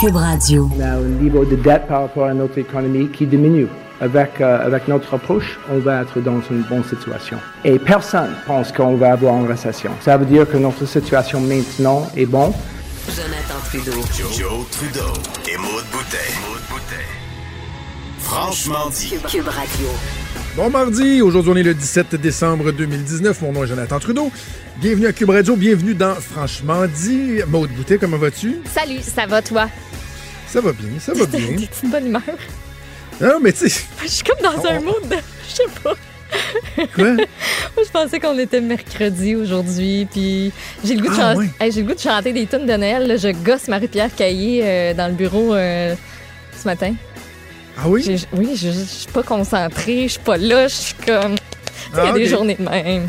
Cube Radio. On a un niveau de dette par rapport à notre économie qui diminue. Avec, euh, avec notre approche, on va être dans une bonne situation. Et personne pense qu'on va avoir une récession. Ça veut dire que notre situation maintenant est bonne. Jonathan Trudeau. Joe, Trudeau et Maude Boutet. Franchement dit. Cube, Cube Radio. Bon mardi, aujourd'hui on est le 17 décembre 2019. Mon nom est Jonathan Trudeau. Bienvenue à Cube Radio, bienvenue dans Franchement dit. Maude Boutet, comment vas-tu? Salut, ça va toi? Ça va bien, ça va bien. T'es une bonne humeur? Non, mais tu sais. Je suis comme dans un mood de. Je sais pas. Quoi? Moi, je pensais qu'on était mercredi aujourd'hui, puis j'ai le goût de Ah, chanter. Hey, j'ai le goût de chanter des tunes de Noël. là. Je gosse Marie-Pierre Caillé euh, dans le bureau euh, ce matin. Ah oui? J'ai- Oui, je, suis pas concentrée, je suis pas là, je suis comme. Il y a Ah, des journées de même.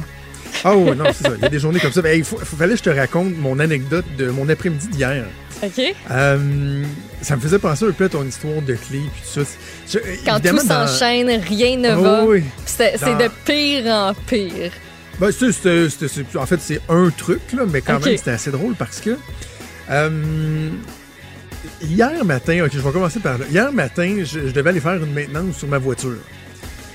Ah ouais, non, c'est ça. Il y a des journées comme ça. Il faut, faut- fallait que je te raconte mon anecdote de mon après-midi d'hier. OK? Euh, ça me faisait penser un peu à ton histoire de clé puis tout ça. Je- Quand tout dans- s'enchaîne, rien ne Oh, va. oui. C'est Dans- de pire en pire. Ben, c'est- c'est- c'est- en fait, c'est un truc, là, mais quand même, c'était assez drôle parce que. euh, hier matin, ok, je vais commencer par là. Hier matin, je, je devais aller faire une maintenance sur ma voiture.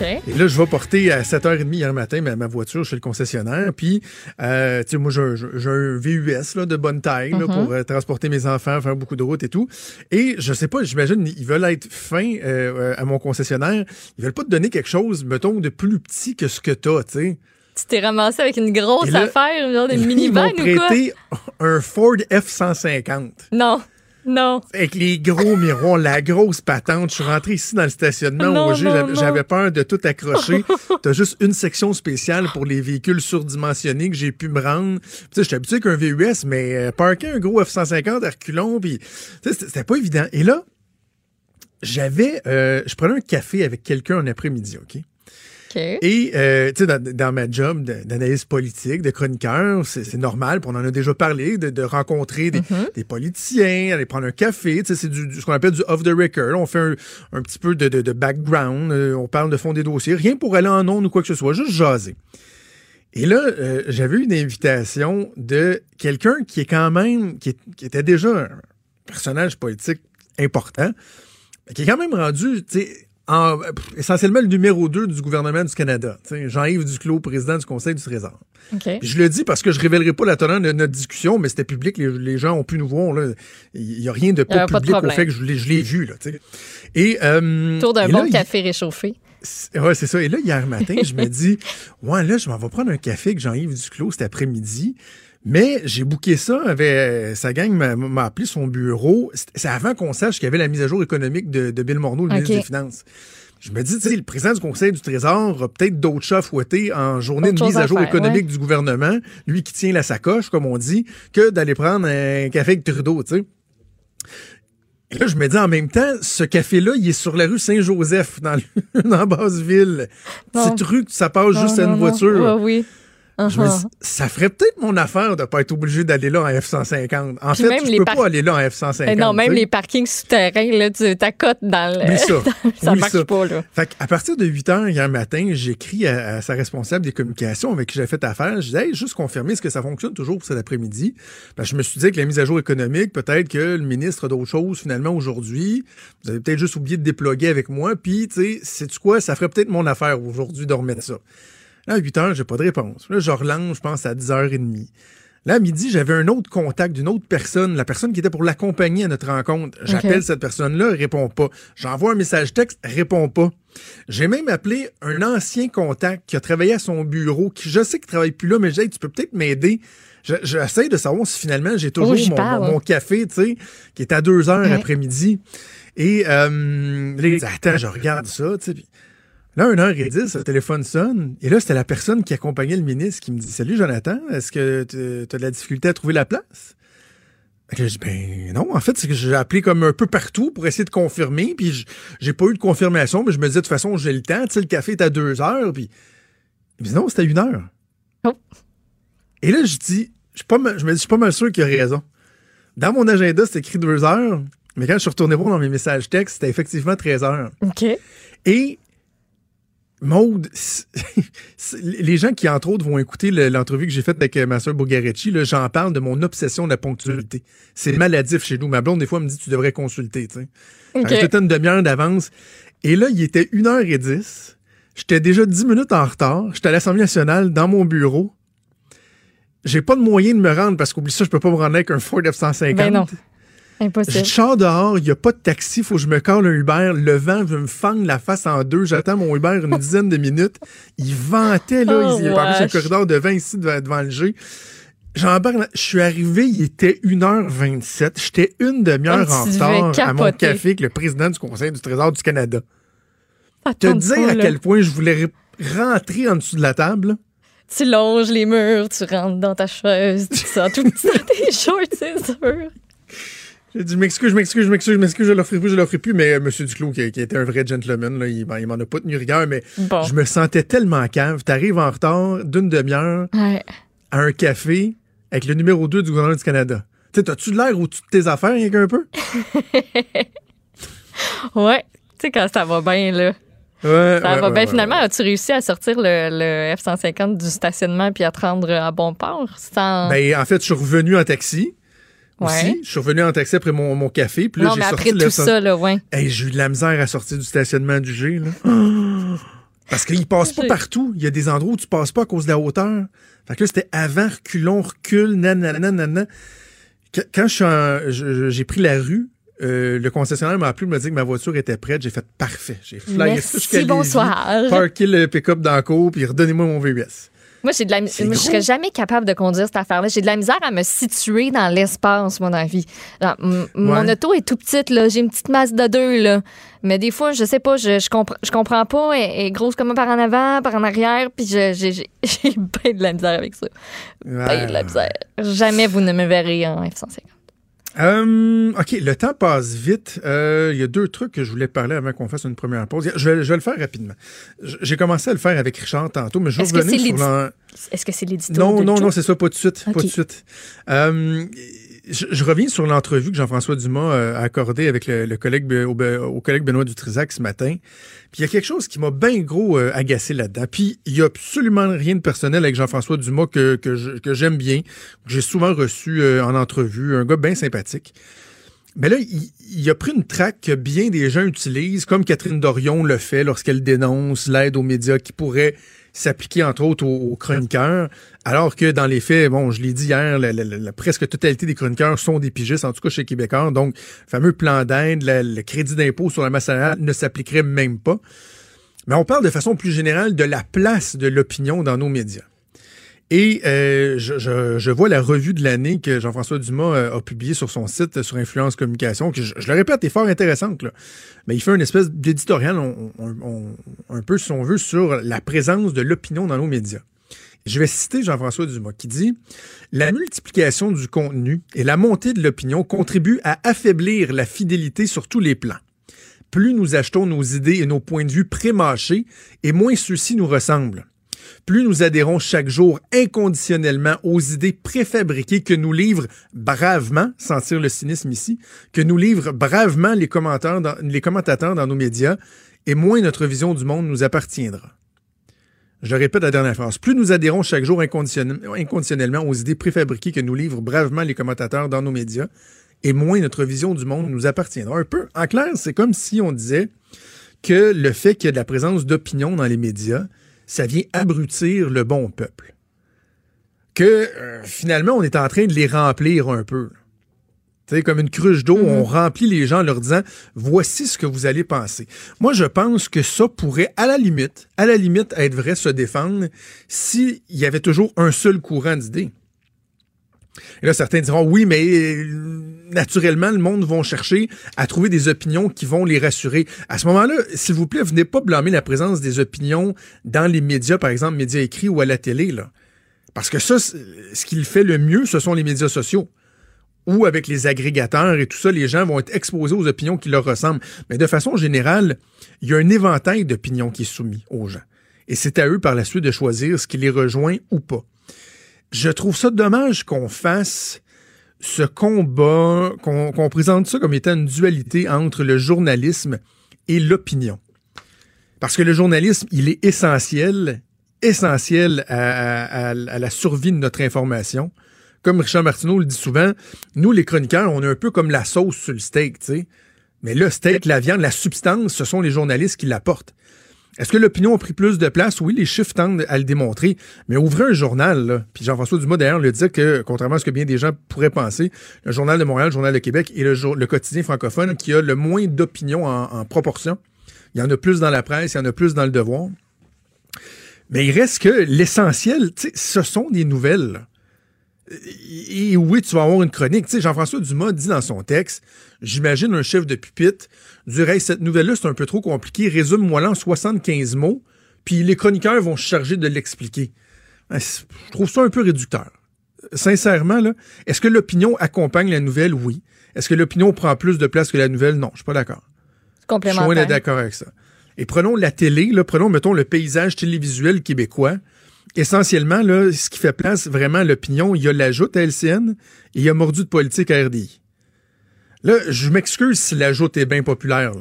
Et là, je vais porter à 7h30 hier matin ma, ma voiture chez le concessionnaire. Puis, euh, tu sais, moi, j'ai un- VUS là, de bonne taille là, Mhm. pour euh, transporter mes enfants, faire beaucoup de routes et tout. Et je sais pas, j'imagine, ils veulent être fins euh, à mon concessionnaire. Ils veulent pas te donner quelque chose, mettons, de plus petit que ce que t'as, tu sais. Tu t'es ramassé avec une grosse là, affaire, genre Ils m'ont minivan ou quoi? prêté un Ford F-150. Non, non. Avec les gros miroirs, la grosse patente. Je suis rentré ici dans le stationnement au J'avais- peur de tout accrocher. T'as juste une section spéciale pour les véhicules surdimensionnés que j'ai pu me rendre. Tu sais, j'étais habitué qu'un VUS, mais euh, parker un gros F-150 à reculons, puis tu sais, c'était c'était pas évident. Et là, j'avais... euh, je prenais un café avec quelqu'un un après-midi, OK? Et, euh, tu sais, dans, dans ma job d'analyse politique, de chroniqueur, c'est normal, on en a déjà parlé, de, de rencontrer des, des politiciens, aller prendre un café, tu sais, c'est du, du- ce qu'on appelle du off the record. On fait un, un petit peu de, de- de background, euh, on parle de fond des dossiers, rien pour aller en ondes ou quoi que ce soit, juste jaser. Et là, euh, j'avais une invitation de quelqu'un qui est quand même, qui, est- qui était déjà un personnage politique important, mais qui est quand même rendu, tu sais, en- essentiellement le numéro 2 du gouvernement du Canada. Jean-Yves Duclos, président du Conseil du Trésor. Je le dis parce que je révélerai pas la teneur de notre discussion, mais c'était public, les, les gens ont pu nous voir. là. Il n'y a rien de pas pas de public au problème. fait que je l'ai vu. Là. Et, euh, Autour d'un là, bon il- café réchauffé. c'est- Ouais, c'est ça. Et là, hier matin, je me dis, ouais, là, je m'en vais prendre un café avec Jean-Yves Duclos cet après-midi. Mais j'ai booké ça, avec, sa gang m'a- appelé son bureau. C'est avant qu'on sache qu'il y avait la mise à jour économique de, de Bill Morneau, le ministre des Finances. Je me dis, tu sais, le président du Conseil du Trésor a peut-être d'autres chats à fouetter en journée Autre de mise à à jour faire, économique du gouvernement, lui qui tient la sacoche, comme on dit, que d'aller prendre un café avec Trudeau, tu sais. Et là, je me dis en même temps, ce café-là, il est sur la rue Saint-Joseph, dans, le- dans Basseville. Non. Petite rue que ça passe juste à une non. voiture. Ouais, oui. Je me Uh-huh. dis, ça ferait peut-être mon affaire de pas être obligé d'aller là en F-150. En Puis fait, je peux pas aller là en F-150. Eh non, même les parkings souterrains, là, tu t'accotes dans le. Oublie ça. ça marche ça. pas, là. Fait qu'à partir de 8 heures hier matin, j'écris à, à sa responsable des communications avec qui j'ai fait affaire. Je disais, hey, juste confirmer, est-ce que ça fonctionne toujours pour cet après-midi? Ben, je me suis dit que la mise à jour économique, peut-être que le ministre a d'autres choses finalement aujourd'hui. Vous avez peut-être juste oublié de déploguer avec moi. Puis, tu sais, sais-tu quoi? Ça ferait peut-être mon affaire aujourd'hui de remettre ça. Là, à 8 heures, j'ai pas de réponse. Là, je relance, je pense, à 10h30. Là, à midi, j'avais un autre contact d'une autre personne, la personne qui était pour l'accompagner à notre rencontre. J'appelle cette personne-là, elle répond pas. J'envoie un message texte, elle répond pas. J'ai même appelé un ancien contact qui a travaillé à son bureau, qui je sais qu'il travaille plus là, mais je dis, Hey, tu peux peut-être m'aider. Je- J'essaie de savoir si finalement j'ai toujours Oh, j'y mon, parle. mon- mon café, tu sais, qui est à 2 heures après-midi. Et euh, dit, attends, je regarde ça, tu sais. Là, 1h10, le téléphone sonne. Et là, c'était la personne qui accompagnait le ministre qui me dit Salut, Jonathan, est-ce que tu as de la difficulté à trouver la place? Je dis Ben non, en fait, c'est que j'ai appelé comme un peu partout pour essayer de confirmer. Puis j'ai pas eu de confirmation, mais je me disais de toute façon, j'ai le temps. Tu sais, le café est à 2 heures. Puis il me dit Non, c'était à 1 heure. Oh. Et là, je dis je, suis pas mal- je me dis Je suis pas mal sûr qu'il a raison. Dans mon agenda, c'était écrit 2 heures. Mais quand je suis retourné voir dans mes messages textes, c'était effectivement 13 heures. OK. Et Maude, les gens qui, entre autres, vont écouter le- l'entrevue que j'ai faite avec euh, ma soeur Bogarecci, j'en parle de mon obsession de la ponctualité. C'est maladif chez nous. Ma blonde, des fois, me dit, tu devrais consulter, tu sais. OK. Fait que J'étais une demi-heure d'avance. Et là, il était 1h10. J'étais déjà 10 minutes en retard. J'étais à l'Assemblée nationale, dans mon bureau. J'ai pas de moyen de me rendre parce qu'oublie ça, je peux pas me rendre avec un Ford F-150. Ben non. Je Impossible. sors dehors, il n'y a pas de taxi, faut que je me colle un Uber. Le vent veut me fendre la face en deux. J'attends mon Uber une dizaine de minutes. Il ventait, là. Oh, il est parti sur le corridor de vin ici devant, devant le G. J'embarque, je suis arrivé, il était 1h27. J'étais une demi-heure en retard à mon café avec le président du Conseil du Trésor du Canada. Te Attends dire pas, à quel point je voulais rentrer en dessous de la table. Tu longes les murs, tu rentres dans ta chaise, tu sors tout petit dans tes shorts, c'est sûr. J'ai dit, m'excuse, je m'excuse, je m'excuse, je m'excuse, je l'offrirai plus, je l'offrirai plus. Mais euh, M. Duclos, qui, qui était un vrai gentleman, là, il, m'en- il m'en a pas tenu rigueur, mais Bon. je me sentais tellement cave. T'arrives en retard d'une demi-heure Ouais. à un café avec le numéro 2 du gouvernement du Canada. Tu t'as-tu de l'air au-dessus de tes affaires, rien qu'un peu? Ouais. Tu sais, quand ça va bien, là. Ouais. Ça ouais, va ouais, bien. Finalement, as-tu réussi à sortir le, le F-150 du stationnement puis à te rendre à bon port sans. Ben, en fait, je suis revenu en taxi. Ouais. Aussi. Je suis revenu en taxi après mon, mon café. Puis là, non, j'ai mais sorti après le tout ça, là, ouais. Hey, j'ai eu de la misère à sortir du stationnement du G, là. Parce qu'il passe pas partout. Il y a des endroits où tu passes pas à cause de la hauteur. Fait que là, c'était avant, reculons, recule, nanana, nanana. Qu- Quand j'ai pris la rue, euh, le concessionnaire m'a appelé, me dit que ma voiture était prête. J'ai fait parfait. J'ai flyé Merci, bonsoir. Parké le pick-up dans la cour, puis redonnez-moi mon VUS. Moi, j'ai de la, moi, je serais jamais capable de conduire cette affaire-là. J'ai de la misère à me situer dans l'espace, moi, dans la vie. Genre, m- Mon Ouais. auto est tout petite, là. J'ai une petite masse de deux, là. Mais des fois, je sais pas, je, je, compre- je comprends pas. Elle est grosse comme par en avant, par en arrière, puis je- j'ai bien de la misère avec ça. Ben de la misère. Jamais vous ne me verrez en F-150. Euh, OK, le temps passe vite. Euh, Il y a deux trucs que je voulais parler avant qu'on fasse une première pause. Je vais, je vais le faire rapidement. J'ai commencé à le faire avec Richard tantôt, mais je vais revenir c'est sur l'en- Est-ce que c'est l'édito Non, de non, non, c'est ça, pas de suite. Pas de suite. Euh, je, reviens sur l'entrevue que Jean-François Dumas euh, a accordée avec le, collègue, au, au collègue Benoît Dutrisac ce matin. Puis il y a quelque chose qui m'a bien gros euh, agacé là-dedans. Puis il y a absolument rien de personnel avec Jean-François Dumas que, que j'aime bien, que j'ai souvent reçu euh, en entrevue. Un gars bien sympathique. Mais là, il, il a pris une traque que bien des gens utilisent, comme Catherine Dorion le fait lorsqu'elle dénonce l'aide aux médias qui pourrait s'appliquer entre autres aux, chroniqueurs, alors que dans les faits, bon, je l'ai dit hier, la, presque totalité des chroniqueurs sont des pigistes, en tout cas chez Québécois, donc le fameux plan d'aide, le crédit d'impôt sur la masse salariale ne s'appliquerait même pas. Mais on parle de façon plus générale de la place de l'opinion dans nos médias. Et euh, je, vois la revue de l'année que Jean-François Dumas euh, a publiée sur son site euh, sur Influence Communication, que je, le répète, est fort intéressante. Mais il fait une espèce d'éditorial, un peu si on veut, sur la présence de l'opinion dans nos médias. Je vais citer Jean-François Dumas qui dit La multiplication du contenu et la montée de l'opinion contribuent à affaiblir la fidélité sur tous les plans. Plus nous achetons nos idées et nos points de vue prémâchés, et moins ceux-ci nous ressemblent. Plus nous adhérons chaque jour inconditionnellement aux idées préfabriquées que nous livrent bravement, sentir le cynisme ici, que nous livrent bravement les, commentateurs dans, nos médias, et moins notre vision du monde nous appartiendra. Je répète la dernière phrase. Plus nous adhérons chaque jour inconditionnellement, aux idées préfabriquées que nous livrent bravement les commentateurs dans nos médias, et moins notre vision du monde nous appartiendra. Un peu, en clair, c'est comme si on disait que le fait qu'il y a de la présence d'opinion dans les médias, ça vient abrutir le bon peuple. Que euh, finalement, on est en train de les remplir un peu. Tu sais, comme une cruche d'eau, on remplit les gens en leur disant voici ce que vous allez penser. Moi, je pense que ça pourrait, à la limite, à la limite, être vrai, se défendre s'il y avait toujours un seul courant d'idées. Et là, certains diront oui, mais euh, naturellement, le monde va chercher à trouver des opinions qui vont les rassurer. À ce moment-là, s'il vous plaît, venez pas blâmer la présence des opinions dans les médias, par exemple, médias écrits ou à la télé. Parce que ça, c'est- ce qui le fait le mieux, ce sont les médias sociaux. Ou avec les agrégateurs et tout ça, les gens vont être exposés aux opinions qui leur ressemblent. Mais de façon générale, il y a un éventail d'opinions qui est soumis aux gens. Et c'est à eux par la suite de choisir ce qui les rejoint ou pas. Je trouve ça dommage qu'on fasse ce combat, qu'on présente ça comme étant une dualité entre le journalisme et l'opinion. Parce que le journalisme, il est essentiel, essentiel à la survie de notre information. Comme Richard Martineau le dit souvent, nous, les chroniqueurs, on est un peu comme la sauce sur le steak, tu sais. Mais le steak, la viande, la substance, ce sont les journalistes qui l'apportent. Est-ce que l'opinion a pris plus de place? Oui, les chiffres tendent à le démontrer. Mais ouvrez un journal. Puis Jean-François Dumas, d'ailleurs, le dit que, contrairement à ce que bien des gens pourraient penser, le Journal de Montréal, le Journal de Québec est le, quotidien francophone qui a le moins d'opinion en, proportion. Il y en a plus dans la presse, il y en a plus dans le devoir. Mais il reste que l'essentiel, ce sont des nouvelles. Et oui, tu vas avoir une chronique. Tu sais, Jean-François Dumas dit dans son texte, j'imagine un chef de pupitre dirait, cette nouvelle-là, c'est un peu trop compliqué, résume-moi-la en 75 mots, puis les chroniqueurs vont se charger de l'expliquer. Ah, Je trouve ça un peu réducteur. Sincèrement, là, est-ce que l'opinion accompagne la nouvelle? Oui. Est-ce que l'opinion prend plus de place que la nouvelle? Non, je suis pas d'accord. Je suis Complémentaire. d'accord avec ça. Et prenons la télé, là, prenons, mettons, le paysage télévisuel québécois. Essentiellement, là, ce qui fait place vraiment à l'opinion, il y a l'ajout à LCN et il y a mordu de politique à RDI. Là, je m'excuse si l'ajout est bien populaire.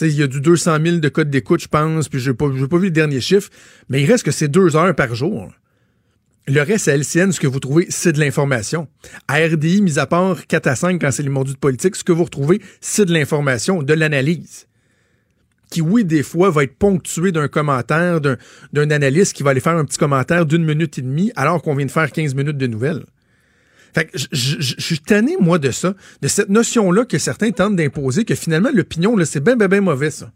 il y a du 200 000 de codes d'écoute, je pense, puis je n'ai pas, vu le dernier chiffre, mais il reste que c'est deux heures par jour. Le reste à LCN, ce que vous trouvez, c'est de l'information. À RDI, mis à part 4 à 5 quand c'est les mordus de politique, ce que vous retrouvez, c'est de l'information, de l'analyse. Qui, oui, des fois, va être ponctué d'un commentaire, d'un, analyste qui va aller faire un petit commentaire d'une minute et demie, alors qu'on vient de faire 15 minutes de nouvelles. Fait je- suis tanné, moi, de ça, de cette notion-là que certains tentent d'imposer, que finalement, l'opinion, là, c'est bien, bien, bien mauvais, ça.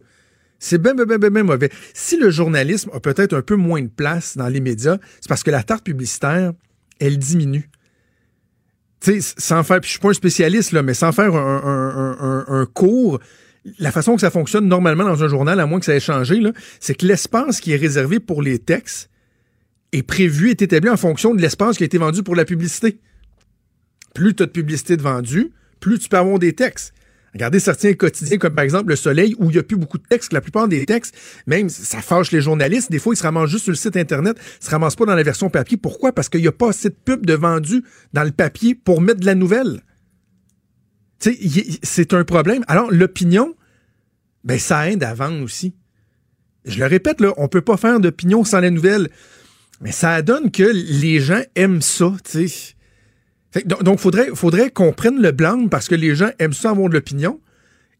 C'est bien, bien, bien, bien, bien mauvais. Si le journalisme a peut-être un peu moins de place dans les médias, c'est parce que la tarte publicitaire, elle diminue. Tu sais, sans faire, je suis pas un spécialiste, là, mais sans faire un- un cours, la façon que ça fonctionne normalement dans un journal, à moins que ça ait changé, c'est que l'espace qui est réservé pour les textes est prévu, est établi en fonction de l'espace qui a été vendu pour la publicité. Plus tu as de publicité de vendue, plus tu peux avoir des textes. Regardez certains quotidiens, comme par exemple Le Soleil, où il n'y a plus beaucoup de textes. La plupart des textes, même, ça fâche les journalistes. Des fois, ils se ramassent juste sur le site Internet, ils se ramassent pas dans la version papier. Pourquoi? Parce qu'il n'y a pas assez de pub de vendu dans le papier pour mettre de la nouvelle. C'est un problème. Alors, l'opinion, ben, ça aide à vendre aussi. Je le répète, là, on peut pas faire d'opinion sans la nouvelle. Mais ça donne que les gens aiment ça, Donc, faudrait, faudrait qu'on prenne le blanc parce que les gens aiment ça avoir de l'opinion.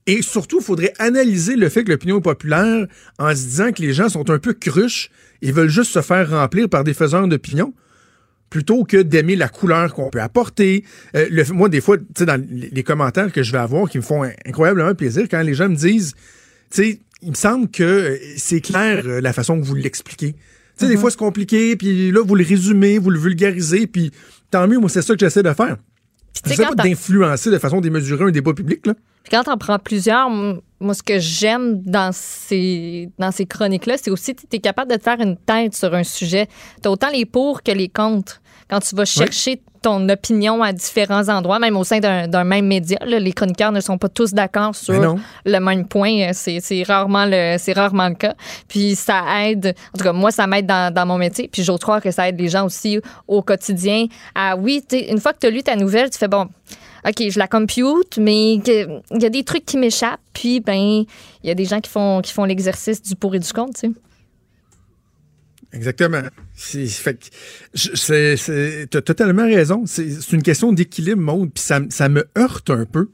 Et surtout, il faudrait analyser le fait que l'opinion est populaire en se disant que les gens sont un peu cruches et veulent juste se faire remplir par des faiseurs d'opinion plutôt que d'aimer la couleur qu'on peut apporter. Euh, le- moi, des fois, tu sais, dans les commentaires que je vais avoir qui me font incroyablement plaisir, quand les gens me disent, tu sais, il me semble que euh, c'est clair euh, la façon que vous l'expliquez. Tu sais, des fois, c'est compliqué, puis là, vous le résumez, vous le vulgarisez, puis tant mieux, moi, c'est ça que j'essaie de faire. Quand pas d'influencer de façon démesurée un débat public, là. Puis quand t'en prends plusieurs, moi, ce que j'aime dans ces, dans ces chroniques-là, c'est aussi que tu es capable de te faire une tête sur un sujet. Tu as autant les pour que les contre. Quand tu vas chercher ton opinion à différents endroits, même au sein d'un même média, là, les chroniqueurs ne sont pas tous d'accord sur le même point. Euh, C'est rarement, le- rarement le cas. Puis ça aide, en tout cas, moi, ça m'aide dans, dans mon métier. Puis j'ose croire que ça aide les gens aussi au quotidien à, oui, une fois que tu as lu ta nouvelle, tu fais, bon, OK, je la compute, mais il y a des trucs qui m'échappent. Puis, ben, il y a des gens qui font, qui font l'exercice du pour et du contre, tu sais. Exactement. C'est, t'as totalement raison. C'est, une question d'équilibre, Maude, puis ça, ça me heurte un peu.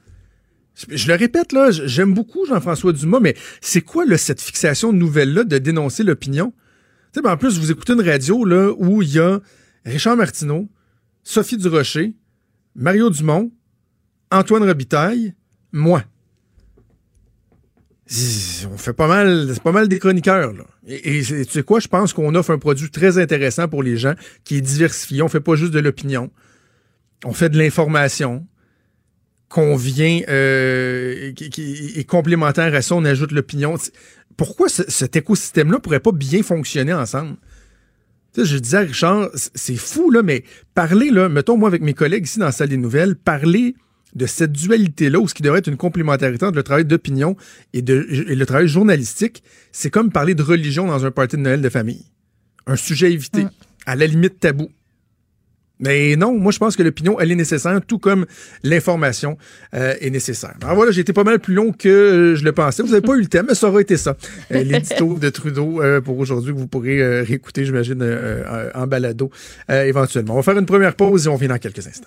Je, le répète, là, j'aime beaucoup Jean-François Dumas, mais c'est quoi, là, cette fixation nouvelle-là de dénoncer l'opinion? Ben, en plus, vous écoutez une radio, là, où il y a Richard Martineau, Sophie Durocher, Mario Dumont, Antoine Robitaille, moi. On fait pas mal, c'est pas mal des chroniqueurs, là. Et, tu sais quoi, je pense qu'on offre un produit très intéressant pour les gens, qui est diversifié. On fait pas juste de l'opinion. On fait de l'information qu'on vient, euh, qui, est complémentaire à ça, on ajoute l'opinion. Pourquoi ce- cet écosystème-là pourrait pas bien fonctionner ensemble? Tu je disais à Richard, c'est fou, là, mais parler, là, mettons, moi, avec mes collègues ici dans la salle des nouvelles, parler de cette dualité-là, où ce qui devrait être une complémentarité entre le travail d'opinion et, de, et le travail journalistique, c'est comme parler de religion dans un party de Noël de famille. Un sujet évité, Mm. à la limite tabou. Mais non, moi je pense que l'opinion, elle est nécessaire, tout comme l'information euh, est nécessaire. Alors voilà, j'ai été pas mal plus long que je le pensais. Vous n'avez pas eu le thème, mais ça aurait été ça. Euh, L'édito de Trudeau euh, pour aujourd'hui que vous pourrez euh, réécouter, j'imagine, euh, euh, en balado éventuellement. On va faire une première pause et on revient dans quelques instants.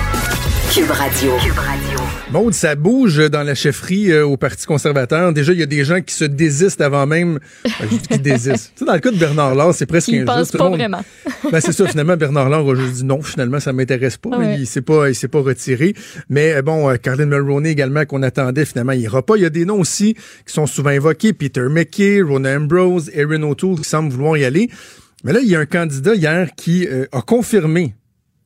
Cube Radio. Cube Radio. Maude, ça bouge dans la chefferie euh, au Parti conservateur. Déjà, il y a des gens qui se désistent avant même. Euh, je dis qu'ils désistent. Tu sais, dans le cas de Bernard Laure, c'est presque Il injuste. pense pas monde- vraiment. Ben, c'est ça, finalement, Bernard Laure a juste dit non, finalement, ça m'intéresse pas. Ouais. Il s'est pas, il s'est pas retiré. Mais euh, bon, euh, Mulroney également, qu'on attendait, finalement, il ira pas. Il y a des noms aussi qui sont souvent évoqués. Peter McKay, Rona Ambrose, Erin O'Toole qui semblent vouloir y aller. Mais là, il y a un candidat hier qui euh, a confirmé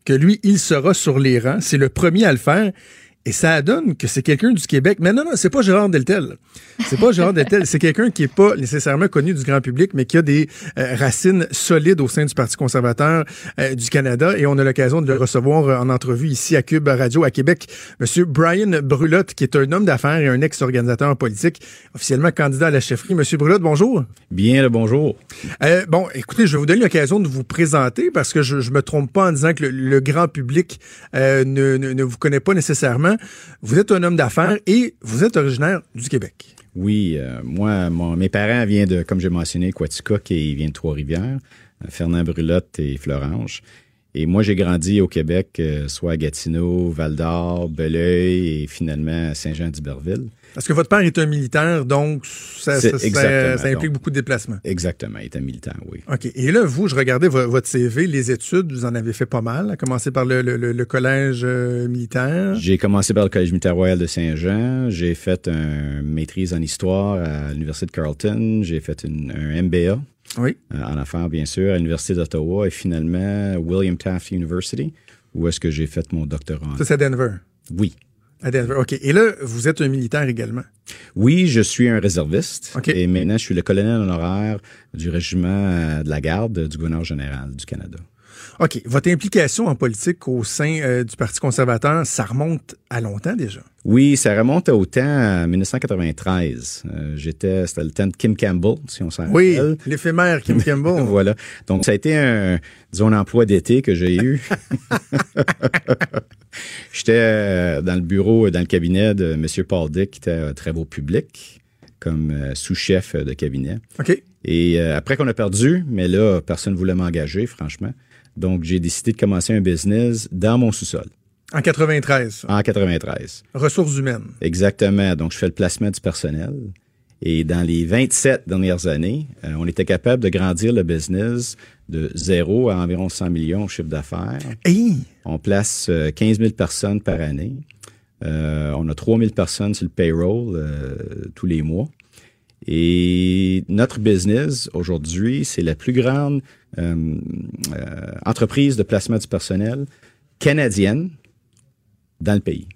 que lui, il sera sur les rangs. C'est le premier à le faire. Et ça donne que c'est quelqu'un du Québec. Mais non, non, c'est pas Gérard Deltel. C'est pas Gérard Deltel. C'est quelqu'un qui est pas nécessairement connu du grand public, mais qui a des euh, racines solides au sein du Parti conservateur euh, du Canada. Et on a l'occasion de le recevoir euh, en entrevue ici à Cube Radio à Québec. Monsieur Brian Brulotte, qui est un homme d'affaires et un ex-organisateur politique, officiellement candidat à la chefferie. Monsieur Brulotte, bonjour. Bien le bonjour. Euh, bon, écoutez, je vais vous donner l'occasion de vous présenter parce que je, je me trompe pas en disant que le, le grand public euh, ne, ne, ne vous connaît pas nécessairement. Vous êtes un homme d'affaires et vous êtes originaire du Québec. Oui, euh, moi, mon- mes parents viennent de, comme j'ai mentionné, Quaticook et ils viennent de Trois-Rivières, euh, Fernand Brulotte et Florange. Et moi, j'ai grandi au Québec, euh, soit à Gatineau, Val-d'Or, Belleuil et finalement à Saint-Jean-d'Iberville. Parce que votre père est un militaire, donc ça, C'est ça- ça- exactement, ça implique donc. beaucoup de déplacements. Exactement, il était militaire, oui. OK. Et là, vous, je regardais vo- votre CV, les études, vous en avez fait pas mal, à commencer par le, le- le- le collège euh, militaire. J'ai commencé par le Collège militaire royal de Saint-Jean. J'ai fait une maîtrise en histoire à l'Université de Carleton. J'ai fait une- un MBA Oui. euh, en affaires, bien sûr, à l'Université d'Ottawa et finalement William Taft University, où est-ce que j'ai fait mon doctorat. Ça, c'est à Denver? Oui. À Denver. OK. Et là, vous êtes un militaire également. Oui, je suis un réserviste OK. et maintenant je suis le colonel honoraire du régiment euh, de la garde du gouverneur général du Canada. OK. Votre implication en politique au sein euh, du Parti conservateur, ça remonte à longtemps déjà? Oui, ça remonte au temps à 1993. Euh, J'étais, c'était le temps de Kim Campbell, si on s'en Oui, rappelle. l'éphémère Kim Campbell. voilà. Donc, ça a été un, disons, un emploi d'été que j'ai eu. J'étais euh, dans le bureau, dans le cabinet de M. Paul Dick, qui était à travaux publics, comme euh, sous-chef de cabinet. OK. Et euh, après qu'on a perdu, mais là, personne ne voulait m'engager, franchement. Donc, j'ai décidé de commencer un business dans mon sous-sol, En 93. en 93. Ressources humaines. Exactement. Donc, je fais le placement du personnel. Et dans les 27 dernières années, euh, on était capable de grandir le business de zéro à environ 100 millions au chiffre d'affaires. Hey! On place euh, 15 000 personnes par année. Euh, on a 3 000 personnes sur le payroll euh, tous les mois. Et notre business aujourd'hui, c'est la plus grande euh, euh, entreprise de placement du personnel canadienne dans le pays.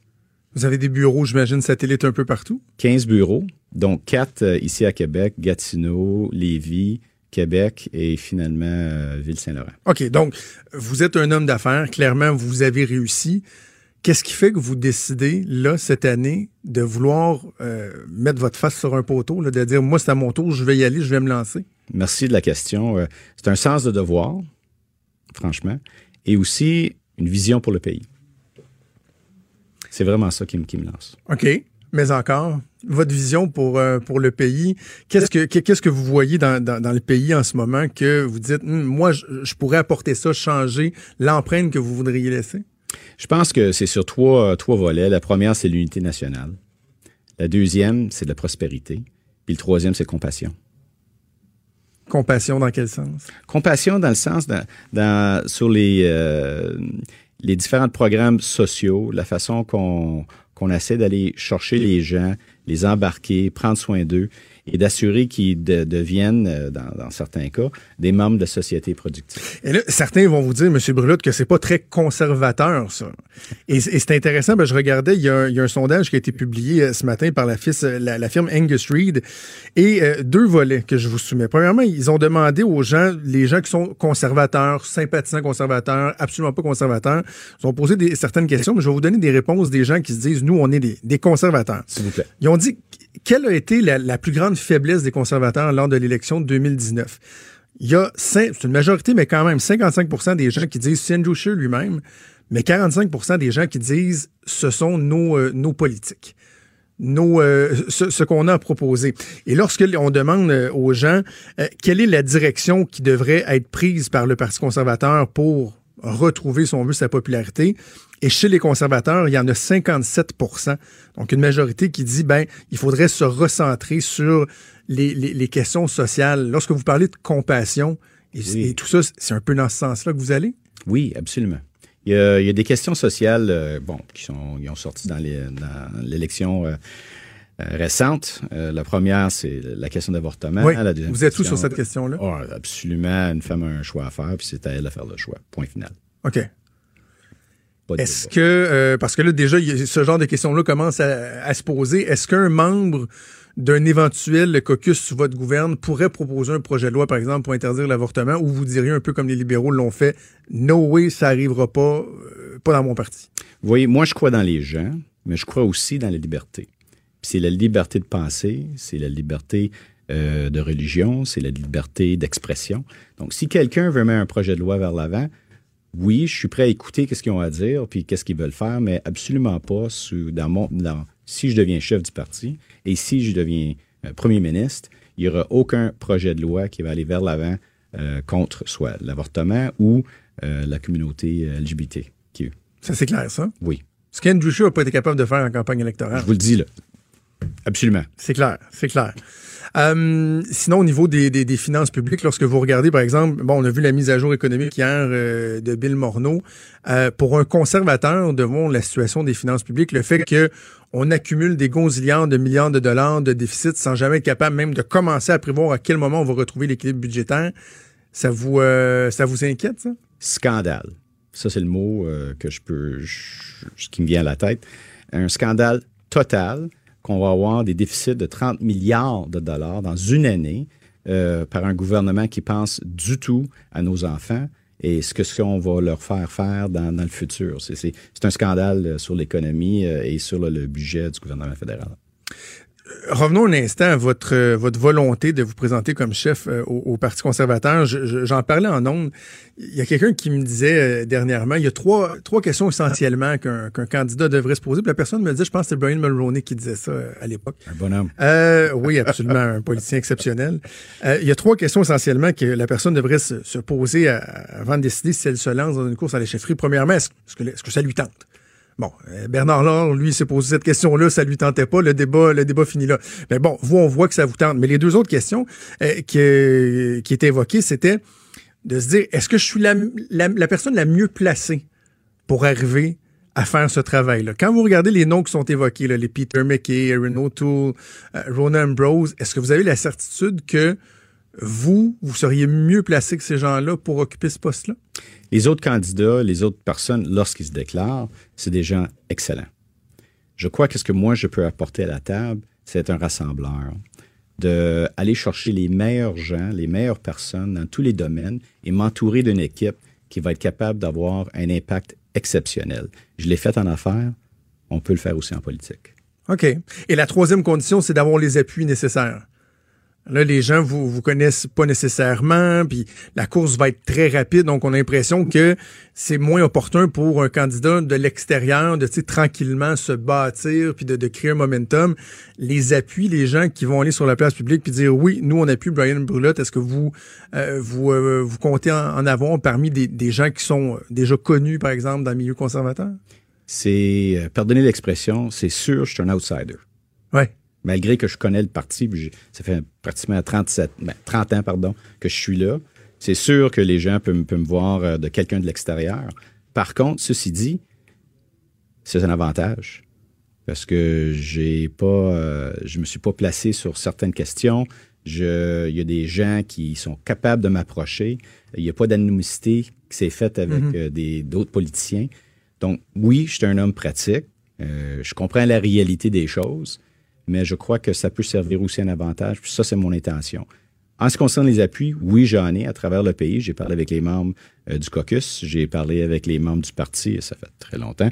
Vous avez des bureaux, j'imagine, satellites un peu partout? 15 bureaux, dont 4 ici à Québec, Gatineau, Lévis, Québec et finalement euh, Ville-Saint-Laurent. OK, donc, vous êtes un homme d'affaires. Clairement, vous avez réussi. Qu'est-ce qui fait que vous décidez, là, cette année, de vouloir euh, mettre votre face sur un poteau, là, de dire, moi, c'est à mon tour, je vais y aller, je vais me lancer? Merci de la question. Euh, C'est un sens de devoir, franchement, et aussi une vision pour le pays. C'est vraiment ça qui me, qui me lance. OK. Mais encore, votre vision pour, euh, pour le pays, qu'est-ce que, qu'est-ce que vous voyez dans, dans, dans le pays en ce moment que vous dites, Hum, moi, je, je pourrais apporter ça, changer l'empreinte que vous voudriez laisser? Je pense que c'est sur trois, trois volets. La première, c'est l'unité nationale. La deuxième, c'est de la prospérité. Puis le troisième, c'est compassion. Compassion dans quel sens? Compassion dans le sens dans, dans- sur les, euh, les différents programmes sociaux, la façon qu'on qu'on essaie d'aller chercher les gens, les embarquer, prendre soin d'eux et d'assurer qu'ils deviennent, euh, dans, certains cas, des membres de la société productive. Et là, certains vont vous dire, M. Brulotte, que c'est pas très conservateur, ça. Et, c'est intéressant, ben, je regardais, il y, a un, sondage qui a été publié euh, ce matin par la, la, firme Angus Reid, et euh, deux volets que je vous soumets. Premièrement, ils ont demandé aux gens, les gens qui sont conservateurs, sympathisants conservateurs, absolument pas conservateurs, ils ont posé des, certaines questions, mais je vais vous donner des réponses des gens qui se disent, nous, on est des, des conservateurs. S'il vous plaît. Ils ont dit, quelle a été la, plus grande faiblesse des conservateurs lors de l'élection de 2019? Il y a, c'est une majorité, mais quand même 55% des gens qui disent c'est Andrew lui-même, mais 45% des gens qui disent ce sont nos, euh, nos politiques. Nos, euh, ce, qu'on a proposé. Et lorsque on demande euh, aux gens quelle est la direction qui devrait être prise par le Parti conservateur pour retrouver, si on veut, sa popularité, et chez les conservateurs, il y en a 57 donc une majorité qui dit, ben, il faudrait se recentrer sur les, questions sociales. Lorsque vous parlez de compassion et, tout ça, c'est un peu dans ce sens-là que vous allez? Oui, absolument. Il y a, des questions sociales, euh, bon, qui sont ont sorti dans l'élection euh, euh, récente. la première, c'est la question d'avortement. Oui. vous êtes tous sur cette question-là? Oh, absolument. Une femme a un choix à faire, puis c'est à elle de faire le choix. Point final. OK. Est-ce que, euh, parce que là, déjà, ce genre de questions-là commence à, se poser, est-ce qu'un membre d'un éventuel caucus sous votre gouverne pourrait proposer un projet de loi, par exemple, pour interdire l'avortement, ou vous diriez un peu comme les libéraux l'ont fait, no way, ça n'arrivera pas, euh, pas dans mon parti? Vous voyez, moi, je crois dans les gens, mais je crois aussi dans la liberté. C'est la liberté de penser, c'est la liberté euh, de religion, c'est la liberté d'expression. Donc, si quelqu'un veut mettre un projet de loi vers l'avant, oui, je suis prêt à écouter qu'est-ce qu'ils ont à dire puis qu'est-ce qu'ils veulent faire, mais absolument pas dans mon, si je deviens chef du parti et si je deviens euh, premier ministre, il n'y aura aucun projet de loi qui va aller vers l'avant euh, contre soit l'avortement ou euh, la communauté LGBT. Ça, c'est clair, ça? Oui. Ce qu'Andrew Scheer n'a pas été capable de faire en campagne électorale. Je vous le dis, là. Absolument. C'est clair, c'est clair. Euh, sinon, au niveau des, des, finances publiques, lorsque vous regardez, par exemple, bon, on a vu la mise à jour économique hier euh, de Bill Morneau. Euh, pour un conservateur, devant la situation des finances publiques, le fait que on accumule des gonzillards de milliards de dollars de déficit sans jamais être capable même de commencer à prévoir à quel moment on va retrouver l'équilibre budgétaire, ça vous, ça vous inquiète, ça? Scandale. Ça, c'est le mot que je peux, ce qui me vient à la tête. Un scandale total qu'on va avoir des déficits de 30 milliards de dollars dans une année euh, par un gouvernement qui pense du tout à nos enfants et ce que ce qu'on va leur faire faire dans, le futur. C'est un scandale euh, sur l'économie euh, et sur le budget du gouvernement fédéral revenons un instant à votre, euh, votre volonté de vous présenter comme chef euh, au, Parti conservateur. J'en parlais en ondes. Il y a quelqu'un qui me disait euh, dernièrement, il y a trois, trois questions essentiellement qu'un candidat devrait se poser. Puis la personne me dit, je pense que c'est Brian Mulroney qui disait ça à l'époque. Un bonhomme. oui, absolument, un politicien exceptionnel. il y a trois questions essentiellement que la personne devrait se, poser avant de décider si elle se lance dans une course à la chefferie. Premièrement, est-ce que, est -ce que ça lui tente? Bon, euh, Bernard Laure, lui, s'est posé cette question-là, ça lui tentait pas, le débat, le débat finit là. Mais bon, vous, on voit que ça vous tente. Mais les deux autres questions euh, qui, qui étaient évoquées, c'était de se dire, est-ce que je suis la, personne la mieux placée pour arriver à faire ce travail-là? Quand vous regardez les noms qui sont évoqués, là, les Peter McKay, Aaron O'Toole, euh, Ronan Ambrose, est-ce que vous avez la certitude que vous, vous seriez mieux placé que ces gens-là pour occuper ce poste-là? Les autres candidats, les autres personnes, lorsqu'ils se déclarent, c'est des gens excellents. Je crois que ce que moi je peux apporter à la table, c'est un rassembleur, d'aller chercher les meilleurs gens, les meilleures personnes dans tous les domaines et m'entourer d'une équipe qui va être capable d'avoir un impact exceptionnel. Je l'ai fait en affaires, on peut le faire aussi en politique. OK. Et la troisième condition, c'est d'avoir les appuis nécessaires. Là, les gens vous vous connaissent pas nécessairement, puis la course va être très rapide, donc on a l'impression que c'est moins opportun pour un candidat de l'extérieur de tranquillement se bâtir puis de, créer un momentum. Les appuis, les gens qui vont aller sur la place publique puis dire oui, nous on appuie Brian Brulotte. Est-ce que vous euh, vous euh, vous comptez en, avoir parmi des, des, gens qui sont déjà connus, par exemple, dans le milieu conservateur? C'est, euh, pardonnez l'expression, c'est sûr, je suis un outsider. Ouais malgré que je connais le parti, ça fait pratiquement 37, 30 ben, ans pardon, que je suis là. C'est sûr que les gens peuvent, me voir euh, de quelqu'un de l'extérieur. Par contre, ceci dit, c'est un avantage. parce que j'ai pas, euh, je me suis pas placé sur certaines questions. Je, il y a des gens qui sont capables de m'approcher. Il n'y a pas d'anonymité qui s'est faite avec Mhm. euh, des, d'autres politiciens. Donc, oui, je suis un homme pratique. Euh, je comprends la réalité des choses, mais je crois que ça peut servir aussi un avantage. Puis ça, c'est mon intention. En ce qui concerne les appuis, oui, j'en ai à travers le pays. J'ai parlé avec les membres euh, du caucus, j'ai parlé avec les membres du parti, et ça fait très longtemps.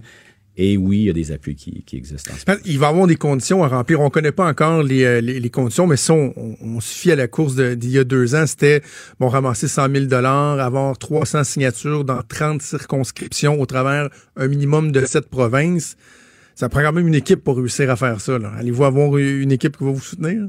Et oui, il y a des appuis qui, qui existent en ce. Il va y avoir des conditions à remplir. On ne connaît pas encore les, euh, les, les conditions, mais ça, on, on, se fie à la course d'il y a deux ans. C'était, bon, ramasser 100 000 avoir 300 signatures dans 30 circonscriptions au travers un minimum de sept provinces. Ça prend quand même une équipe pour réussir à faire ça. Allez-vous avoir une équipe qui va vous soutenir?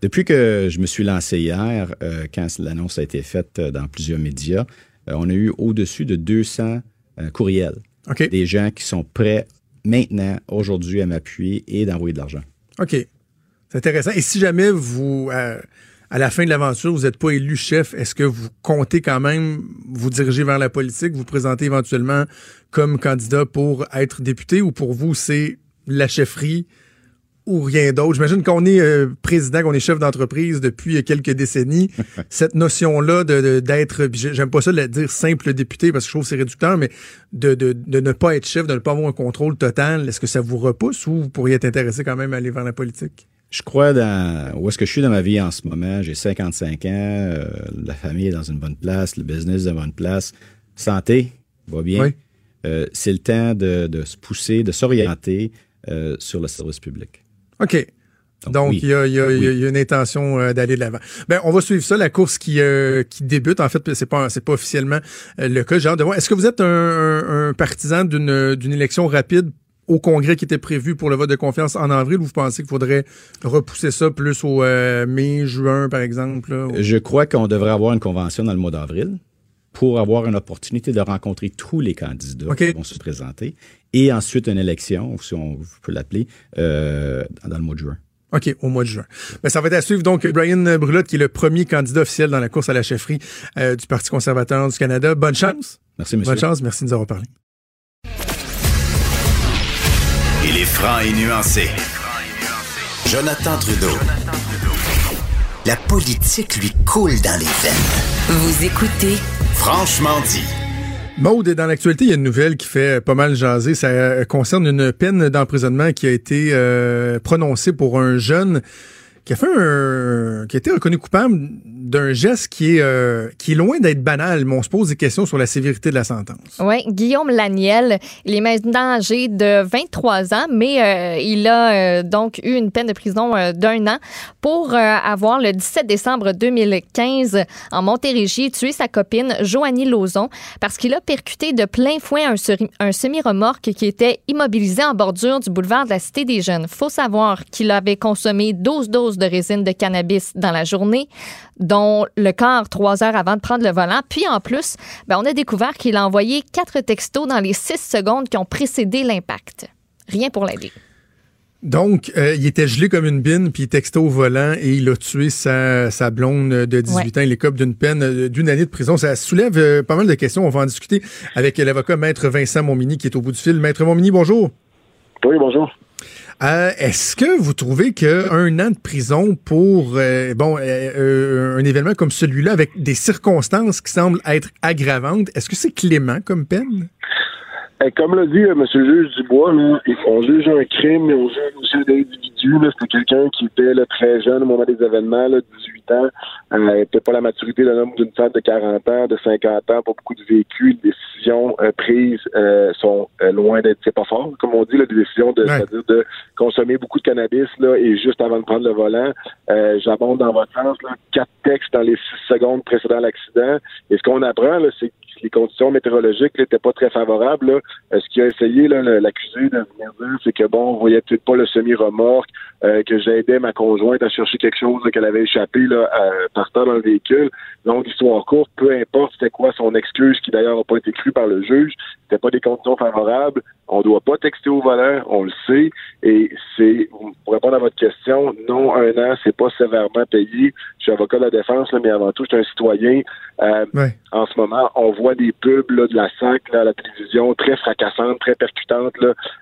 Depuis que je me suis lancé hier, euh, quand l'annonce a été faite euh, dans plusieurs médias, euh, on a eu au-dessus de 200 euh, courriels. Des gens qui sont prêts maintenant, aujourd'hui, à m'appuyer et d'envoyer de l'argent. OK. C'est intéressant. Et si jamais vous, euh, à la fin de l'aventure, vous n'êtes pas élu chef, est-ce que vous comptez quand même vous diriger vers la politique, vous présenter éventuellement comme candidat pour être député ou pour vous, c'est la chefferie ou rien d'autre? J'imagine qu'on est euh, président, qu'on est chef d'entreprise depuis quelques décennies. Cette notion-là de, de- d'être, j'aime pas ça de dire simple député parce que je trouve que c'est réducteur, mais de, de, de ne pas être chef, de ne pas avoir un contrôle total, est-ce que ça vous repousse ou vous pourriez être intéressé quand même à aller vers la politique? Je crois dans où est-ce que je suis dans ma vie en ce moment? J'ai 55 ans, euh, la famille est dans une bonne place, le business est dans une bonne place, santé va bien. Oui. Euh, c'est le temps de, de se pousser, de s'orienter euh, sur le service public. OK. Donc, oui. il y, a, il y a- il y a- Oui. il y a une intention euh, d'aller de l'avant. Ben, on va suivre ça, la course qui, euh, qui débute. En fait, c'est pas c'est pas officiellement euh, le cas. J'ai hâte de voir. Est-ce que vous êtes un, un- un partisan d'une d'une élection rapide? Au Congrès qui était prévu pour le vote de confiance en avril ou vous pensez qu'il faudrait repousser ça plus au euh, mai, juin, par exemple? là, ou- Je crois qu'on devrait avoir une convention dans le mois d'avril pour avoir une opportunité de rencontrer tous les candidats qui vont se présenter et ensuite une élection, si on peut l'appeler, euh, dans le mois de juin. OK, au mois de juin. Ben, ça va être à suivre. Donc, Brian Brulotte, qui est le premier candidat officiel dans la course à la chefferie euh, du Parti conservateur du Canada. Bonne chance. Merci, monsieur. Bonne chance. Merci de nous avoir parlé. Franc et nuancé. Jonathan Trudeau. La politique lui coule dans les veines. Vous écoutez Franchement dit. Maude, dans l'actualité, il y a une nouvelle qui fait pas mal jaser. Ça concerne une peine d'emprisonnement qui a été euh, prononcée pour un jeune qui a fait un, qui a été reconnu coupable d'un geste qui est euh, qui est loin d'être banal, mais on se pose des questions sur la sévérité de la sentence. Oui, Guillaume Laniel, il est maintenant âgé de 23 ans, mais euh, il a euh, donc eu une peine de prison d'un an pour avoir le 17 décembre 2015 en Montérégie tué sa copine Joanie Lauzon parce qu'il a percuté de plein fouet un, un semi-remorque qui était immobilisé en bordure du boulevard de la Cité des Jeunes. Faut savoir qu'il avait consommé 12 doses de résine de cannabis dans la journée, dont le quart trois heures avant de prendre le volant. Puis en plus, ben, on a découvert qu'il a envoyé quatre textos dans les six secondes qui ont précédé l'impact. Rien pour l'aider. Donc, euh, il était gelé comme une bine, puis il textait au volant et il a tué sa, sa blonde de 18 Ouais. ans. Il écope d'une peine euh, d'une année de prison. Ça soulève euh, pas mal de questions. On va en discuter avec l'avocat Maître Vincent Montmini qui est au bout du fil. Maître Montmini, bonjour. Oui, bonjour. Euh, Est-ce que vous trouvez qu'un an de prison pour euh, bon euh, un événement comme celui-là, avec des circonstances qui semblent être aggravantes, est-ce que c'est clément comme peine? Eh, comme l'a dit M. le juge Dubois, on juge un crime, mais on juge aussi un individu. C'était quelqu'un qui était très jeune au moment des événements, 18 ans. Euh, pas la maturité d'un homme d'une femme de 40 ans, de 50 ans, pas beaucoup de vécu. Les décisions euh, prises euh, sont loin d'être, c'est pas fort, comme on dit, là, des décisions de, Ouais. c'est-à-dire de consommer beaucoup de cannabis là, et juste avant de prendre le volant. J'abonde dans votre sens, là, quatre textes dans les six secondes précédant l'accident. Et ce qu'on apprend, là, c'est que les conditions météorologiques n'étaient pas très favorables. Là. Euh, ce qu'il a essayé, l'accusé, de venir dire, c'est que bon, on voyait peut-être pas le semi-remorque, euh, que j'aidais ma conjointe à chercher quelque chose qu'elle avait échappé là, euh, par terre dans le véhicule. Donc, histoire courte, peu importe c'était quoi son excuse, qui d'ailleurs n'a pas été crue par le juge, c'était pas des conditions favorables. On doit pas texter au volant, on le sait. Et c'est, pour répondre à votre question, non, un an, c'est pas sévèrement payé. Je suis avocat de la défense, là, mais avant tout, je suis un citoyen. Euh, Ouais. en ce moment, on voit des pubs de la SAC à la télévision, très fracassantes, très percutantes,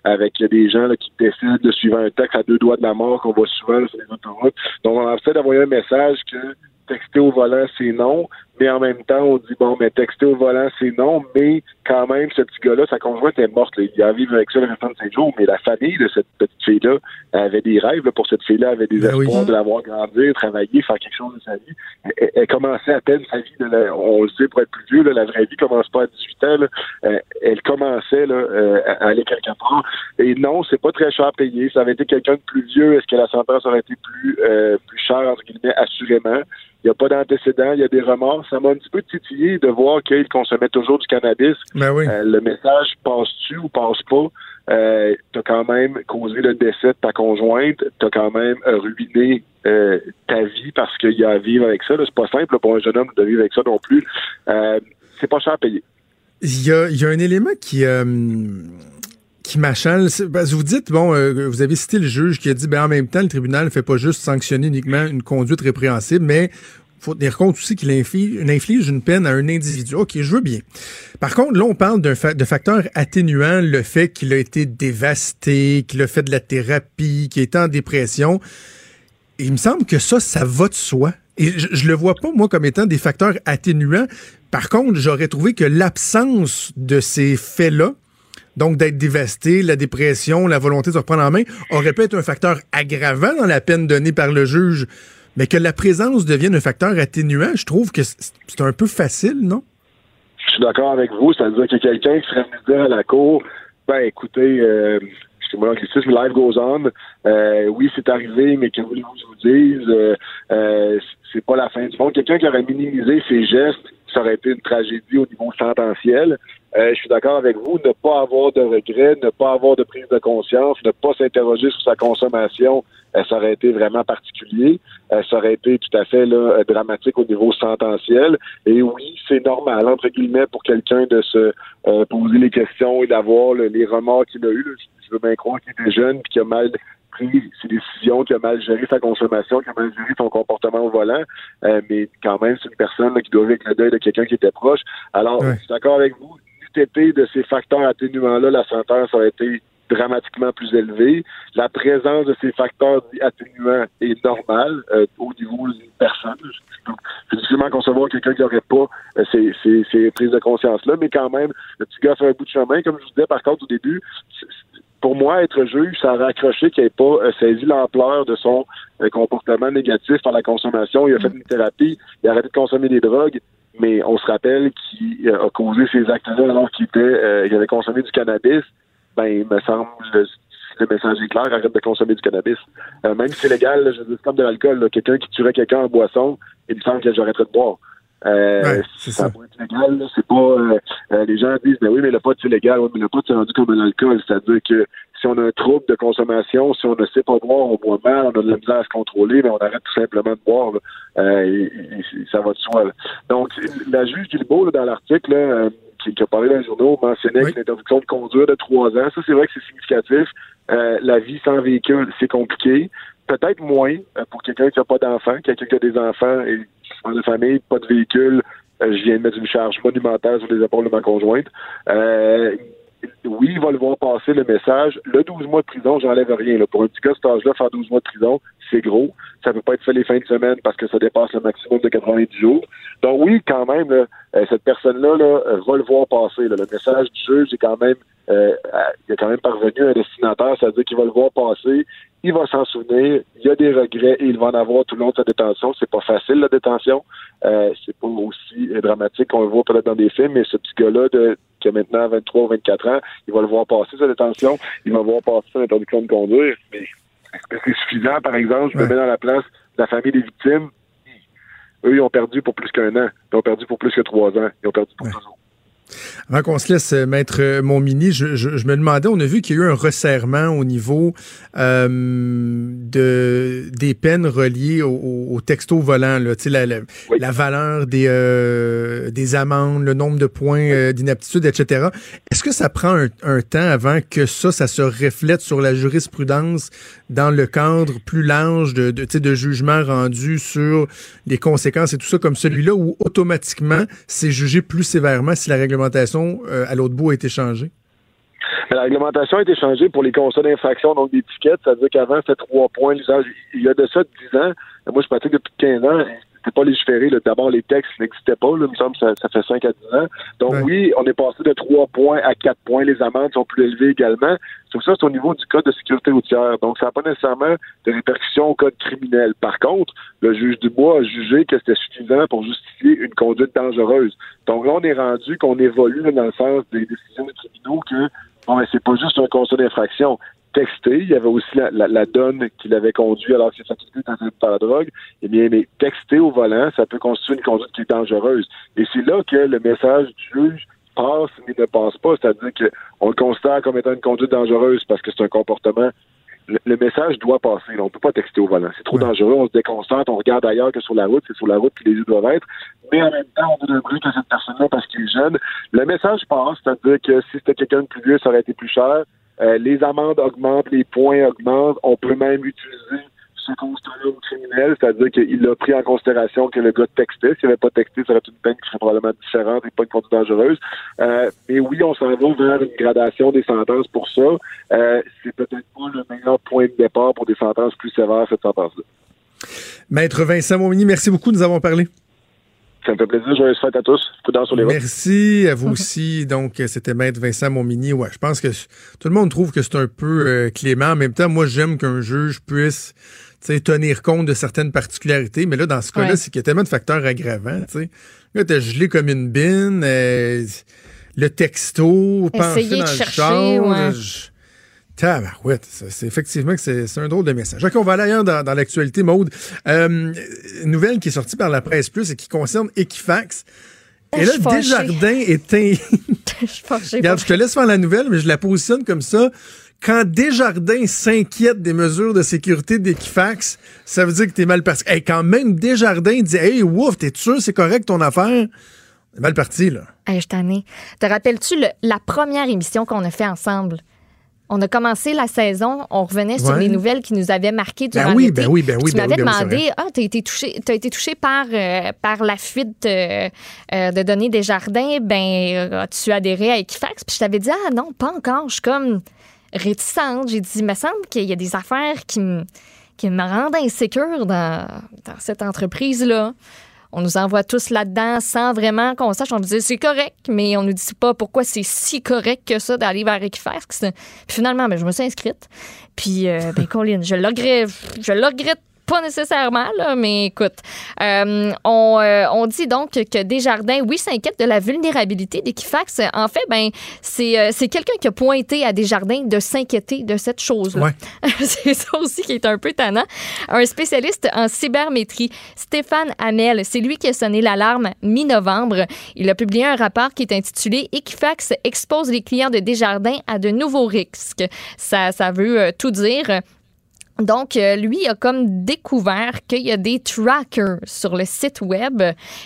avec des gens qui décident de suivre un texte à deux doigts de la mort qu'on voit souvent sur les autoroutes. Donc, on essaie d'envoyer un message que texter au volant, c'est non mais en même temps, on dit bon, mais texter au volant, c'est non, mais quand même, ce petit gars-là, sa conjointe est morte. Là. Il a vécu avec ça le restant de ses jours, mais la famille de cette petite fille-là avait des rêves pour cette fille-là, avait des ben espoirs de la voir grandir, travailler, faire quelque chose de sa vie. Elle, commençait à peine sa vie, on le sait pour être plus vieux, là, la vraie vie commence pas à 18 ans. Euh, elle commençait là, euh, à aller quelque part. Et non, c'est pas très cher à payer. Ça avait été quelqu'un de plus vieux, est-ce que la sentence aurait été plus, euh, plus chère, entre guillemets, assurément? Il n'y a pas d'antécédent, il y a des remords. Ça m'a un petit peu titillé de voir qu'il consommait toujours du cannabis. Ben oui. Euh, le message passe-tu ou passe pas? Euh, t'as quand même causé le décès de ta conjointe, t'as quand même ruiné euh, ta vie parce qu'il y a à vivre avec ça. C'est pas simple pour un jeune homme de vivre avec ça non plus. C'est pas cher à payer. Il y a, y a un élément qui qui m'achale. Vous dites, bon, euh, vous avez cité le juge qui a dit, ben, en même temps, le tribunal ne fait pas juste sanctionner uniquement une conduite répréhensible, mais faut tenir compte aussi qu'il inflige, une peine à un individu. OK, je veux bien. Par contre, là, on parle d'un de facteur atténuant, le fait qu'il a été dévasté, qu'il a fait de la thérapie, qu'il est en dépression. il me semble que ça, ça va de soi. Et je, je le vois pas, moi, comme étant des facteurs atténuants. Par contre, j'aurais trouvé que l'absence de ces faits-là, donc d'être dévasté, la dépression, la volonté de se reprendre en main, aurait pu être un facteur aggravant dans la peine donnée par le juge. Mais que la présence devienne un facteur atténuant, je trouve que c'est un peu facile, non? Je suis d'accord avec vous. C'est-à-dire a quelqu'un qui serait venu dire à la cour, ben écoutez, euh, excusez-moi l'anglicisme, life goes on. Euh, oui, c'est arrivé, mais que voulez-vous que je vous dise? Euh, euh, c'est pas la fin du monde. Quelqu'un qui aurait minimisé ses gestes, ça aurait été une tragédie au niveau sententiel. Euh, je suis d'accord avec vous, ne pas avoir de regrets, ne pas avoir de prise de conscience, ne pas s'interroger sur sa consommation, euh, ça aurait été vraiment particulier. Euh, ça aurait été tout à fait là, dramatique au niveau sententiel. Et oui, c'est normal, entre guillemets, pour quelqu'un de se poser les questions et d'avoir les remords qu'il a eu. Je veux bien croire qu'il était jeune et qu'il a mal pris ses décisions, qu'il a mal géré sa consommation, qu'il a mal géré son comportement au volant. mais quand même, c'est une personne qui doit vivre avec le deuil de quelqu'un qui était proche. Alors, je suis d'accord avec vous de ces facteurs atténuants-là, la sentence a été dramatiquement plus élevée. La présence de ces facteurs atténuants est normale euh, au niveau d'une personne. C'est difficilement concevoir quelqu'un qui n'aurait pas euh, ces, ces, prises de conscience-là, mais quand même, le petit gars fait un bout de chemin. Comme je vous disais, par contre, au début, pour moi, être juge, ça a raccroché qu'il n'ait pas euh, saisi l'ampleur de son comportement négatif par la consommation. Il a fait une thérapie, il a arrêté de consommer des drogues mais on se rappelle qu'il a causé ces actes-là alors qu'il avait consommé du cannabis. Ben, il me semble, le, le message est clair, arrête de consommer du cannabis. Euh, même si c'est légal, je veux comme de l'alcool, quelqu'un qui tuerait quelqu'un en boisson, il me semble que j'arrêterais de boire. Euh, c'est ça. peut être légal, c'est pas. Euh, euh, les gens disent, mais oui, mais le pot c'est légal, oui, mais le pot c'est rendu comme un alcool, c'est-à-dire que si on a un trouble de consommation, si on ne sait pas boire, on boit mal, on a de la misère à se contrôler, mais on arrête tout simplement de boire. et, ça va de soi. Donc, la juge Guilbeault, dans l'article qui, qui, a parlé d'un journal, mentionnait que l'interdiction de conduire de trois ans, ça c'est vrai que c'est significatif. la vie sans véhicule, c'est compliqué. Peut-être moins pour quelqu'un qui n'a pas d'enfants, quelqu'un qui a des enfants et pas de famille, pas de véhicule. Euh, je viens de mettre une charge monumentale sur les épaules de ma conjointe. Euh, oui, il va le voir passer le message. Le 12 mois de prison, j'enlève rien. Là. Pour un petit gars, cet âge-là, faire 12 mois de prison, c'est gros. Ça peut pas être fait les fins de semaine parce que ça dépasse le maximum de 90 jours. Donc oui, quand même, euh, cette personne-là là, va le voir passer. Le message du juge est quand même euh, il est quand même parvenu à un destinataire, c'est-à-dire qu'il va le voir passer, il va s'en souvenir, il y a des regrets et il va en avoir tout le long de sa détention. C'est pas facile la détention, euh, c'est pas aussi dramatique qu'on le voit peut-être dans des films, mais ce petit gars-là de, qui a maintenant 23 ou 24 ans, il va le voir passer sa détention, il va voir passer son interdiction de conduire. Mais est-ce que c'est suffisant, par exemple, je me mets dans la place de la famille des victimes, eux, ils ont perdu pour plus qu'un an, ils ont perdu pour plus que trois ans, ils ont perdu pour toujours. Avant qu'on se laisse mettre euh, mon mini, je, je, me demandais, on a vu qu'il y a eu un resserrement au niveau euh, de des peines reliées au, au texto volant, là, la, la, la valeur des, euh, des amendes, le nombre de points euh, d'inaptitude, etc. Est-ce que ça prend un, un, temps avant que ça, ça se reflète sur la jurisprudence dans le cadre plus large de, de, de jugement rendu sur les conséquences et tout ça, comme celui-là, où automatiquement, c'est jugé plus sévèrement si la réglementation euh, à l'autre bout a été changée? La réglementation a été changée pour les constats d'infraction, donc d'étiquettes. Ça veut dire qu'avant, c'était trois points l'usage. Il y a de ça dix ans. Moi, je pratique depuis 15 ans c'était pas légiféré. D'abord, les textes n'existaient pas. Là, il me semble que ça, fait 5 à 10 ans. Donc oui, on est passé de 3 points à 4 points. Les amendes sont plus élevées également. Tout ça, c'est au niveau du code de sécurité routière. Donc, ça n'a pas nécessairement de répercussions au code criminel. Par contre, le juge Dubois a jugé que c'était suffisant pour justifier une conduite dangereuse. Donc là, on est rendu qu'on évolue dans le sens des décisions des tribunaux que bon, mais c'est pas juste un constat d'infraction texter. Il y avait aussi la, donne qui l'avait conduit alors qu'il s'est fatigué par la drogue. Eh bien, mais texter au volant, ça peut constituer une conduite qui est dangereuse. Et c'est là que le message du juge passe mais ne passe pas. C'est-à-dire qu'on le considère comme étant une conduite dangereuse parce que c'est un comportement. Le, message doit passer. on ne peut pas texter au volant. C'est trop dangereux. On se déconcentre. On regarde ailleurs que sur la route. C'est sur la route que les yeux doivent être. Mais en même temps, on veut un bruit que cette personne-là parce qu'il est jeune. Le message passe. C'est-à-dire que si c'était quelqu'un de plus vieux, ça aurait été plus cher. Euh, les amendes augmentent, les points augmentent. On peut même utiliser ce constat-là au criminel, c'est-à-dire qu'il a pris en considération que le gars textait. S'il n'avait pas texté, ça aurait été une peine qui serait probablement différente et pas une conduite dangereuse. Euh, mais oui, on s'en va vers une gradation des sentences pour ça. Euh, c'est peut-être pas le meilleur point de départ pour des sentences plus sévères, cette sentence-là. Maître Vincent Momini, merci beaucoup, nous avons parlé. Ça me fait plaisir. Joyeuse fête à tous. sur les Merci à vous aussi. Donc, c'était Maître Vincent Montmini. Ouais, je pense que tout le monde trouve que c'est un peu euh, clément. En même temps, moi, j'aime qu'un juge puisse tenir compte de certaines particularités. Mais là, dans ce cas-là, c'est qu'il y a tellement de facteurs aggravants. T'sais. Là, t'as gelé comme une bine. Euh, le texto, penser dans le char. Tabarouette, c'est effectivement que c'est un drôle de message. On va aller ailleurs dans, dans l'actualité, Maude. Euh, une nouvelle qui est sortie par la presse plus et qui concerne Equifax. Et là, Desjardins est un... je Regarde, je te laisse faire la nouvelle, mais je la positionne comme ça. Quand Desjardins s'inquiète des mesures de sécurité d'Equifax, ça veut dire que t'es mal parti. Hey, quand même Desjardins dit Hey, ouf, t'es sûr c'est correct ton affaire? C'est mal parti, là. Hey, je t'en Te rappelles-tu la première émission qu'on a fait ensemble? on a commencé la saison, on revenait sur les nouvelles qui nous avaient marqué durant ben oui, Ben oui, ben oui, tu ben m'avais demandé, ah, tu as été touché, as été touché par, euh, par la fuite euh, euh, de données des jardins, ben as-tu adhéré à Equifax? Puis je t'avais dit, ah non, pas encore. Je suis comme réticente. J'ai dit, il me semble qu'il y a des affaires qui me, qui me rendent insécure dans, dans cette entreprise-là. On nous envoie tous là-dedans sans vraiment qu'on sache. On nous dit c'est correct, mais on nous dit pas pourquoi c'est si correct que ça d'aller vers Equifax. Puis finalement, ben, je me suis inscrite. Puis, euh, ben, Colin, je le regrette, je le regrette pas nécessairement, là, mais écoute, euh, on, euh, on, dit donc que Desjardins, oui, s'inquiète de la vulnérabilité d'Equifax. En fait, ben, c'est, euh, c'est quelqu'un qui a pointé à Desjardins de s'inquiéter de cette chose-là. c'est ça aussi qui est un peu tannant. Un spécialiste en cybermétrie, Stéphane Hamel, c'est lui qui a sonné l'alarme mi-novembre. Il a publié un rapport qui est intitulé Equifax expose les clients de Desjardins à de nouveaux risques. Ça, ça veut tout dire. Donc, euh, lui a comme découvert qu'il y a des trackers sur le site web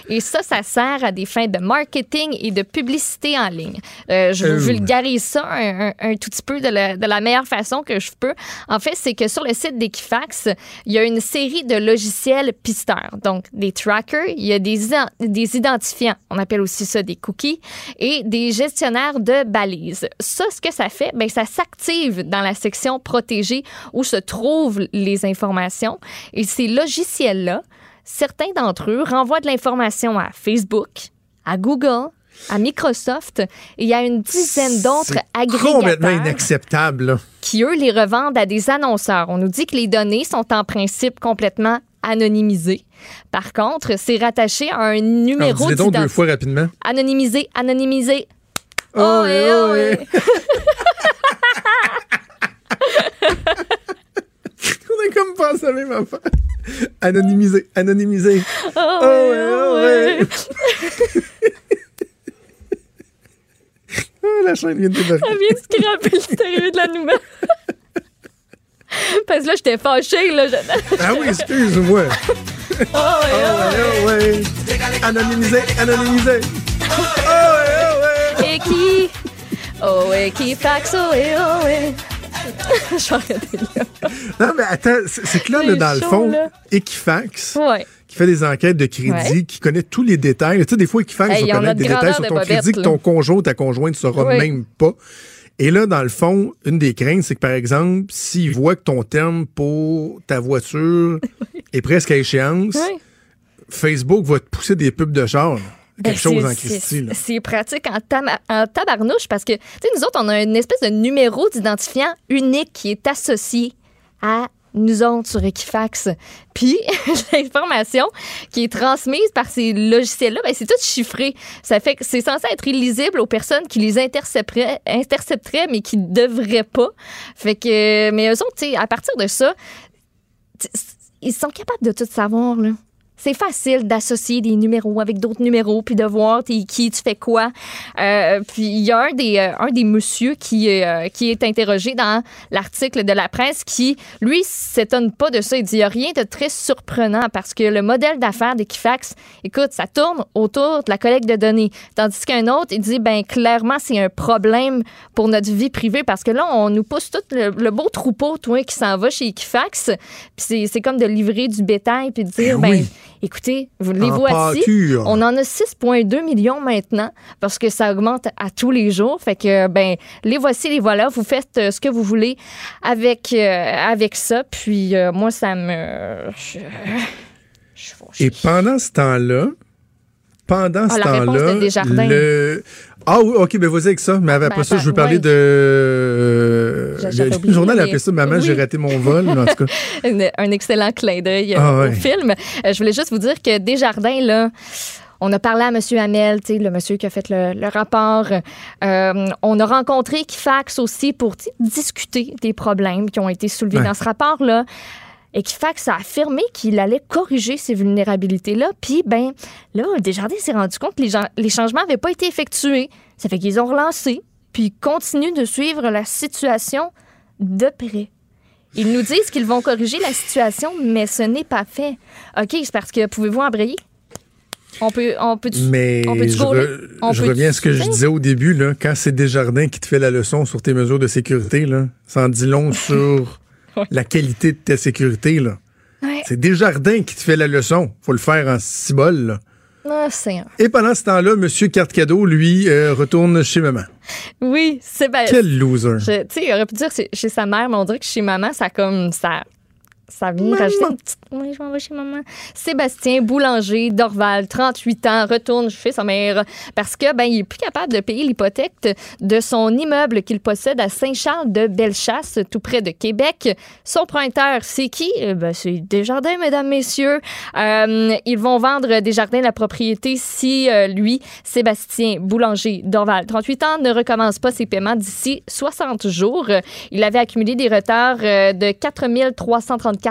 et ça, ça sert à des fins de marketing et de publicité en ligne. Euh, je euh. vulgarise ça un, tout petit peu de la, de la, meilleure façon que je peux. En fait, c'est que sur le site d'Equifax, il y a une série de logiciels pisteurs. Donc, des trackers, il y a des, des identifiants, on appelle aussi ça des cookies, et des gestionnaires de balises. Ça, ce que ça fait, ben, ça s'active dans la section protégée où se trouve les informations. Et ces logiciels-là, certains d'entre eux renvoient de l'information à Facebook, à Google, à Microsoft. Et il y a une dizaine d'autres agrégateurs. complètement inacceptable. Qui, eux, les revendent à des annonceurs. On nous dit que les données sont en principe complètement anonymisées. Par contre, c'est rattaché à un numéro d'identité. donc deux fois rapidement. Anonymisé, anonymisé. Oh, oh, oh, On est comme pas à la même affaire. Anonymisé, anonymisé. Oh, oh, ouais, oh, ouais. la chaîne vient de débarquer. Elle vient de scraper le stéréo de la nouvelle. Parce que là, j'étais fâchée, là. Je... Ah oui, excuse-moi. Oh, ouais, Oh, ouais, oh, ouais. Anonymisé, anonymisé. Oh, ouais, oh, ouais. Et qui? Oh, et qui fax, oh, et oh, et. Non, mais attends, c'est que là, dans le fond, là. Equifax, Ouais. qui fait des enquêtes de crédit, Ouais. qui connaît tous les détails. Tu sais, des fois, Equifax Hey, va connaître de des détails sur ton bobettes, crédit que ton conjoint ou ta conjointe ne saura Oui. même pas. Et là, dans le fond, une des craintes, c'est que, par exemple, s'il voit que ton terme pour ta voiture est presque à échéance. Facebook va te pousser des pubs de char. Ben, Quelque chose c'est- en Christie. c'est- pratique en, tama- en tabarnouche parce que, tu sais, nous autres, on a une espèce de numéro d'identifiant unique qui est associé à nous autres sur Equifax. Puis, l'information qui est transmise par ces logiciels-là, ben, c'est tout chiffré. Ça fait que c'est censé être illisible aux personnes qui les intercepteraient, intercepteraient mais qui ne devraient pas. Fait que, mais eux autres, à partir de ça, ils sont capables de tout savoir, là. C'est facile d'associer des numéros avec d'autres numéros, puis de voir t'es qui, tu fais quoi. Euh, puis il y a un des, euh, un des messieurs qui, euh, qui est interrogé dans l'article de la presse qui, lui, s'étonne pas de ça. Il dit il n'y a rien de très surprenant parce que le modèle d'affaires d'Equifax, écoute, ça tourne autour de la collecte de données. Tandis qu'un autre, il dit ben clairement, c'est un problème pour notre vie privée parce que là, on nous pousse tout le, le beau troupeau, toi, qui s'en va chez Equifax. Puis c'est- comme de livrer du bétail puis de dire Ben ben. Écoutez, vous les En voici. On en a 6,2 millions maintenant parce que ça augmente à tous les jours. Fait que, ben, les voici, les voilà. Vous faites euh, ce que vous voulez avec, euh, avec ça. Puis, euh, moi, ça me. Je, je suis fâchée. Et pendant ce temps-là, pendant ce Ah, la réponse temps-là, le... Ah oui, OK, ben vas-y avec ça. Mais après Ben, ça, je veux attends, parler ouais. de... Le, j'avais le oublié, journal mais- appelait ça « Maman, Oui. j'ai raté mon vol ». En tout cas, un, un excellent clin d'œil euh, Ah au ouais. film. Euh, je voulais juste vous dire que Desjardins, là, on a parlé à M. Hamel, tu sais, le monsieur qui a fait le, le rapport. Euh, on a rencontré Equifax aussi pour discuter des problèmes qui ont été soulevés Ouais. dans ce rapport-là. Equifax a affirmé qu'il allait corriger ces vulnérabilités-là. Puis, ben, là, Desjardins s'est rendu compte que les, gens- les changements n'avaient pas été effectués. Ça fait qu'ils ont relancé, puis ils continuent de suivre la situation de près. Ils nous disent qu'ils vont corriger la situation, mais ce n'est pas fait. OK, c'est parce que pouvez-vous embrayer? On peut, on peut, mais on peut je, re- on je peut reviens à ce que je disais au début. Là, quand c'est Desjardins qui te fait la leçon sur tes mesures de sécurité, là, ça en dit long sur La qualité de ta sécurité. Là. Ouais. C'est Desjardins qui te fait la leçon. faut le faire en cibole. Là. Ah, c'est un- Et pendant ce temps-là, M. Carte Cadeau, lui, euh, retourne chez maman. Oui, c'est bien. Quel loser. Tu sais, il aurait pu dire c'est chez sa mère, mais on dirait que chez maman, ça comme ça. Ça vient rajouter une petite. Oui, je m'en vais chez maman. Sébastien Boulanger d'Orval, 38 ans, retourne chez sa mère parce que ben il est plus capable de payer l'hypothèque de son immeuble qu'il possède à Saint-Charles de Bellechasse, tout près de Québec. Son prêteur, c'est qui? Eh Ben c'est Desjardins, mesdames, messieurs. Euh, ils vont vendre Desjardins la propriété si euh, lui, Sébastien Boulanger d'Orval, 38 ans, ne recommence pas ses paiements d'ici 60 jours. Il avait accumulé des retards euh, de 4 334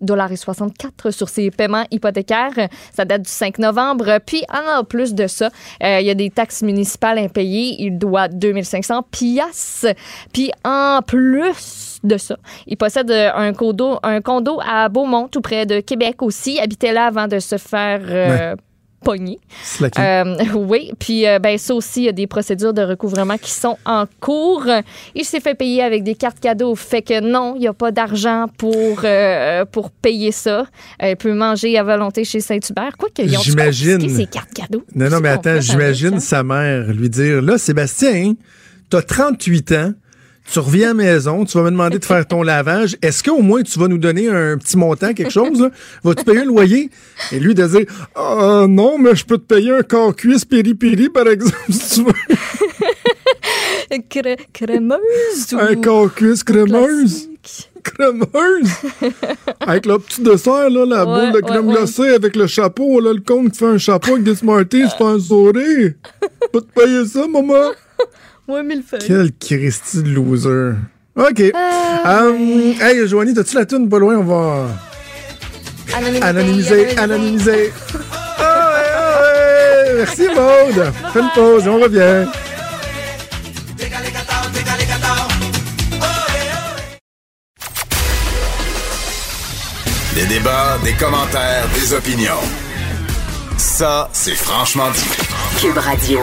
dollars et 64 sur ses paiements hypothécaires. Ça date du 5 novembre. Puis, en plus de ça, euh, il y a des taxes municipales impayées. Il doit 2500 piastres. Puis, en plus de ça, il possède euh, un condo, un condo à Beaumont, tout près de Québec aussi. Habitait là avant de se faire euh. Euh, oui, puis euh, ben ça aussi, il y a des procédures de recouvrement qui sont en cours. Il s'est fait payer avec des cartes cadeaux, fait que non, il n'y a pas d'argent pour, euh, pour payer ça. Euh, il peut manger à volonté chez Saint-Hubert. Quoi qu'ils ont confisqué ses cartes cadeaux? Non, non, mais attends, j'imagine sa mère lui dire Là, Sébastien, t'as 38 ans, tu reviens à la maison, tu vas me demander de faire ton lavage. Est-ce qu'au moins tu vas nous donner un petit montant, quelque chose? Vas-tu payer un loyer? Et lui de dire Ah non, mais je peux te payer un corps cuisse piri-piri, par exemple, si tu veux. Cré- crémeuse ou Un corps cuisse crémeuse. classique? Crémeuse! avec le petit dessert, là, la Ouais, boule de crème ouais, ouais. glacée avec le chapeau, là, le con qui fait un chapeau avec des Smarties, fait un sourire. Peux te payer ça, maman? Quel Christy de loser. OK. Hum, hey, Joanie, t'as-tu la toune pas loin? On va. Anonymiser. Anonymiser. Ah, ah, Merci, Maude. Fais une pause et on revient. Des débats, des commentaires, des opinions. Ça, c'est franchement dit. Cube Radio.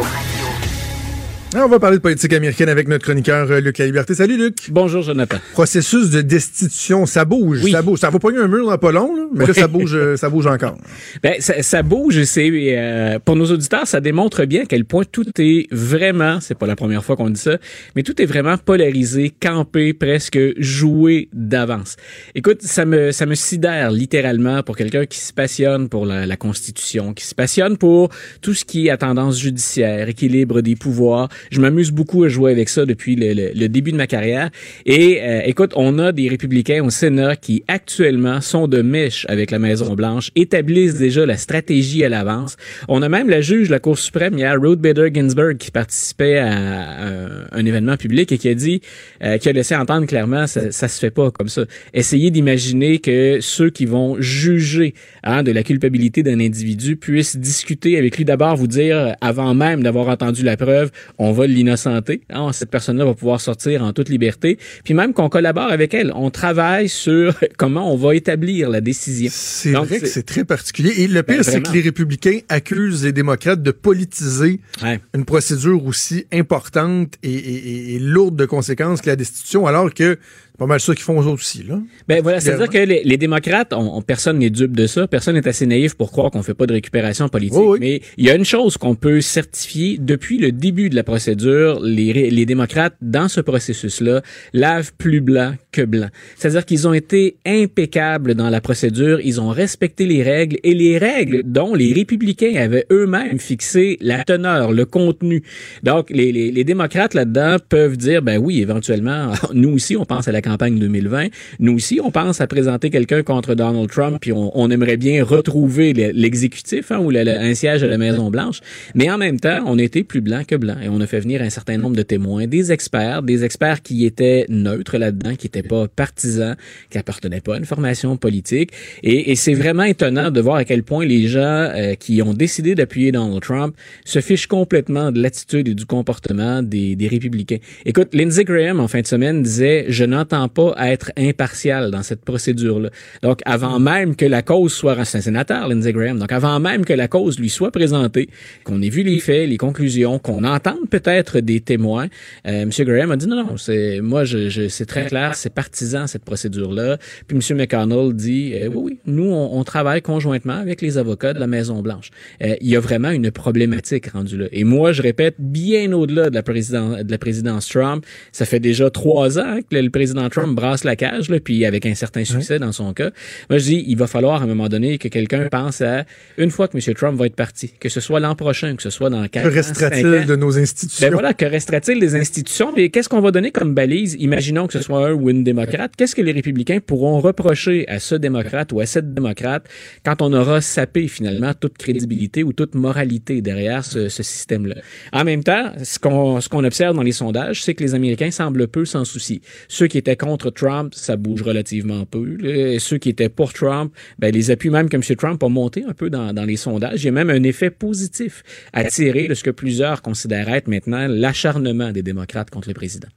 Ah, on va parler de politique américaine avec notre chroniqueur euh, Luc La Liberté. Salut Luc. Bonjour Jonathan. Processus de destitution, ça bouge, Oui. ça bouge. Ça va pas un mur dans pas long, là, mais là ça bouge, euh, ça bouge encore. Ben, ça, ça bouge et c'est euh, pour nos auditeurs, ça démontre bien à quel point tout est vraiment, c'est pas la première fois qu'on dit ça, mais tout est vraiment polarisé, campé, presque joué d'avance. Écoute, ça me ça me sidère littéralement pour quelqu'un qui se passionne pour la, la Constitution, qui se passionne pour tout ce qui est à tendance judiciaire, équilibre des pouvoirs. Je m'amuse beaucoup à jouer avec ça depuis le, le- le début de ma carrière. Et euh, écoute, on a des républicains au Sénat qui actuellement sont de mèche avec la Maison Blanche, établissent déjà la stratégie à l'avance. On a même la juge de la Cour suprême hier, Ruth Bader Ginsburg, qui participait à, un- un événement public et qui a dit, euh, qui a laissé entendre clairement, ça, ça se fait pas comme ça. Essayez d'imaginer que ceux qui vont juger hein, de la culpabilité d'un individu puissent discuter avec lui d'abord, vous dire avant même d'avoir entendu la preuve, on va l'innocenter. Hein, cette personne-là va pouvoir sortir en toute liberté. Puis même qu'on collabore avec elle, on travaille sur comment on va établir la décision. C'est vrai que c'est- c'est très particulier. Et le pire, Ben, c'est vraiment. que les républicains accusent les démocrates de politiser Ouais. une procédure aussi importante et, et- et- et lourde de conséquences que la destitution, alors que c'est pas mal ça qu'ils font aux autres aussi. Là. Ben voilà, c'est-à-dire que les, les démocrates, on, on- personne n'est dupe de ça, personne n'est assez naïf pour croire qu'on fait pas de récupération politique. Oui, oui. Mais il y a une chose qu'on peut certifier depuis le début de la procédure, les, démocrates dans ce processus-là lavent plus blanc que blanc. C'est-à-dire qu'ils ont été impeccables dans la procédure, ils ont respecté les règles et les règles dont les républicains avaient eux-mêmes fixé la teneur, le contenu. Donc les, les, les démocrates là-dedans peuvent dire ben oui, éventuellement, nous aussi on pense à la campagne 2020, nous aussi on pense à présenter quelqu'un contre Donald Trump puis on, aimerait bien retrouver le- l'exécutif hein, ou un siège à la Maison Blanche, mais en même temps, on était plus blanc que blanc et on a fait venir un certain nombre de témoins, des experts, des experts qui étaient neutres là-dedans, qui n'étaient pas partisans, qui appartenaient pas à une formation politique. Et, et c'est vraiment étonnant de voir à quel point les gens euh, qui ont décidé d'appuyer Donald Trump se fichent complètement de l'attitude et du comportement des, des républicains. Écoute, Lindsey Graham en fin de semaine disait je n'entends pas être impartial dans cette procédure-là. Donc avant même que la cause soit un sénateur Lindsey Graham, donc avant même que la cause lui soit présentée, qu'on ait vu les faits, les conclusions, qu'on entende peut-être des témoins, euh, M. Graham a dit non non, c'est moi je, je c'est très clair, c'est partisan cette procédure-là. Puis M. McConnell dit euh, oui oui, nous on, on travaille conjointement avec les avocats de la Maison Blanche. Euh, il y a vraiment une problématique rendue là. Et moi je répète bien au-delà de la présidence de la présidence Trump, ça fait déjà trois ans que le président Trump brasse la cage là, puis avec un certain succès dans son cas. Moi je dis il va falloir à un moment donné que quelqu'un pense à une fois que M. Trump va être parti, que ce soit l'an prochain, que ce soit dans quatre Que restera-t-il de nos institutions? Ben voilà, que restera-t-il des institutions? Mais qu'est-ce qu'on va donner comme balise? Imaginons que ce soit un ou une démocrate. Qu'est-ce que les républicains pourront reprocher à ce démocrate ou à cette démocrate quand on aura sapé finalement toute crédibilité ou toute moralité derrière ce, ce système-là? En même temps, ce qu'on ce qu'on observe dans les sondages, c'est que les Américains semblent peu s'en soucier. Ceux qui étaient contre Trump, ça bouge relativement peu. là. Et ceux qui étaient pour Trump, ben, les appuis même que M. Trump a monté un peu dans, dans les sondages. Il y a même un effet positif à tirer de ce que plusieurs considèrent être maintenant l'acharnement des démocrates contre le président.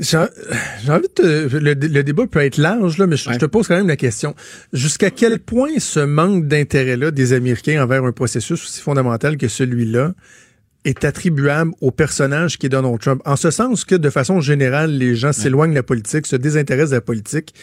J'ai envie de te- le, le débat peut être large, là, mais je, je te pose quand même la question. Jusqu'à quel point ce manque d'intérêt-là des Américains envers un processus aussi fondamental que celui-là est attribuable au personnage qui est Donald Trump? En ce sens que, de façon générale, les gens s'éloignent de la politique, se désintéressent de la politique.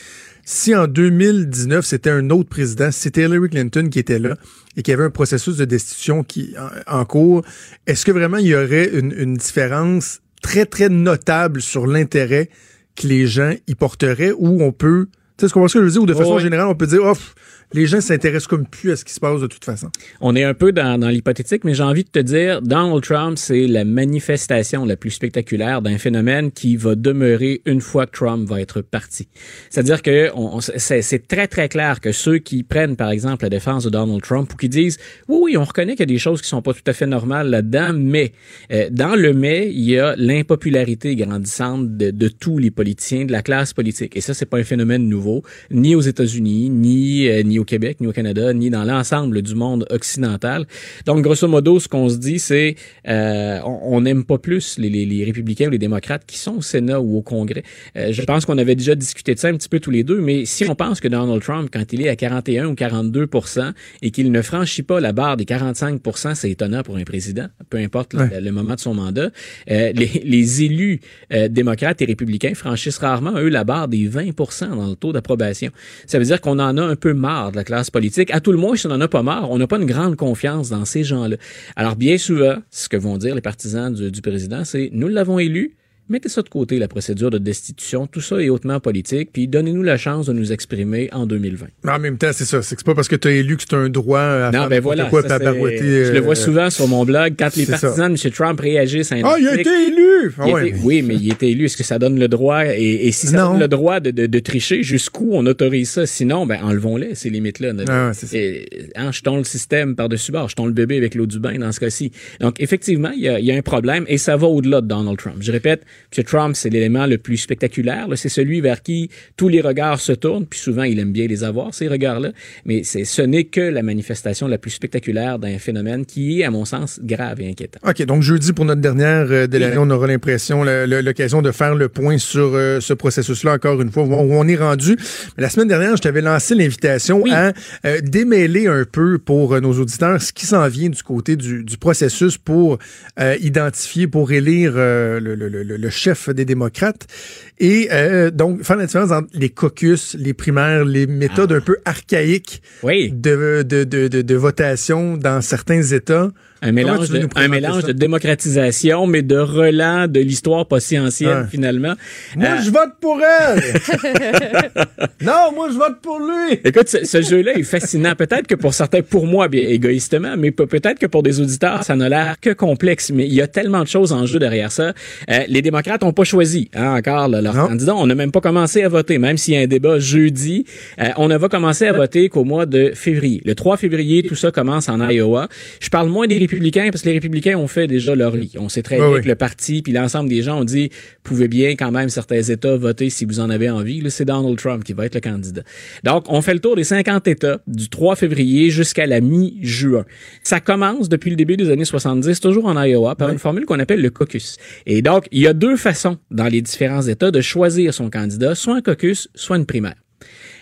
Si en 2019, c'était un autre président, si c'était Hillary Clinton qui était là et qu'il y avait un processus de destitution qui en, en cours, est-ce que vraiment il y aurait une, une différence très, très notable sur l'intérêt que les gens y porteraient ou on peut, tu sais ce qu'on ce que je veux dire, ou de Oh, façon oui. générale, on peut dire, oh, pff, les gens s'intéressent comme plus à ce qui se passe de toute façon. On est un peu dans, l'hypothétique, mais j'ai envie de te dire, Donald Trump, c'est la manifestation la plus spectaculaire d'un phénomène qui va demeurer une fois que Trump va être parti. C'est-à-dire que c'est très, très clair que ceux qui prennent, par exemple, la défense de Donald Trump ou qui disent, oui, oui, on reconnaît qu'il y a des choses qui sont pas tout à fait normales là-dedans, mais euh, dans le mais, il y a l'impopularité grandissante de, de tous les politiciens, de la classe politique. Et ça, c'est pas un phénomène nouveau, ni aux États-Unis, ni, euh, ni ni au Québec, ni au Canada, ni dans l'ensemble du monde occidental. Donc, grosso modo, ce qu'on se dit, c'est euh, on n'aime pas plus les, les, les, républicains ou les démocrates qui sont au Sénat ou au Congrès. Euh, je pense qu'on avait déjà discuté de ça un petit peu tous les deux, mais si on pense que Donald Trump, quand il est à 41 ou 42% et qu'il ne franchit pas la barre des 45% c'est étonnant pour un président, peu importe le, le, moment de son mandat, euh, les, les, élus euh, démocrates et républicains franchissent rarement, eux, la barre des 20% dans le taux d'approbation. Ça veut dire qu'on en a un peu marre de la classe politique. À tout le moins, si on n'en a pas marre, on n'a pas une grande confiance dans ces gens-là. Alors, bien souvent, ce que vont dire les partisans du, du président, c'est nous l'avons élu, Mettez ça de côté, la procédure de destitution. Tout ça est hautement politique. Puis donnez-nous la chance de nous exprimer en 2020. En même temps, c'est ça. C'est pas parce que tu as élu que c'est un droit à non, ben voilà, quoi, ça, Je le vois euh, souvent sur mon blog. Quand les partisans ça. de M. Trump réagissent à un Ah, il a été élu! Ah, ouais, Oui, mais il a été élu. Est-ce que ça donne le droit? Et, et si ça non. donne le droit de, de, de tricher, jusqu'où on autorise ça? Sinon, ben enlevons-les, ces limites-là. Ah, hein, jetons le système par-dessus bord. Jetons le bébé avec l'eau du bain dans ce cas-ci. Donc, effectivement, il y, y a un problème et ça va au-delà de Donald Trump. Je répète, M. Trump, c'est l'élément le plus spectaculaire. C'est celui vers qui tous les regards se tournent, puis souvent il aime bien les avoir, ces regards-là. Mais ce n'est que la manifestation la plus spectaculaire d'un phénomène qui est, à mon sens, grave et inquiétant. OK, donc jeudi, pour notre dernière euh, on aura l'impression, l'occasion de faire le point sur euh, ce processus-là, encore une fois, où on est rendu. Mais la semaine dernière, je t'avais lancé l'invitation oui. à euh, démêler un peu pour nos auditeurs ce qui s'en vient du côté du, du processus pour identifier, pour élire le, le, le, le chef des démocrates. Et euh, donc, faire la différence entre les caucus, les primaires, les méthodes ah. un peu archaïques oui. de, de, de, de, de votation dans certains États. Un mélange, de, un mélange de démocratisation, mais de relent de l'histoire pas si ancienne, finalement. Moi, Euh, je vote pour elle! non, moi, je vote pour lui! Écoute, ce, ce jeu-là est fascinant. Peut-être que pour certains, pour moi, bien égoïstement, mais pe- peut-être que pour des auditeurs, ça n'a l'air que complexe. Mais il y a tellement de choses en jeu derrière ça. Euh, les démocrates n'ont pas choisi hein, encore là, leur Non. candidat. On n'a même pas commencé à voter, même s'il y a un débat jeudi. Euh, on ne va commencer à voter qu'au mois de février. Le 3 février, tout ça commence en Iowa. Je parle moins des républicains parce que les républicains ont fait déjà leur lit. On sait très bien oui. que le parti puis l'ensemble des gens ont dit pouvez bien quand même certains États voter si vous en avez envie. Là, c'est Donald Trump qui va être le candidat. Donc, on fait le tour des 50 États du 3 février jusqu'à la mi-juin. Ça commence depuis le début des années 70, toujours en Iowa, par une formule qu'on appelle le caucus. Et donc, il y a deux façons dans les différents États de choisir son candidat, soit un caucus, soit une primaire.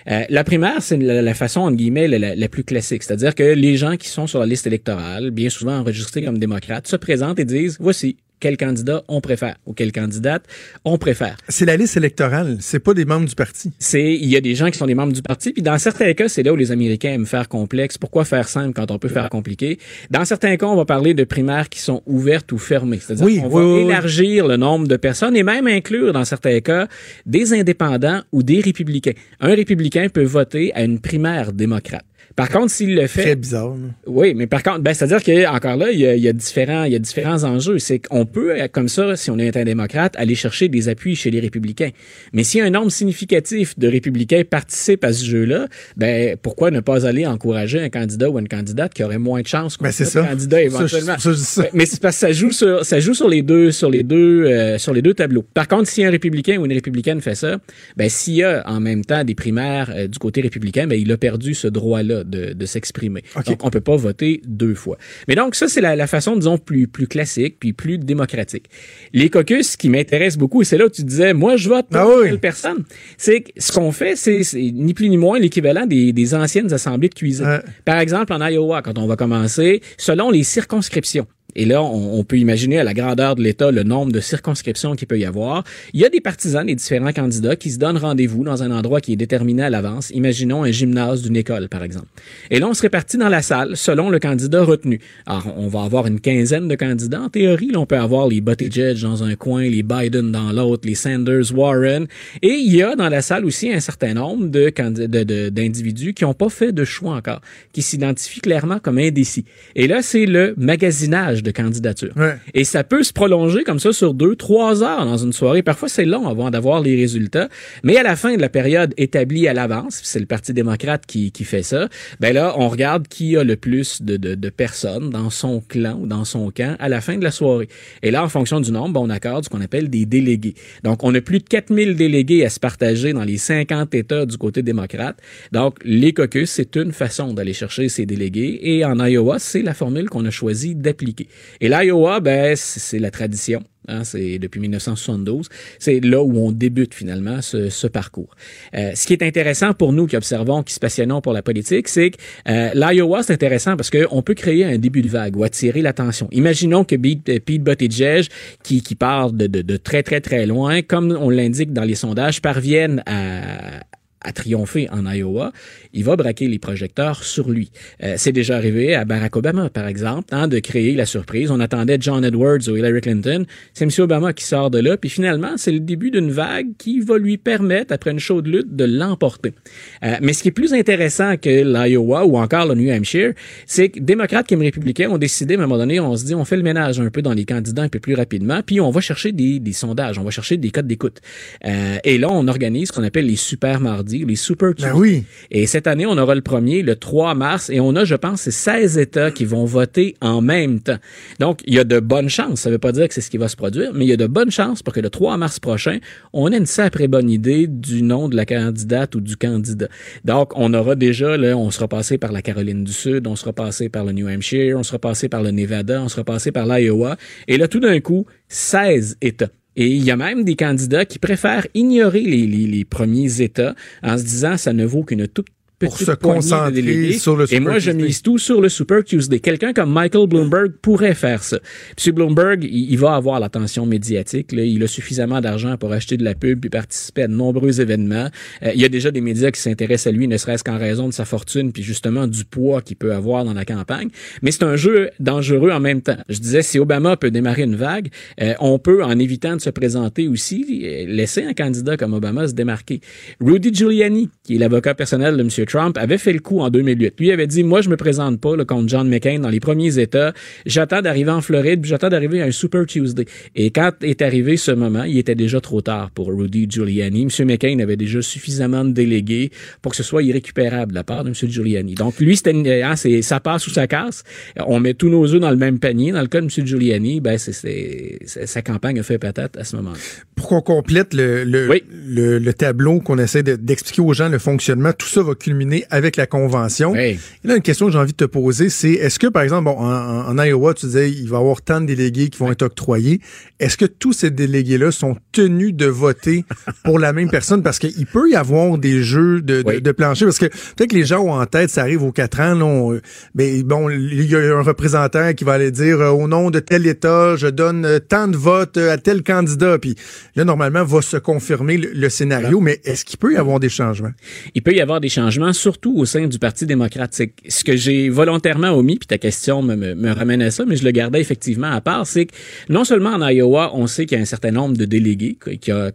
Euh, la primaire, c'est la, façon, entre guillemets, la- la plus classique. C'est-à-dire que les gens qui sont sur la liste électorale, bien souvent enregistrés comme démocrates, se présentent et disent, voici quel candidat on préfère ou quelle candidate on préfère. C'est la liste électorale, c'est pas des membres du parti. C'est, il y a des gens qui sont des membres du parti, puis dans certains cas, c'est là où les Américains aiment faire complexe. Pourquoi faire simple quand on peut faire compliqué? Dans certains cas, on va parler de primaires qui sont ouvertes ou fermées. C'est-à-dire Oui, oui, va oui, oui. élargir le nombre de personnes et même inclure, dans certains cas, des indépendants ou des républicains. Un républicain peut voter à une primaire démocrate. Par contre, s'il le fait, Très bizarre. oui, mais par contre, ben, c'est-à-dire que encore là, il y a, il y a différents, il y a différents enjeux. C'est qu'on peut, euh, comme ça, si on est un démocrate, aller chercher des appuis chez les républicains. Mais si un nombre significatif de républicains participe à ce jeu-là, ben pourquoi ne pas aller encourager un candidat ou une candidate qui aurait moins de chances Ben, c'est notre ça. candidat éventuellement? je- ça, je dis ça. Mais c'est parce que ça joue sur, ça joue sur les deux, sur les deux, euh, sur les deux tableaux. Par contre, si un républicain ou une républicaine fait ça, ben s'il y a en même temps des primaires euh, du côté républicain, ben il a perdu ce droit-là de, de s'exprimer. OK. Donc on peut pas voter deux fois. Mais donc ça c'est la, la façon disons plus plus classique puis plus démocratique. Les caucus qui m'intéressent beaucoup et c'est là où tu disais moi je vote pour Ah oui. telle personne. C'est que ce qu'on fait c'est ni plus ni moins l'équivalent des, des anciennes assemblées de cuisine. Par exemple, en Iowa, quand on va commencer, selon les circonscriptions, et là, on, peut imaginer à la grandeur de l'État le nombre de circonscriptions qu'il peut y avoir. Il y a des partisans des différents candidats qui se donnent rendez-vous dans un endroit qui est déterminé à l'avance. Imaginons un gymnase d'une école, par exemple. Et là, on se répartit dans la salle selon le candidat retenu. Alors, on va avoir une quinzaine de candidats. En théorie, là, on peut avoir les Buttigieg dans un coin, les Biden dans l'autre, les Sanders, Warren. Et il y a dans la salle aussi un certain nombre de- d'individus qui n'ont pas fait de choix encore, qui s'identifient clairement comme indécis. Et là, c'est le magasinage de candidature. Ouais. Et ça peut se prolonger comme ça sur deux, trois heures dans une soirée. Parfois, c'est long avant d'avoir les résultats. Mais à la fin de la période établie à l'avance, c'est le Parti démocrate qui, qui fait ça, ben là, on regarde qui a le plus de, de, de personnes dans son clan ou dans son camp à la fin de la soirée. Et là, en fonction du nombre, ben, on accorde ce qu'on appelle des délégués. Donc, on a plus de 4000 délégués à se partager dans les 50 États du côté démocrate. Donc, les caucus, c'est une façon d'aller chercher ces délégués. Et en Iowa, c'est la formule qu'on a choisi d'appliquer. Et l'Iowa, ben, c'est la tradition. Hein, c'est depuis 1972. C'est là où on débute finalement ce, parcours. Euh, ce qui est intéressant pour nous qui observons, qui se passionnons pour la politique, c'est que euh, l'Iowa, c'est intéressant parce qu'on peut créer un début de vague ou attirer l'attention. Imaginons que Pete, Pete Buttigieg, qui, qui part de, de, très, très, très loin, comme on l'indique dans les sondages, parviennent à, à triompher en Iowa, il va braquer les projecteurs sur lui. Euh, c'est déjà arrivé à Barack Obama, par exemple, hein, de créer la surprise. On attendait John Edwards ou Hillary Clinton. C'est M. Obama qui sort de là, puis finalement, c'est le début d'une vague qui va lui permettre, après une chaude lutte, de l'emporter. Euh, mais ce qui est plus intéressant que l'Iowa ou encore le New Hampshire, c'est que démocrates comme républicains ont décidé, à un moment donné, on se dit, on fait le ménage un peu dans les candidats un peu plus rapidement, puis on va chercher des, des sondages, on va chercher des codes d'écoute. Euh, et là, on organise ce qu'on appelle les super mardis les Super. Ben oui. Et cette année, on aura le premier le 3 mars et on a, je pense, 16 États qui vont voter en même temps. Donc, il y a de bonnes chances. Ça ne veut pas dire que c'est ce qui va se produire, mais il y a de bonnes chances pour que le 3 mars prochain, on ait une sacrée bonne idée du nom de la candidate ou du candidat. Donc, on aura déjà, là, on sera passé par la Caroline du Sud, on sera passé par le New Hampshire, on sera passé par le Nevada, on sera passé par l'Iowa. Et là, tout d'un coup, 16 États. Et il y a même des candidats qui préfèrent ignorer les, premiers États en se disant ça ne vaut qu'une toute Pour se concentrer délégués. sur le Et moi, je Tuesday. mise tout sur le Super Tuesday. Quelqu'un comme Michael Bloomberg pourrait faire ça. Monsieur Bloomberg, il, il va avoir l'attention médiatique. Là. Il a suffisamment d'argent pour acheter de la pub puis participer à de nombreux événements. Euh, il y a déjà des médias qui s'intéressent à lui, ne serait-ce qu'en raison de sa fortune puis justement du poids qu'il peut avoir dans la campagne. Mais c'est un jeu dangereux en même temps. Je disais, si Obama peut démarrer une vague, euh, on peut, en évitant de se présenter aussi, euh, laisser un candidat comme Obama se démarquer. Rudy Giuliani, qui est l'avocat personnel de M. Trump, avait fait le coup en 2008. Lui avait dit, moi, je me présente pas là, contre John McCain dans les premiers États. J'attends d'arriver en Floride, puis j'attends d'arriver à un Super Tuesday. Et quand est arrivé ce moment, il était déjà trop tard pour Rudy Giuliani. M. McCain avait déjà suffisamment de délégués pour que ce soit irrécupérable de la part de M. Giuliani. Donc, lui, c'était hein, c'est ça passe ou ça casse. On met tous nos œufs dans le même panier. Dans le cas de M. Giuliani, ben, c'est, c'est- c'est- sa campagne a fait patate à ce moment-là. Pour qu'on complète le, le, Oui. le, le tableau, qu'on essaie de- d'expliquer aux gens le fonctionnement, tout ça va culminer avec la convention. Et là, une question que j'ai envie de te poser, c'est est-ce que, par exemple, bon, en, Iowa, tu disais, il va y avoir tant de délégués qui vont être octroyés. Est-ce que tous ces délégués-là sont tenus de voter pour la même personne? Parce qu'il peut y avoir des jeux de, de, Oui. de plancher. Parce que peut-être que les gens ont en tête, ça arrive aux quatre ans, là, on- mais bon, il y a un représentant qui va aller dire, euh, au nom de tel État, je donne euh, tant de votes euh, à tel candidat. Puis là, normalement, va se confirmer le, le scénario. Mais est-ce qu'il peut y avoir des changements? il peut y avoir des changements, surtout au sein du Parti démocrate. C'est ce que j'ai volontairement omis, puis ta question me, me, me ramène à ça, mais je le gardais effectivement à part, c'est que non seulement en Iowa, on sait qu'il y a un certain nombre de délégués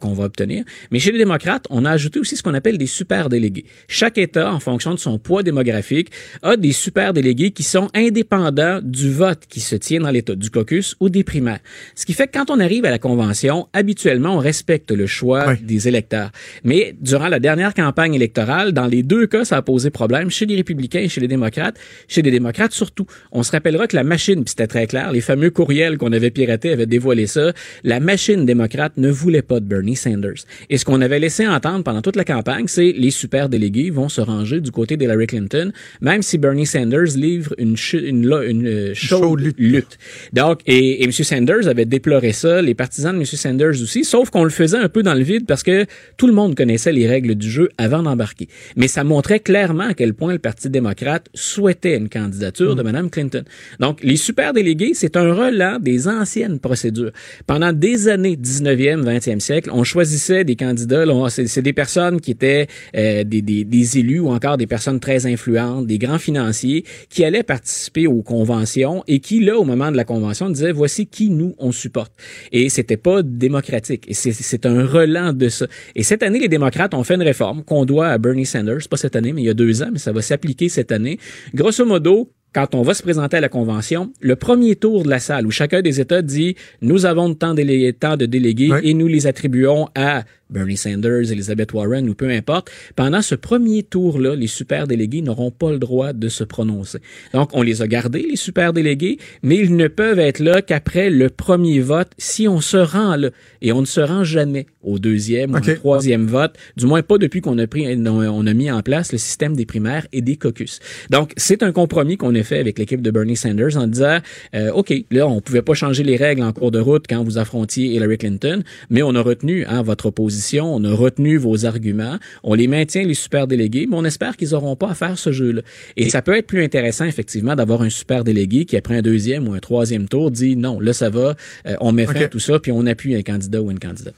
qu'on va obtenir, mais chez les démocrates, on a ajouté aussi ce qu'on appelle des super délégués. Chaque État, en fonction de son poids démographique, a des super délégués qui sont indépendants du vote qui se tient dans l'État, du caucus ou des primaires. Ce qui fait que quand on arrive à la convention, habituellement, on respecte le choix des électeurs. Mais durant la dernière campagne électorale, dans les deux cas, ça a posé problème chez les républicains et chez les démocrates. Chez les démocrates surtout. On se rappellera que la machine, puis c'était très clair, les fameux courriels qu'on avait piratés avaient dévoilé ça, la machine démocrate ne voulait pas de Bernie Sanders. Et ce qu'on avait laissé entendre pendant toute la campagne, c'est les super délégués vont se ranger du côté d'Hillary Clinton, même si Bernie Sanders livre une, chu- une, euh, chaude, chaude lutte. lutte. Donc, et, et M. Sanders avait déploré ça, les partisans de M. Sanders aussi, sauf qu'on le faisait un peu dans le vide parce que tout le monde connaissait les règles du jeu avant d'embarquer. Mais ça montrait clairement à quel point le Parti démocrate souhaitait une candidature de Mme Clinton. Donc, les super délégués, c'est un relent des anciennes procédures. Pendant des années, 19e, 20e siècle, on choisissait des candidats, c'est des personnes qui étaient euh, des, des, des élus ou encore des personnes très influentes, des grands financiers qui allaient participer aux conventions et qui, là, au moment de la convention, disaient voici qui nous on supporte. Et c'était pas démocratique. Et c'est- c'est un relent de ça. Et cette année, les démocrates ont fait une réforme qu'on doit à Bernie Sanders, pas cette mais il y a deux ans, mais ça va s'appliquer cette année. Grosso modo, quand on va se présenter à la convention, le premier tour de la salle où chacun des États dit nous avons tant, délé- tant de délégués et nous les attribuons à Bernie Sanders, Elizabeth Warren ou peu importe. Pendant ce premier tour-là, les super délégués n'auront pas le droit de se prononcer. Donc, on les a gardés, les super délégués, mais ils ne peuvent être là qu'après le premier vote si on se rend là. Et on ne se rend jamais au deuxième ou au troisième vote, du moins pas depuis qu'on a pris, on a mis en place le système des primaires et des caucus. Donc, c'est un compromis qu'on a fait avec l'équipe de Bernie Sanders en disant, euh, OK, là, on pouvait pas changer les règles en cours de route quand vous affrontiez Hillary Clinton, mais on a retenu hein, votre opposition, on a retenu vos arguments, on les maintient, les super délégués, mais on espère qu'ils auront pas à faire ce jeu-là. Et ça peut être plus intéressant, effectivement, d'avoir un super délégué qui, après un deuxième ou un troisième tour, dit non, là, ça va, euh, on met fin OK. à tout ça, puis on appuie un candidat ou une candidate.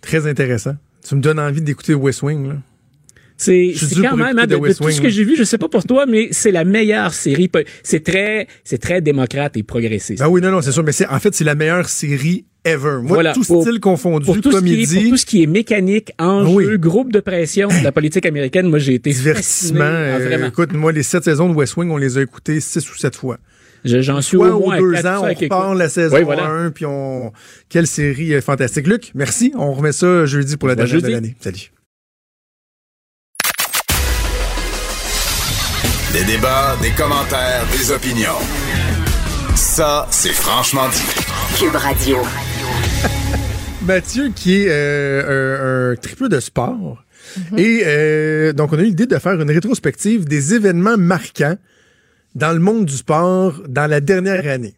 Très intéressant. Tu me donnes envie d'écouter West Wing, là. C'est quand même, hein, de, de tout ce que j'ai vu, je sais pas pour toi, mais c'est la meilleure série. C'est très, c'est très démocrate et progressiste. Ah oui, non, non, c'est sûr, mais en fait, c'est la meilleure série ever. Moi, Voilà, tout pour- style confondu, pour tout, ce qui est, comédie, pour tout ce qui est mécanique, enjeu, Oui. groupe de pression de la politique américaine, moi j'ai été divertissement. ah, euh, vraiment. écoute, moi, les sept saisons de West Wing, on les a écoutées six ou sept fois. Je- J'en suis Soit au moins deux ans, on repart la saison Oui, voilà. 1, puis on... Quelle série euh, fantastique. Luc, merci. On remet ça jeudi pour la dernière de l'année. Salut. Des débats, des commentaires, des opinions. Ça, c'est franchement dit. Cube Radio. Mathieu, qui est euh, un, un tripeux de sport. Mhm. Et euh, donc, on a eu l'idée de faire une rétrospective des événements marquants dans le monde du sport dans la dernière année.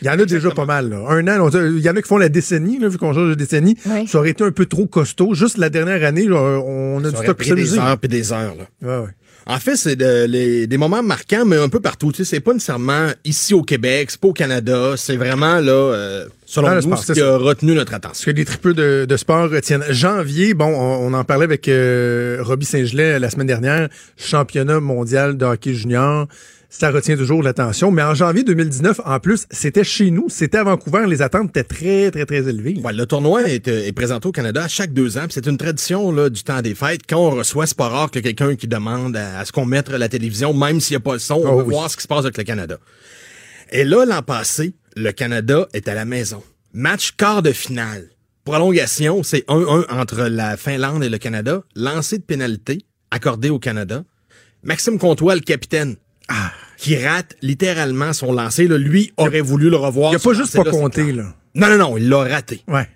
Il y en a déjà pas mal. Là. Un an, on- il y en a qui font la décennie, là, vu qu'on change de décennie. Oui. Ça aurait été un peu trop costaud. Juste la dernière année, là, on a Ça du aurait stock pris des heures puis des heures. Là. Ouais, ouais. En fait, c'est de- les- des moments marquants, mais un peu partout. Tu sais, c'est pas nécessairement ici au Québec, c'est pas au Canada. C'est vraiment là, euh, selon nous, sport, ce qui a retenu notre attention. que les tripeux de, de sport retiennent. Janvier, bon, on, on en parlait avec euh, Robbie Saint-Gelais la semaine dernière, championnat mondial de hockey junior. Ça retient toujours l'attention. Mais en janvier 2019, en plus, c'était chez nous, c'était à Vancouver. Les attentes étaient très, très, très élevées. Ouais, le tournoi est, euh, est présenté au Canada à chaque deux ans. C'est une tradition là, du temps des fêtes. Quand on reçoit, c'est pas rare que quelqu'un qui demande à, à ce qu'on mette la télévision, même s'il n'y a pas le son, on Oh veut oui. voir ce qui se passe avec le Canada. Et là, l'an passé, le Canada est à la maison. Match quart de finale. Prolongation, c'est 1-1 entre la Finlande et le Canada. Lancé de pénalité accordé au Canada. Maxime Comtois, le capitaine, Ah. qui rate littéralement son lancer. Là, lui aurait voulu le revoir. Il a ce pas juste pas compté, là. Non, non, non, il l'a raté. Ouais.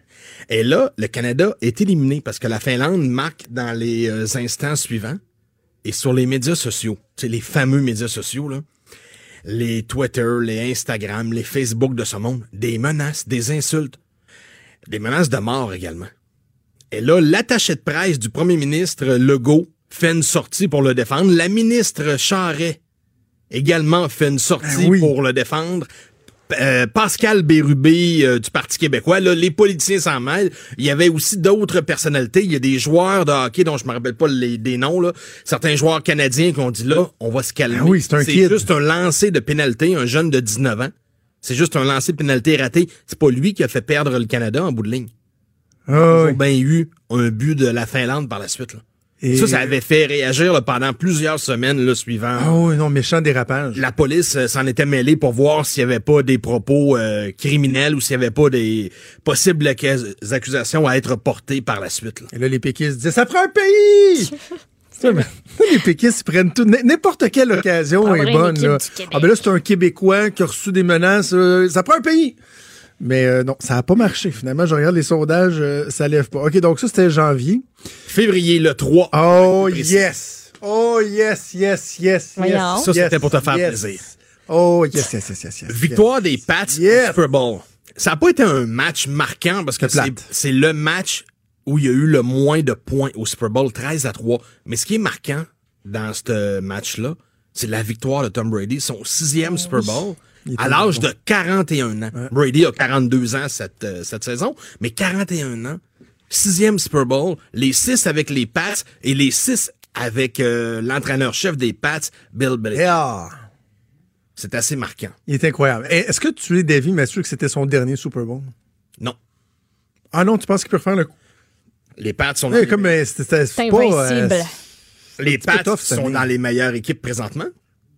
Et là, le Canada est éliminé parce que la Finlande marque dans les euh, instants suivants et sur les médias sociaux, c'est les fameux médias sociaux, là, les Twitter, les Instagram, les Facebook de ce monde, des menaces, des insultes, des menaces de mort également. Et là, l'attaché de presse du premier ministre Legault fait une sortie pour le défendre. La ministre Charret également fait une sortie oui. pour le défendre. Euh, Pascal Bérubé euh, du Parti québécois, là, les politiciens s'en mêlent. Il y avait aussi d'autres personnalités. Il y a des joueurs de hockey dont je me rappelle pas les, des noms. Là. Certains joueurs canadiens qui ont dit là, on va se calmer. Ah oui, c'est juste un lancer de pénalité, un jeune de 19 ans. C'est juste un lancer de pénalité raté. C'est pas lui qui a fait perdre le Canada en bout de ligne. Ah, Ils ont oui. bien eu un but de la Finlande par la suite. Là. Et- Ça, ça avait fait réagir là, pendant plusieurs semaines le suivant. Ah oui, non, méchant dérapage. La police euh, s'en était mêlée pour voir s'il n'y avait pas des propos euh, criminels ou s'il n'y avait pas des possibles accus- accusations à être portées par la suite. là. Et là, les péquistes disaient, ça prend un pays! Les péquistes, ils prennent tout. N'importe quelle occasion Prendre est bonne. Là. Ah, ben là, c'est un Québécois qui a reçu des menaces. euh, ça prend un pays! Mais euh, non, ça n'a pas marché. Finalement, je regarde les sondages, euh, ça lève pas. OK, donc ça, c'était janvier. Février le 3. Oh, yes! Oh, yes, yes, yes, yes. Ça, yes, c'était pour te faire yes. plaisir. Oh, yes, yes, yes, yes, yes. Victoire des Pats Super Bowl. Ça n'a pas été un match marquant parce que C'est le match où il y a eu le moins de points au Super Bowl, 13 à 3. Mais ce qui est marquant dans ce match-là, c'est la victoire de Tom Brady, son sixième Super Bowl, à l'âge bon. de 41 ans. Brady a 42 ans cette, euh, cette saison, mais 41 ans, sixième Super Bowl, les six avec les Pats et les six avec euh, l'entraîneur-chef des Pats, Bill Belichick. Yeah. C'est assez marquant. Il est incroyable. Et Est-ce que tu es d'avis, Mathieu, que c'était son dernier Super Bowl? Non. Ah non, tu penses qu'il peut refaire le coup? Les Pats sont dans les comme euh, c'était- c'était C'est pas, invincible. euh, Les Pats tough, sont dans les meilleures équipes présentement.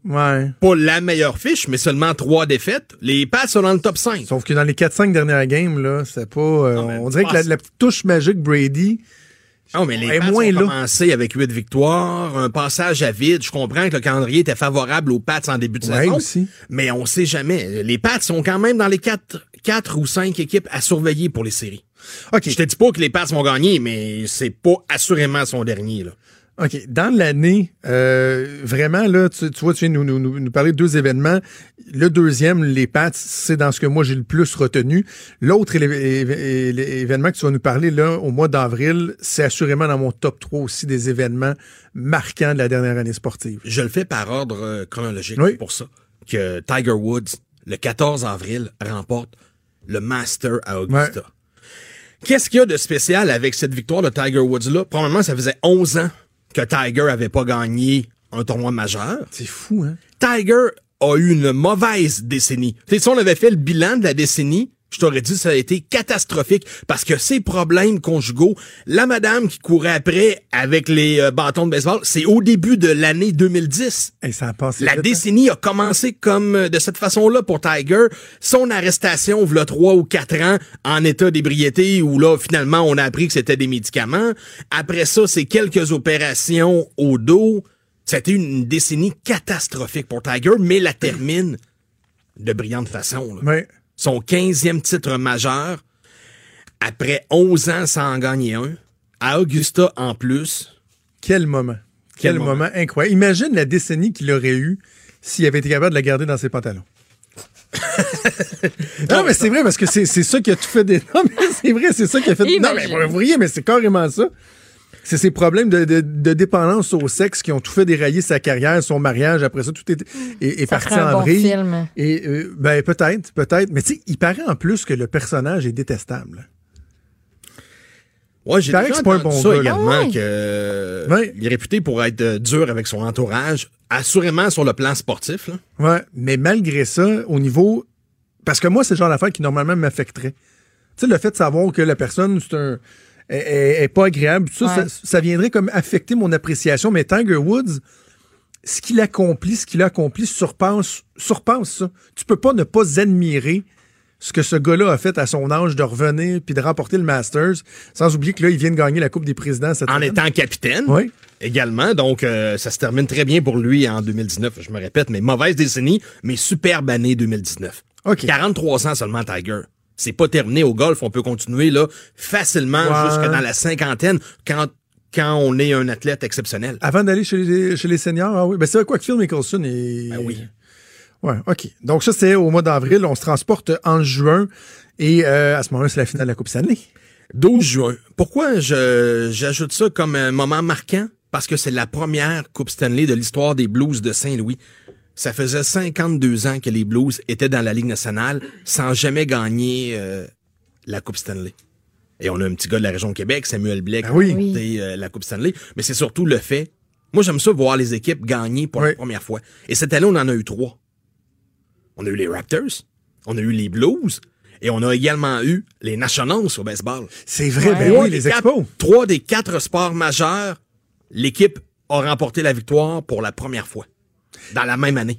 Ouais. Pas la meilleure fiche, mais seulement trois défaites. Les Pats sont dans le top 5. Sauf que dans les 4-5 dernières games, là, c'est pas. euh, Non, on dirait que la, petite touche magique Brady. Non, mais les Pats moins ont là. commencé avec huit victoires, un passage à vide. Je comprends que le calendrier était favorable aux Pats en début de Ouais, saison. aussi. Mais on sait jamais. Les Pats sont quand même dans les quatre, quatre ou cinq équipes à surveiller pour les séries. OK. Je te dis pas que les Pats vont gagner, mais c'est pas assurément son dernier, là. OK. Dans l'année, euh, vraiment, là, tu, tu vois, tu viens nous, nous, nous- nous parler de deux événements. Le deuxième, les Pats, c'est dans ce que moi j'ai le plus retenu. L'autre événement que tu vas nous parler là au mois d'avril, c'est assurément dans mon top 3 aussi des événements marquants de la dernière année sportive. Je le fais par ordre euh, chronologique Oui. pour ça. Que Tiger Woods, le 14 avril, remporte le Master à Augusta. Qu'est-ce qu'il y a de spécial avec cette victoire de Tiger Woods-là? Probablement, ça faisait 11 ans que Tiger avait pas gagné un tournoi majeur. C'est fou, hein? Tiger a eu une mauvaise décennie. Tu sais, si on avait fait le bilan de la décennie, je t'aurais dit que ça a été catastrophique parce que ses problèmes conjugaux, la madame qui courait après avec les euh, bâtons de baseball, c'est au début de l'année 2010. Et ça a passé La vite, hein? décennie a commencé comme euh, de cette façon-là pour Tiger. Son arrestation, v'là trois ou quatre ans, en état d'ébriété, où là, finalement, on a appris que c'était des médicaments. Après ça, c'est quelques opérations au dos. C'était une décennie catastrophique pour Tiger, mais la termine de brillante façon. là. Ouais. Son 15e titre majeur, après 11 ans sans en gagner un, à Augusta en plus. Quel moment. Quel, Quel moment. moment. incroyable. Imagine la décennie qu'il aurait eu s'il avait été capable de la garder dans ses pantalons. non, mais c'est vrai, parce que c'est c'est ça qui a tout fait des. Non, mais c'est vrai, c'est ça qui a fait. Non, mais Imagine. vous voyez, mais c'est carrément ça. C'est ces problèmes de, de- de dépendance au sexe qui ont tout fait dérailler sa carrière, son mariage. Après ça, tout est, est, est Ça parti un en bon vrille. film. Et euh, ben peut-être, peut-être. Mais tu sais, il paraît en plus que le personnage est détestable. Ouais, j'ai déjà que c'est pas un entendu bon ça gars, également, Ah ouais? que euh, Ouais. il est réputé pour être euh, dur avec son entourage, assurément sur le plan sportif. Là. Ouais, mais malgré ça, au niveau. Parce que moi, c'est le genre d'affaire qui normalement m'affecterait. Tu sais, le fait de savoir que la personne, c'est un. Est, est- est pas agréable, ça, Ouais. ça, ça viendrait comme affecter mon appréciation. Mais Tiger Woods, ce qu'il accomplit, ce qu'il a accompli surpasse, surpasse ça. Tu peux pas ne pas admirer ce que ce gars-là a fait à son âge de revenir puis de remporter le Masters, sans oublier que là, il vient de gagner la Coupe des présidents cette En semaine. étant capitaine Oui. également. Donc, euh, ça se termine très bien pour lui en 2019. Je me répète, mais mauvaise décennie, mais superbe année 2019. OK. 43 ans seulement, Tiger. C'est pas terminé au golf. On peut continuer là facilement Ouais. jusque dans la cinquantaine quand, quand on est un athlète exceptionnel. Avant d'aller chez les, chez les seniors, ah oui. Ben, c'est quoi que Phil Mickelson est. Ben oui. Ouais, OK. Donc, ça, c'est au mois d'avril. On se transporte en juin. Et euh, à ce moment-là, c'est la finale de la Coupe Stanley. 12 juin. Pourquoi je, j'ajoute ça comme un moment marquant? Parce que c'est la première Coupe Stanley de l'histoire des Blues de Saint-Louis. Ça faisait 52 ans que les Blues étaient dans la Ligue nationale sans jamais gagner euh, la Coupe Stanley. Et on a un petit gars de la région de Québec, Samuel Blais, qui Ben oui. a remporté, euh, la Coupe Stanley. Mais c'est surtout le fait. Moi, j'aime ça voir les équipes gagner pour Oui. la première fois. Et cette année, on en a eu trois. On a eu les Raptors, on a eu les Blues, et on a également eu les Nationals au baseball. C'est vrai, Ouais. ben oui, les quatre- expos. Trois des quatre sports majeurs, l'équipe a remporté la victoire pour la première fois dans la même année.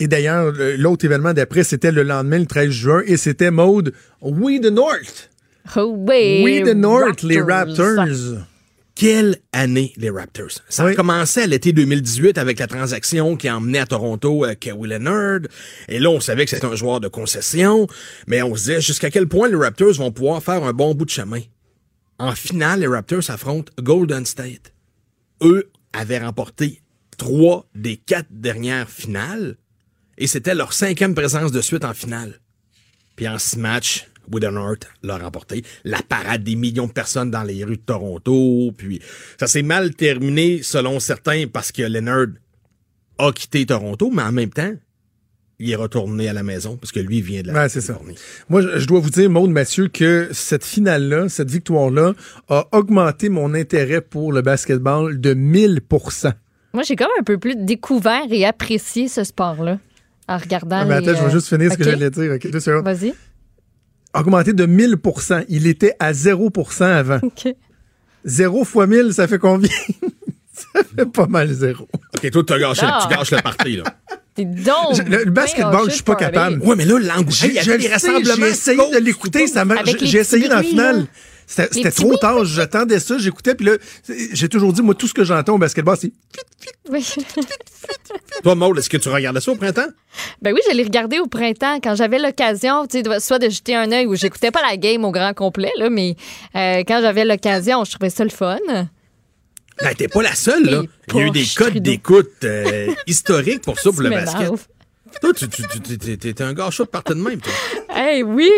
Et d'ailleurs, le- l'autre événement d'après, c'était le lendemain, le 13 juin, et c'était mode We the North. Oh, oui, We the North, les Raptors. Quelle année, les Raptors? Ça Oui. a commencé à l'été 2018 avec la transaction qui a emmené à Toronto euh, Kawhi Leonard. Et là, on savait que c'était un joueur de concession. Mais on se disait jusqu'à quel point les Raptors vont pouvoir faire un bon bout de chemin. En finale, les Raptors affrontent Golden State. Eux avaient remporté trois des quatre dernières finales. Et c'était leur cinquième présence de suite en finale. Puis en six matchs, Woodenhart l'a remporté. La parade des millions de personnes dans les rues de Toronto. Puis ça s'est mal terminé selon certains parce que Leonard a quitté Toronto, mais en même temps, il est retourné à la maison parce que lui vient de la Ouais, c'est ça. Moi, je je dois vous dire, Maude Mathieu, que cette finale-là, cette victoire-là, a augmenté mon intérêt pour le basketball de 1000 Moi, j'ai comme un peu plus découvert et apprécié ce sport-là en regardant Ah, mais les, attends, je vais juste finir ce que j'allais dire. OK, deux secondes. Vas-y. Augmenté de 1000% Il était à 0% avant. OK. 0 fois 1000, ça fait combien? ça fait pas mal zéro. OK, toi, tu as gâché, Non. tu gâches le parti, là. T'es donc. Je- Le, le basketball, je suis pas capable. Ouais, mais là, l'engouement, il y je des rassemblements. J'ai essayé de l'écouter, ça m'a- Avec j'ai les essayé dans la finale. C'était trop tard, j'attendais ça, j'écoutais, puis là, j'ai toujours dit, moi, tout ce que j'entends au basketball, c'est Oui. Toi, Maud, est-ce que tu regardais ça au printemps? Ben oui, je l'ai regardé au printemps quand j'avais l'occasion, tu sais, de- soit de jeter un œil ou j'écoutais pas la game au grand complet, là, mais euh, quand j'avais l'occasion, je trouvais ça le fun. Ben, t'es pas la seule, là. Il y a eu des codes d'écoute euh, historiques pour ça, pour le basket. Toi, tu, tu, tu, tu- t'es- t'es un gars chaud de partir de même, toi. Hey, oui!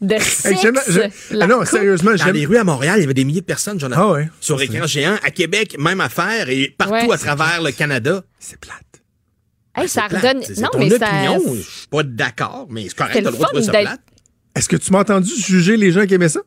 De sexe. j'aime- je- la Ah non, coupe. sérieusement, Dans j'aime. les rues à Montréal, il y avait des milliers de personnes, Jonathan. Ah ouais. Sur écran géant. À Québec, même affaire. Et partout Ouais. à travers le Canada. C'est plate. Hey, ça Plate. redonne. C'est c'est Non, ton mais ça. opinion. Je suis pas d'accord, mais c'est correct, t'as le droit de trouver ça plate. Est-ce que tu m'as entendu juger les gens qui aimaient ça?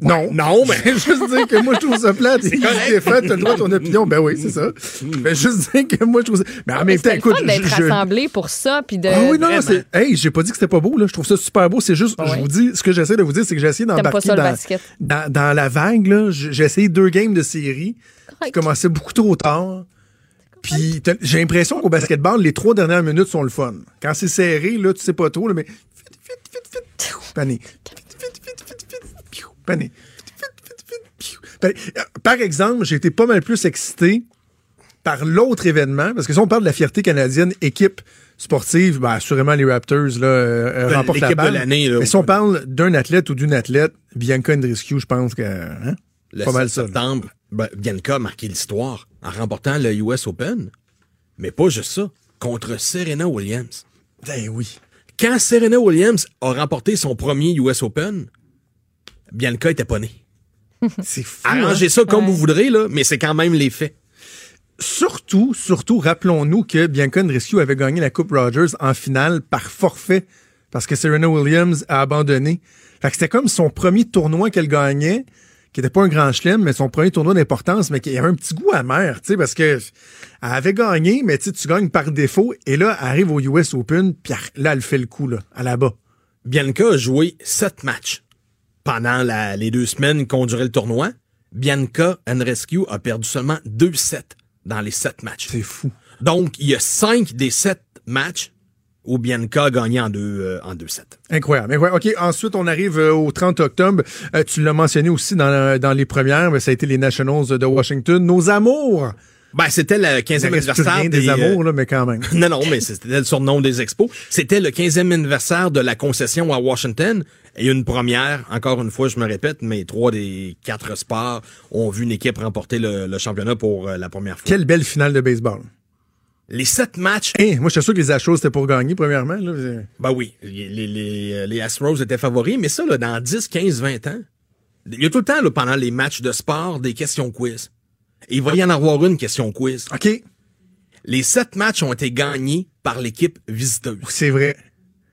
Non. Non, mais. Je veux juste dire que moi, je trouve ça plate. C'est correct. fait, t'as le droit à ton opinion. Ben oui, c'est ça. Je vais juste dire que moi, je trouve ça. Mais en même temps, C'est écoute. fun d'être je- pour ça, puis de. Ah oui, non, c'est. Hey, j'ai pas dit que c'était pas beau, là. Je trouve ça super beau. C'est juste, je vous dis, ce que j'essaie de vous dire, c'est que j'ai essayé d'embarquer dans, basket. dans, dans la vague, là. J'ai j'ai essayé deux games de série qui Correct. commençaient beaucoup trop tard. Puis j'ai l'impression qu'au basketball, les trois dernières minutes sont le fun. Quand c'est serré, là, tu sais pas trop, là, mais. Vite, pané. Euh, Par exemple, j'ai été pas mal plus excité par l'autre événement, parce que si on parle de la fierté canadienne, équipe sportive, ben, assurément les Raptors là, euh, Ben, remportent la l'équipe de balle. l'année, là. Mais si on parle d'un athlète ou d'une athlète, Bianca Andreescu, je pense que hein, Le pas mal 7 ça. septembre, ben, Bianca a marqué l'histoire en remportant le US Open. Mais pas juste ça, contre Serena Williams. Ben oui. Quand Serena Williams a remporté son premier US Open, Bianca était pas née. C'est fou. hein? Arrangez ça comme Ouais. vous voudrez, là, mais c'est quand même les faits. Surtout, surtout, rappelons-nous que Bianca Andreescu avait gagné la Coupe Rogers en finale par forfait parce que Serena Williams a abandonné. Fait que c'était comme son premier tournoi qu'elle gagnait, qui était pas un grand chelem, mais son premier tournoi d'importance, mais qui avait un petit goût amer, tu sais, parce que elle avait gagné, mais tu sais, tu gagnes par défaut, et là, elle arrive au US Open, puis là, elle fait le coup, là, à la bas. Bianca a joué sept matchs pendant la- les deux semaines qu'ont duré le tournoi. Bianca Andreescu a perdu seulement deux sets dans les sept matchs. C'est fou. Donc, il y a cinq des sept matchs où Bianca a gagné en deux, euh, en deux sets. Incroyable. incroyable. OK, ensuite, on arrive euh, au 30 octobre. Euh, tu l'as mentionné aussi dans, dans les premières, mais ça a été les Nationals de Washington. Nos amours! Ben, c'était le Ça 15e reste plus anniversaire des, des euh, amours, là, mais quand même. Non, non, mais c'était le surnom des expos. C'était le 15e anniversaire de la concession à Washington. Et une première, encore une fois, je me répète, mais trois des quatre sports ont vu une équipe remporter le, le championnat pour euh, la première fois. Quelle belle finale de baseball. Les sept matchs, Hein, moi, j'étais sûr que les Astros, c'était pour gagner, premièrement. Là. ben oui, les, les, euh, les Astros étaient favoris, mais ça, là, dans 10, 15, 20 ans, il y a tout le temps, là, pendant les matchs de sport, des questions quiz. Et il va y en avoir une question quiz. OK, Les sept matchs ont été gagnés par l'équipe visiteuse. c'est vrai.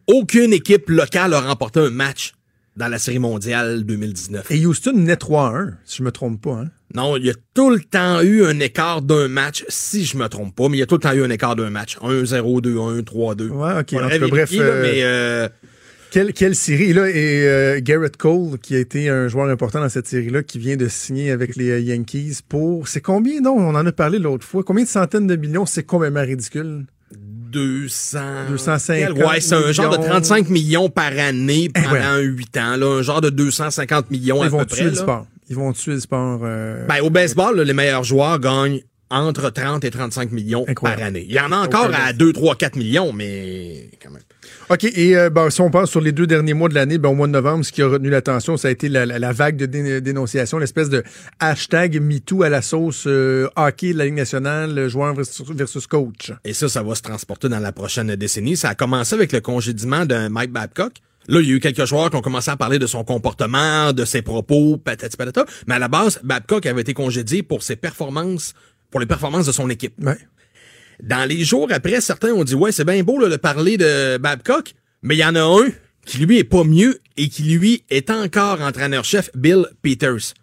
Aucune équipe locale a remporté un match dans la Série mondiale 2019. Et Houston naît 3-1, si je me trompe pas. Hein. Non, il y a tout le temps eu un écart d'un match, si je me trompe pas, mais il y a tout le temps eu un écart d'un match. 1-0, 2-1, 3-2. Ouais, OK. Bref, là, euh, mais euh, Quelle, quelle série, là. Et euh, Garrett Cole, qui a été un joueur important dans cette série-là, qui vient de signer avec les euh, Yankees pour. C'est combien, non? On en a parlé l'autre fois. Combien de centaines de millions? C'est complètement ridicule. 200... 250 Ouais, c'est un genre de millions. 35 millions par année pendant ouais. 8 ans. Là, un genre de 250 millions à Ils vont peu tuer près. le là. sport. Ils vont tuer le sport. euh, Ben, au baseball, là, les meilleurs joueurs gagnent entre 30 et 35 millions Incroyable. par année. Il y en a encore à 2, 3, 4 millions, mais quand même. OK, et euh, ben, si on pense sur les deux derniers mois de l'année, ben, au mois de novembre, ce qui a retenu l'attention, ça a été la, la- la vague de dé- dénonciation, l'espèce de hashtag MeToo à la sauce euh, hockey de la Ligue nationale, joueur versus, versus coach. Et ça, ça va se transporter dans la prochaine décennie. Ça a commencé avec le congédiement d'un Mike Babcock. Là, il y a eu quelques joueurs qui ont commencé à parler de son comportement, de ses propos, patati patata. Mais à la base, Babcock avait été congédié pour ses performances, pour les performances de son équipe. Ouais. Dans les jours après, certains ont dit, ouais, c'est bien beau là, de parler de Babcock, mais il y en a un qui lui est pas mieux et qui lui est encore entraîneur-chef, Bill Peters,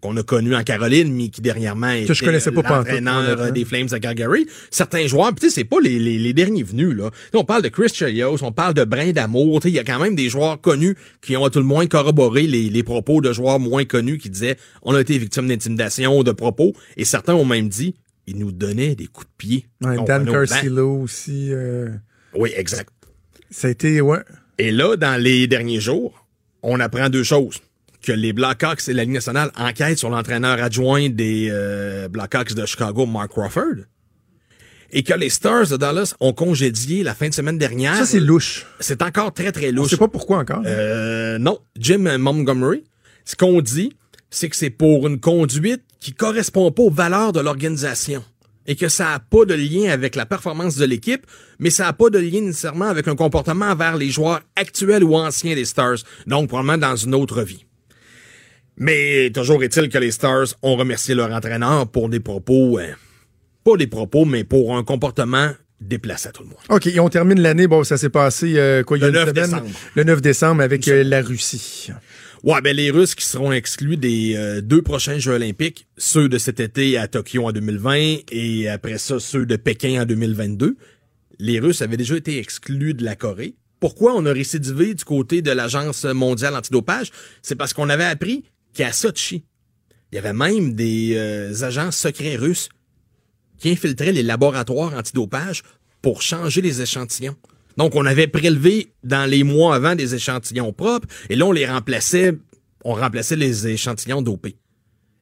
qu'on a connu en Caroline, mais qui dernièrement était je connaissais pas l'entraîneur des Flames de Calgary. Certains joueurs, puis tu sais, c'est pas les, les, les derniers venus, là. On parle de Chris Chelios, on parle de Brin d'Amour, tu sais, il y a quand même des joueurs connus qui ont à tout le moins corroboré les, les propos de joueurs moins connus qui disaient, on a été victime d'intimidation, de propos, et certains ont même dit, il nous donnait des coups de pied. Ouais, Dan. Carcillo aussi. euh, Oui, exact. ça a été, ouais. Et là, dans les derniers jours, on apprend deux choses. Que les Blackhawks et la Ligue nationale enquêtent sur l'entraîneur adjoint des euh, Blackhawks de Chicago, Mark Crawford. Et que les Stars de Dallas ont congédié la fin de semaine dernière. Ça, c'est louche. C'est encore très, très louche. sait pas pourquoi encore. Euh, non, Jim Montgomery, ce qu'on dit, c'est que c'est pour une conduite qui correspond pas aux valeurs de l'organisation et que ça n'a pas de lien avec la performance de l'équipe, mais ça n'a pas de lien nécessairement avec un comportement envers les joueurs actuels ou anciens des Stars, donc probablement dans une autre vie. Mais toujours est-il que les Stars ont remercié leur entraîneur pour des propos, euh, pas des propos, mais pour un comportement déplacé à tout le monde. OK, et on termine l'année. Bon, ça s'est passé, euh, quoi, il y a Le une 9 semaine? décembre. Le 9 décembre avec euh, la Russie. Ouais, ben les Russes qui seront exclus des euh, deux prochains Jeux olympiques, ceux de cet été à Tokyo en 2020 et après ça ceux de Pékin en 2022. Les Russes avaient déjà été exclus de la Corée. Pourquoi on a récidivé du côté de l'Agence mondiale antidopage? C'est parce qu'on avait appris qu'à Sochi, il y avait même des euh, agents secrets russes qui infiltraient les laboratoires antidopage pour changer les échantillons. Donc, on avait prélevé dans les mois avant des échantillons propres, et là, on les remplaçait, on remplaçait les échantillons dopés.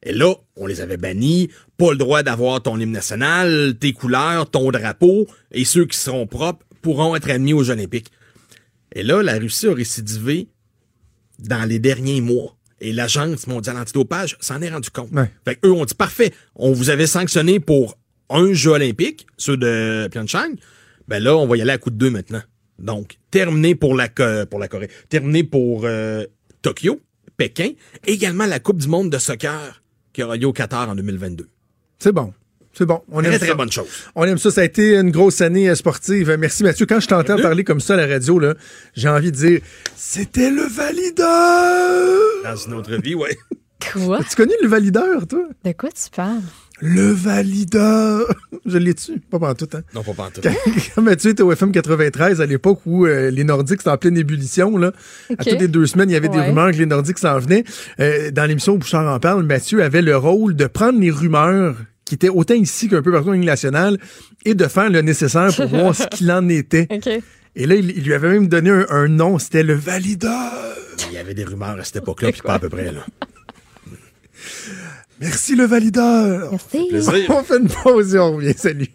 Et là, on les avait bannis, pas le droit d'avoir ton hymne national, tes couleurs, ton drapeau, et ceux qui seront propres pourront être admis aux Jeux olympiques. Et là, la Russie a récidivé dans les derniers mois. Et l'Agence mondiale antidopage s'en est rendu compte. Ouais. Fait eux ont dit, parfait, on vous avait sanctionné pour un jeu olympique, ceux de Pyeongchang. Ben là, on va y aller à coup de deux maintenant. Donc, terminé pour la, pour la Corée, terminé pour euh, Tokyo, Pékin, également la Coupe du monde de soccer qui aura lieu au Qatar en 2022. C'est bon. C'est bon. On Très, aime très ça. bonne chose. On aime ça. Ça a été une grosse année euh, sportive. Merci Mathieu. Quand je t'entends parler comme ça à la radio, là, j'ai envie de dire c'était le valideur. Dans une autre vie, ouais. Quoi? Tu connais le valideur, toi? De quoi tu parles? Le valideur. Je l'ai tu Pas pendant tout, hein? Non, pas pantoute. Quand, quand Mathieu était au FM 93, à l'époque où euh, les Nordiques étaient en pleine ébullition, là, à toutes les deux semaines, il y avait des rumeurs que les Nordiques s'en venaient. Euh, dans l'émission où Bouchard en parle, Mathieu avait le rôle de prendre les rumeurs qui étaient autant ici qu'un peu partout en ligne nationale et de faire le nécessaire pour voir ce qu'il en était. Et là, il, il lui avait même donné un, un nom, c'était le valideur. Il y avait des rumeurs à cette époque-là, puis pas à peu près, là. Merci le valideur. Merci. On fait une pause et on revient. Salut.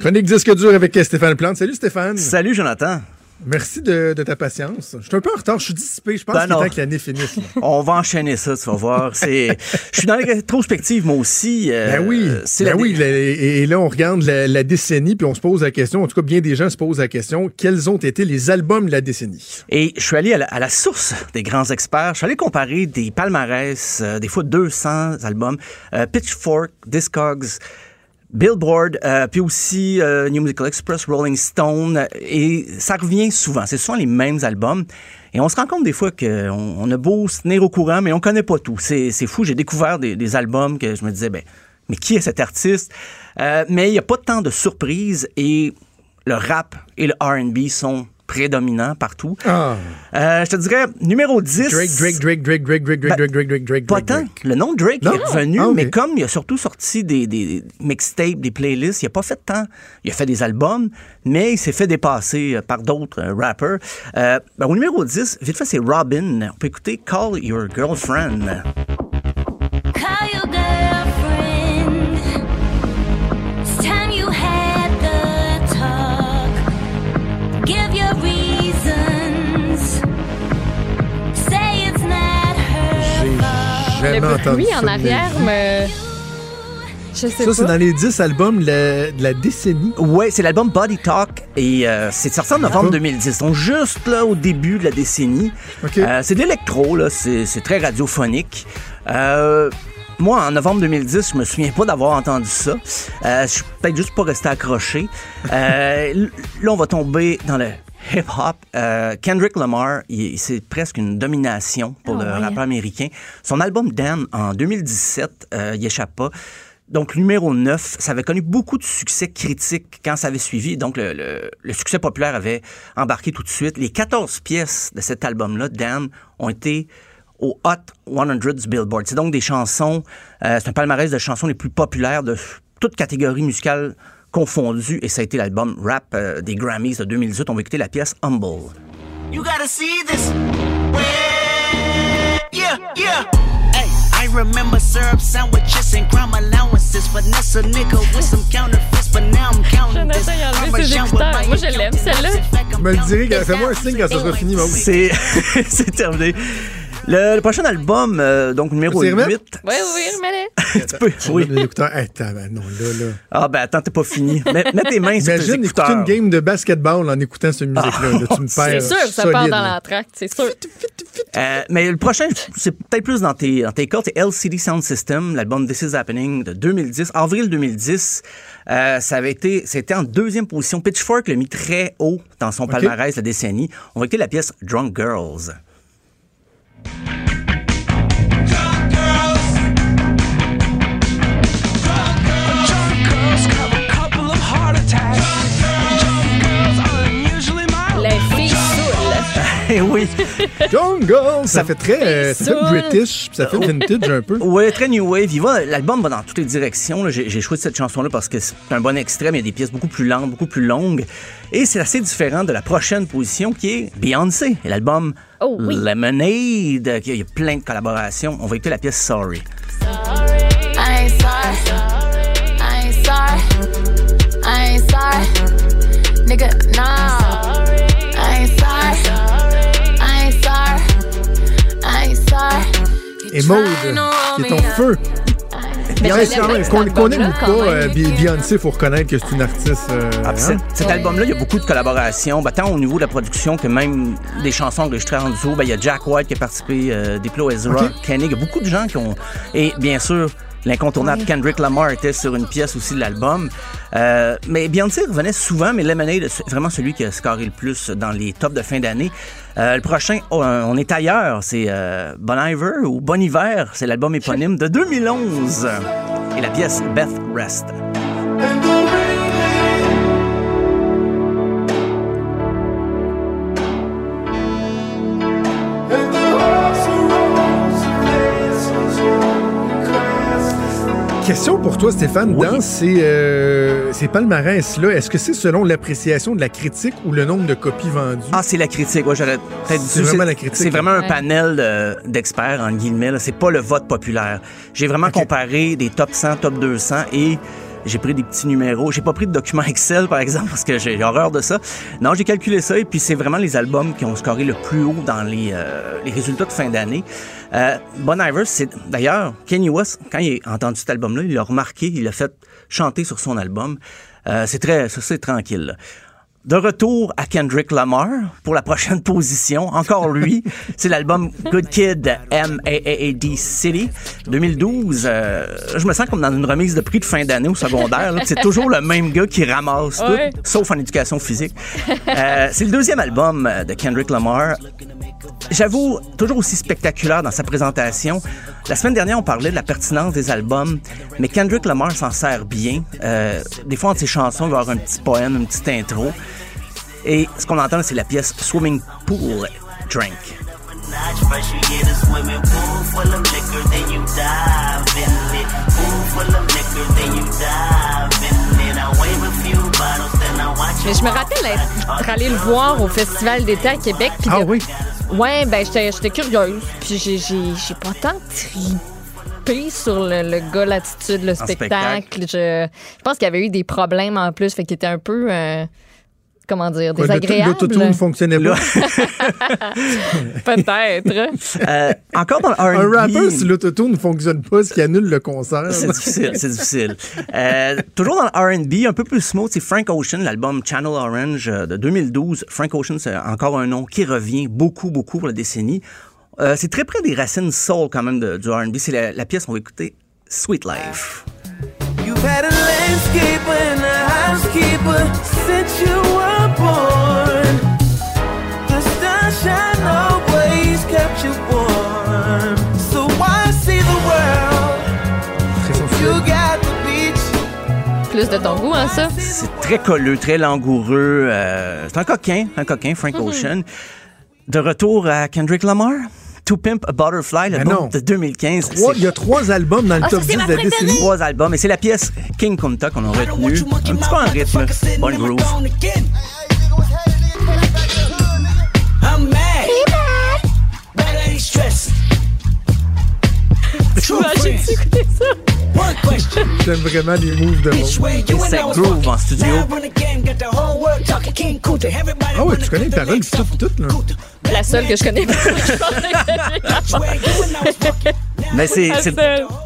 Chronique disque dur avec Stéphane Plante. Salut Stéphane. Salut Jonathan. Merci de, de ta patience. Je suis un peu en retard, je suis dissipé. Je pense Ben qu'il est temps que l'année finisse. là. On va enchaîner ça, tu vas voir. Je suis dans la rétrospective moi aussi. euh, Ben oui, ben la oui. la- et, et là, on regarde la, la décennie, puis on se pose la question, en tout cas, bien des gens se posent la question, quels ont été les albums de la décennie? Et je suis allé à la, à la source des grands experts. Je suis allé comparer des palmarès, euh, des fois 200 albums, euh, Pitchfork, Discogs, Billboard, euh, puis aussi euh, New Musical Express, Rolling Stone, euh, et ça revient souvent. C'est souvent les mêmes albums. Et on se rend compte des fois qu'on on a beau se tenir au courant, mais on connaît pas tout. C'est fou. J'ai découvert des, albums que je me disais, ben, mais qui est cet artiste? Mais il n'y a pas tant de surprises et le rap et le R&B sont prédominants partout. Ah, Euh, je te dirais, numéro 10. Drake, Drake, Drake, Drake, Drake, Drake, Drake, Ben, Drake, Drake, Drake, Drake, Pas Drake, tant. Drake. Le nom de Drake Non? est revenu, Ah, ok. mais comme il a surtout sorti des, des mixtapes, des playlists, il a pas fait tant. Il a fait des albums, mais il s'est fait dépasser euh, par d'autres euh, rappers. Euh, ben, au numéro 10, vite fait, c'est Robin. On peut écouter Call Your Girlfriend. Call Jamais Le entendu bruit ça en de arrière ma vie. me. Je sais Ça, c'est pas. dans les 10 albums de la, de la décennie. Ouais, c'est l'album Body Talk et euh, c'est sorti en novembre Ah. 2010, donc juste là au début de la décennie. OK. Euh, c'est de l'électro, là, c'est c'est très radiophonique. Euh, moi, en novembre 2010, je me souviens pas d'avoir entendu ça. Euh, je suis peut-être juste pas resté accroché. Euh, l- là, on va tomber dans le hip-hop. Euh, Kendrick Lamar, c'est presque une domination pour Ah le ouais. rappeur américain. Son album Dan, en 2017, euh, il échappe pas. Donc, numéro 9, ça avait connu beaucoup de succès critiques quand ça avait suivi. Donc, le, le- le succès populaire avait embarqué tout de suite. Les 14 pièces de cet album-là, Dan, ont été au Hot 100 du Billboard. C'est donc des chansons, euh, c'est un palmarès de chansons les plus populaires de toutes catégories musicales confondues. Et ça a été l'album rap euh, des Grammys de 2018. On va écouter la pièce Humble. You gotta see this. Yeah, yeah. Hey, I remember syrup sandwiches and crime allowances. Finesse a nigga with some counterfeits, but now I'm counting this. Moi, je l'aime, celle-là. Je me le dirai, gars, fais-moi un signe quand ça sera fini. C'est c'est terminé. Le, le prochain album, euh, donc numéro Tu 8. y remets? Oui, oui, remets-les. tu peux, oui. Les écouteurs. Hey, tabarnak, non, là, là. Ah, ben attends, t'es pas fini. Mets, mets tes mains sur tes Imagine écouter écouteurs. une game de basketball en écoutant cette musique-là. là. Tu me C'est perds. sûr, ça solide, part dans l'entracte, c'est sûr. Euh, mais le prochain, c'est peut-être plus dans tes, dans tes cordes, c'est LCD Sound System, l'album This Is Happening de 2010, avril 2010. Euh, ça avait été, c'était en deuxième position. Pitchfork l'a mis très haut dans son palmarès la décennie. On va écouter la pièce Drunk Girls. Thank you oui. Jungle! Ça fait très. euh, ça fait Soul. British, puis ça fait vintage un peu. Ouais, très new wave. Va, l'album va dans toutes les directions. J'ai, choisi cette chanson-là parce que c'est un bon extrait, mais il y a des pièces beaucoup plus lentes, beaucoup plus longues. Et c'est assez différent de la prochaine position qui est Beyoncé et l'album Oh oui. Lemonade. Il y a plein de collaborations. On va écouter la pièce Sorry. I ain't sorry. I ain't sorry. I ain't sorry. Nigga, nah. Et Maude, qui est ton feu. Qu'on aime ou pas, euh, Beyoncé, il faut reconnaître que c'est une artiste. euh, Ah, hein? cet album-là, il y a beaucoup de collaborations, ben, tant au niveau de la production que même des chansons enregistrées en duo. Ben, il y a Jack White qui a participé, euh, Diplo Ezra. Kenny. Il y a beaucoup de gens qui ont. Et bien sûr, l'incontournable Kendrick Lamar était sur une pièce aussi de l'album. Euh, mais Beyoncé revenait souvent, mais Lemonade, c'est vraiment celui qui a scoré le plus dans les tops de fin d'année. Euh, le prochain, oh, euh, on est ailleurs, c'est euh, Bon Iver ou Bon Hiver, c'est l'album éponyme de 2011. Et la pièce Beth Rest. Question pour toi, Stéphane. Dans ces, euh, ces palmarès-là, est-ce que c'est selon l'appréciation de la critique ou le nombre de copies vendues? Ah, c'est la critique. Ouais, j'aurais peut-être C'est vraiment la critique. C'est vraiment un Ouais. panel de- d'experts, en guillemets. C'est pas le vote populaire. J'ai vraiment comparé des top 100, top 200 et j'ai pris des petits numéros. J'ai pas pris de document Excel, par exemple, parce que j'ai horreur de ça. Non, j'ai calculé ça et puis c'est vraiment les albums qui ont scoré le plus haut dans les, euh, les résultats de fin d'année. Euh, bon c'est d'ailleurs Kanye West, quand il a entendu cet album-là, il l'a remarqué, il l'a fait chanter sur son album. Euh, c'est très, c'est tranquille. De retour à Kendrick Lamar pour la prochaine position. Encore lui, c'est l'album Good Kid M.A.A.A.D. City 2012. Euh, je me sens comme dans une remise de prix de fin d'année au secondaire. là. C'est toujours le même gars qui ramasse tout, sauf en éducation physique. Euh, c'est le deuxième album de Kendrick Lamar. J'avoue, toujours aussi spectaculaire dans sa présentation. La semaine dernière, on parlait de la pertinence des albums, mais Kendrick Lamar s'en sert bien. Euh, des fois, entre ses chansons, il va y avoir un petit poème, une petite intro. Et ce qu'on entend, c'est la pièce Swimming Pool Drink. Mais je me rappelle être allée le voir au Festival d'été à Québec. Ah de- oui? Ouais, ben j'étais j'étais curieuse. Puis j'ai- j'ai j'ai pas tant trippé sur le, le gars, l'attitude, le spectacle. Je, je pense qu'il y avait eu des problèmes en plus, fait qu'il était un peu, euh, comment dire, Quoi, désagréable. L'autotune ne fonctionnait pas? Peut-être. Euh, encore dans le Un R&B. rappeur, si l'autotune ne fonctionne pas, ce qui annule le concert. C'est difficile, c'est difficile. Euh, toujours dans le R&B, un peu plus smooth, c'est Frank Ocean, l'album Channel Orange euh, de 2012. Frank Ocean, c'est encore un nom qui revient beaucoup, beaucoup pour la décennie. Euh, c'est très près des racines soul quand même de- du R&B. C'est la, la pièce qu'on va écouter, Sweet Life. You've had a landscaper and a housekeeper since you were born. The sunshine always kept you warm. So why see the world? You got the plus de ton goût, hein, ça? C'est très colleux, très langoureux. euh, c'est un coquin, un coquin, Frank Mhm. Ocean. De retour à Kendrick Lamar? To Pimp a Butterfly, l'album non. de 2015. Trois- C'est- il y a trois albums dans le Ah, top ça, c'est 10 ma de la décennie. Trois albums, et c'est la pièce King Kunta qu'on a retenu. Un petit peu en rythme, bon groove. I'm mad. Ain't stressing. True Imagine friends. écouter ça. J'aime vraiment les moves de I was groove en studio. Ah ouais, tu connais les paroles toutes, up. toutes, là. La seule que je connais. Mais c'est, c'est,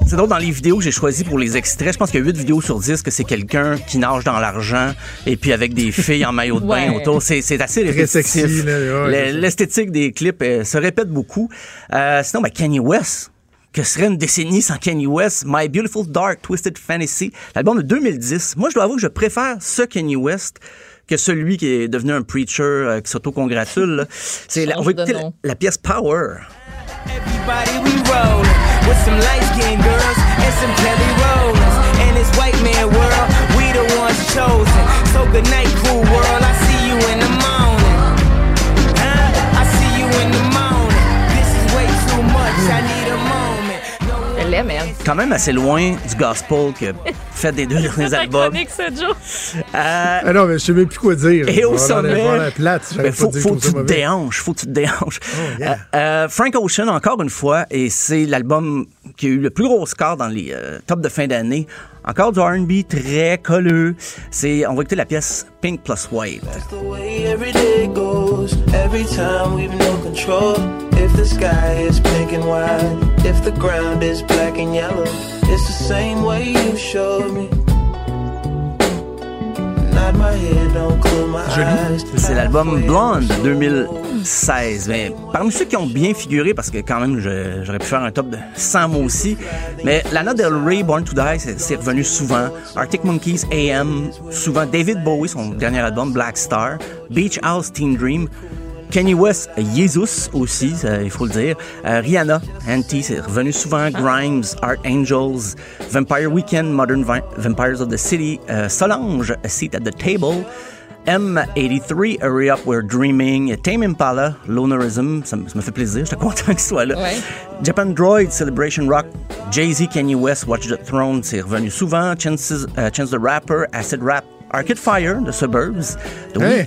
c'est drôle, dans les vidéos que j'ai choisies pour les extraits, je pense qu'il y a 8 vidéos sur 10 que c'est quelqu'un qui nage dans l'argent et puis avec des filles en maillot de bain Ouais. autour. C'est, c'est assez répétitif. sexy, là, ouais, ça. l'esthétique des clips euh, se répète beaucoup. Euh, sinon, ben, Kanye West. Que serait une décennie sans Kanye West? My Beautiful Dark Twisted Fantasy, l'album de 2010. Moi, je dois avouer que je préfère ce Kanye West que celui qui est devenu un preacher euh, qui s'auto-congratule. C'est la, on va Change de écouter la, nom. la pièce Power. Everybody we rollin' with some light skinned girls and some jelly rollers. In this white man world, we the ones chosen. So good night, cool world. I see you in the morning. Huh? I see you in the morning. This is way too much. I need quand même assez loin du gospel que fait des deux derniers albums. ça, Joe. Euh, Ah non, mais je sais même plus quoi dire. et au sommet, plate, ben, pas faut, que tu te déhanches, faut que tu te déhanches. Oh, yeah. Euh, euh, Frank Ocean, encore une fois, et c'est l'album qui a eu le plus gros score dans les euh, tops de fin d'année. Encore du R&B très colleux. C'est, on va écouter la pièce Pink Plus White. C'est l'album Blonde 2000. 16. Mais parmi ceux qui ont bien figuré, parce que quand même, j'aurais pu faire un top de 100 mots aussi, mais Lana Del Rey, Born to Die, c'est revenu souvent. Arctic Monkeys, AM, souvent. David Bowie, son dernier album, Black Star. Beach House, Teen Dream. Kenny West, Jesus aussi, il faut le dire. Euh, Rihanna, Anti, c'est revenu souvent. Grimes, Art Angels, Vampire Weekend, Modern Vampires of the City. Euh, Solange, A Seat at the Table. M83, Hurry Up, We're Dreaming, Tame Impala, Lonerism, ça, me- ça me fait plaisir, j'étais content qu'il soit là. Ouais. Japan Droid, Celebration Rock, Jay-Z, Kanye West, Watch the Throne, c'est revenu souvent. Chances, euh, Chance the Rapper, Acid Rap, Arcade Fire, The Suburbs. Oui, Hey.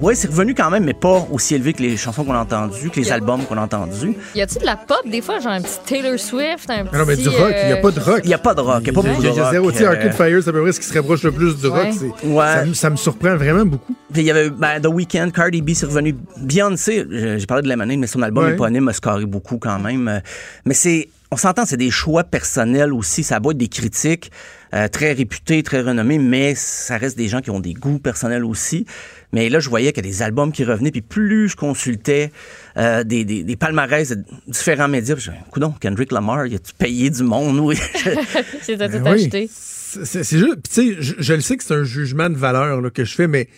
ouais, c'est revenu quand même, mais pas aussi élevé que les chansons qu'on a entendues, que les albums qu'on a entendus. Y a-tu de la pop, des fois, genre un petit Taylor Swift, un petit. Non, mais du rock, il n'y a pas de rock. Il n'y a pas de rock, il n'y a pas beaucoup de a rock. zéro. Euh, Arcade Fire, c'est à peu près ce qui se rapproche le plus du rock. Ouais. Ça, me- ça me surprend vraiment beaucoup. Puis il y avait ben, The Weeknd, Cardi B, c'est revenu. Beyoncé, j'ai j'ai parlé de Lemonade, mais son album Ouais. éponyme a scoré beaucoup quand même. Euh, Mais c'est, on s'entend, c'est des choix personnels aussi. Ça a beau être des critiques euh, très réputés, très renommés, mais ça reste des gens qui ont des goûts personnels aussi. Mais là, je voyais qu'il y a des albums qui revenaient, puis plus je consultais euh, des, des, des palmarès de différents médias, je disais, coudonc, Kendrick Lamar, il a-tu payé du monde? Oui. C'est tout Ben oui. acheté. C'est c'est juste, puis tu sais, je, je le sais que c'est un jugement de valeur là, que je fais, mais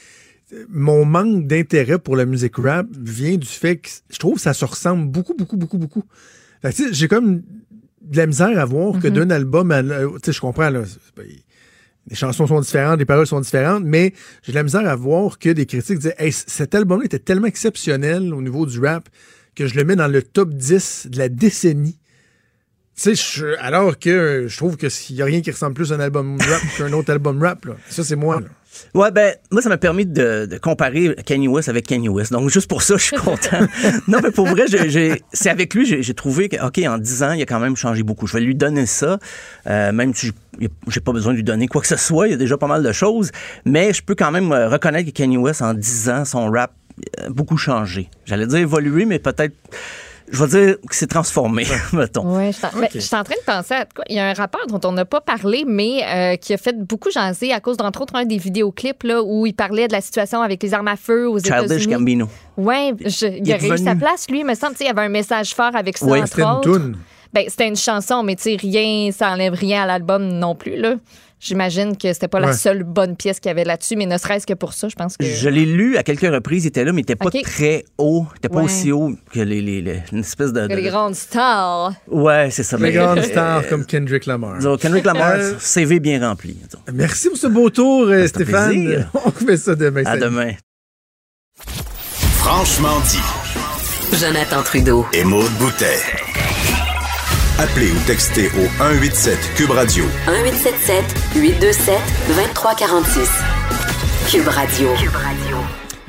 euh, mon manque d'intérêt pour la musique rap vient du fait que je trouve que ça se ressemble beaucoup, beaucoup, beaucoup, beaucoup. Fait que, tu sais, J'ai comme de la misère à voir que d'un album, à l'autre- tu sais, je comprends, là, les chansons sont différentes, les paroles sont différentes, mais j'ai de la misère à voir que des critiques disaient hey, cet album-là était tellement exceptionnel au niveau du rap que je le mets dans le top 10 de la décennie. Tu sais, alors que euh, je trouve que s'il y a rien qui ressemble plus à un album rap qu'un autre album rap, là. Ça, c'est moi, là. Ouais, ben, moi, ça m'a permis de, de comparer Kanye West avec Kanye West. Donc, juste pour ça, je suis content. non, mais pour vrai, c'est avec lui, j'ai trouvé que, OK, en 10 ans, il a quand même changé beaucoup. Je vais lui donner ça, euh, même si j'ai- pas besoin de lui donner quoi que ce soit. Il y a déjà pas mal de choses. Mais je peux quand même euh, reconnaître que Kanye West, en 10 ans, son rap a beaucoup changé. J'allais dire évolué, mais peut-être, je vais dire que c'est transformé, mettons. Ouais, je suis en- je suis en train de penser à quoi. Il y a un rappeur dont on n'a pas parlé, mais euh, qui a fait beaucoup jaser à cause, d'entre autres, un des vidéoclips là, où il parlait de la situation avec les armes à feu aux Childish États-Unis. Gambino. Ouais, je- il, Il a réussi sa place, lui. Il me semble, tu sais, il y avait un message fort avec ça, Oui, entre C'était une autres. Ben, c'était une chanson, mais tu sais, rien, ça enlève rien à l'album non plus, là. J'imagine que c'était pas la seule bonne pièce qu'il y avait là-dessus, mais ne serait-ce que pour ça, je pense que. Je l'ai lu à quelques reprises, il était là, mais il était pas très haut. Il était pas Ouais. aussi haut que les, les- les- une espèce de. les grandes stars. Ouais, c'est ça. Les mais- grandes euh, stars comme Kendrick Lamar. disons, Kendrick Lamar, Euh, CV bien rempli. Merci pour ce beau tour, euh, Stéphane. plaisir. On fait ça demain. À salut. demain. Franchement dit. Jonathan Trudeau. Et Maude Boutet. Appelez ou textez au 187 Cube Radio 1877 827 2346. Cube Radio. Cube Radio.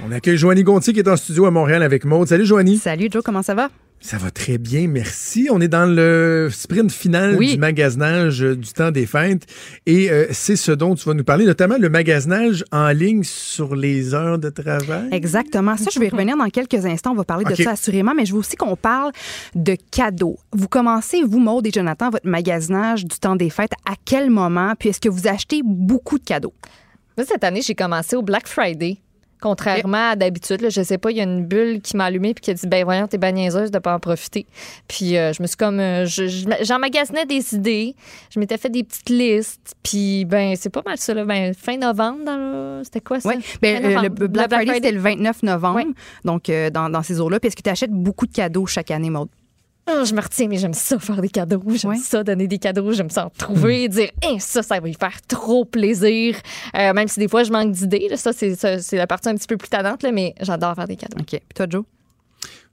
On accueille Joanie Gontier qui est en studio à Montréal avec Maude. Salut Joanie. Salut Joe, comment ça va? Ça va très bien, merci. On est dans le sprint final Oui. du magasinage du temps des fêtes et euh, c'est ce dont tu vas nous parler, notamment le magasinage en ligne sur les heures de travail. Exactement. Ça, je vais y revenir dans quelques instants. On va parler de ça assurément, mais je veux aussi qu'on parle de cadeaux. Vous commencez, vous, Maude et Jonathan, votre magasinage du temps des fêtes. À quel moment? Puis est-ce que vous achetez beaucoup de cadeaux? Moi, cette année, j'ai commencé au Black Friday. Contrairement à d'habitude, là, je sais pas, il y a une bulle qui m'a allumé puis qui a dit ben voyons, t'es bien niaiseuse de pas en profiter. Puis euh, je me suis comme euh, je- je- j'emmagasinais des idées, je m'étais fait des petites listes, puis ben c'est pas mal ça là, ben fin novembre dans le- c'était quoi ça? Oui. Ben, euh, le. Black, Friday, c'était le 29 novembre. Donc, euh, dans, dans ces eaux-là. Puis est-ce que tu achètes beaucoup de cadeaux chaque année, Maude? Ah, je me retiens, mais j'aime ça faire des cadeaux. J'aime ça donner des cadeaux. J'aime ça en trouver, dire, Hein, ça, ça va lui faire trop plaisir. Euh, même si des fois, je manque d'idées. là. Ça, c'est ça, c'est la partie un petit peu plus tannante, là, mais j'adore faire des cadeaux. OK. Puis toi, Joe?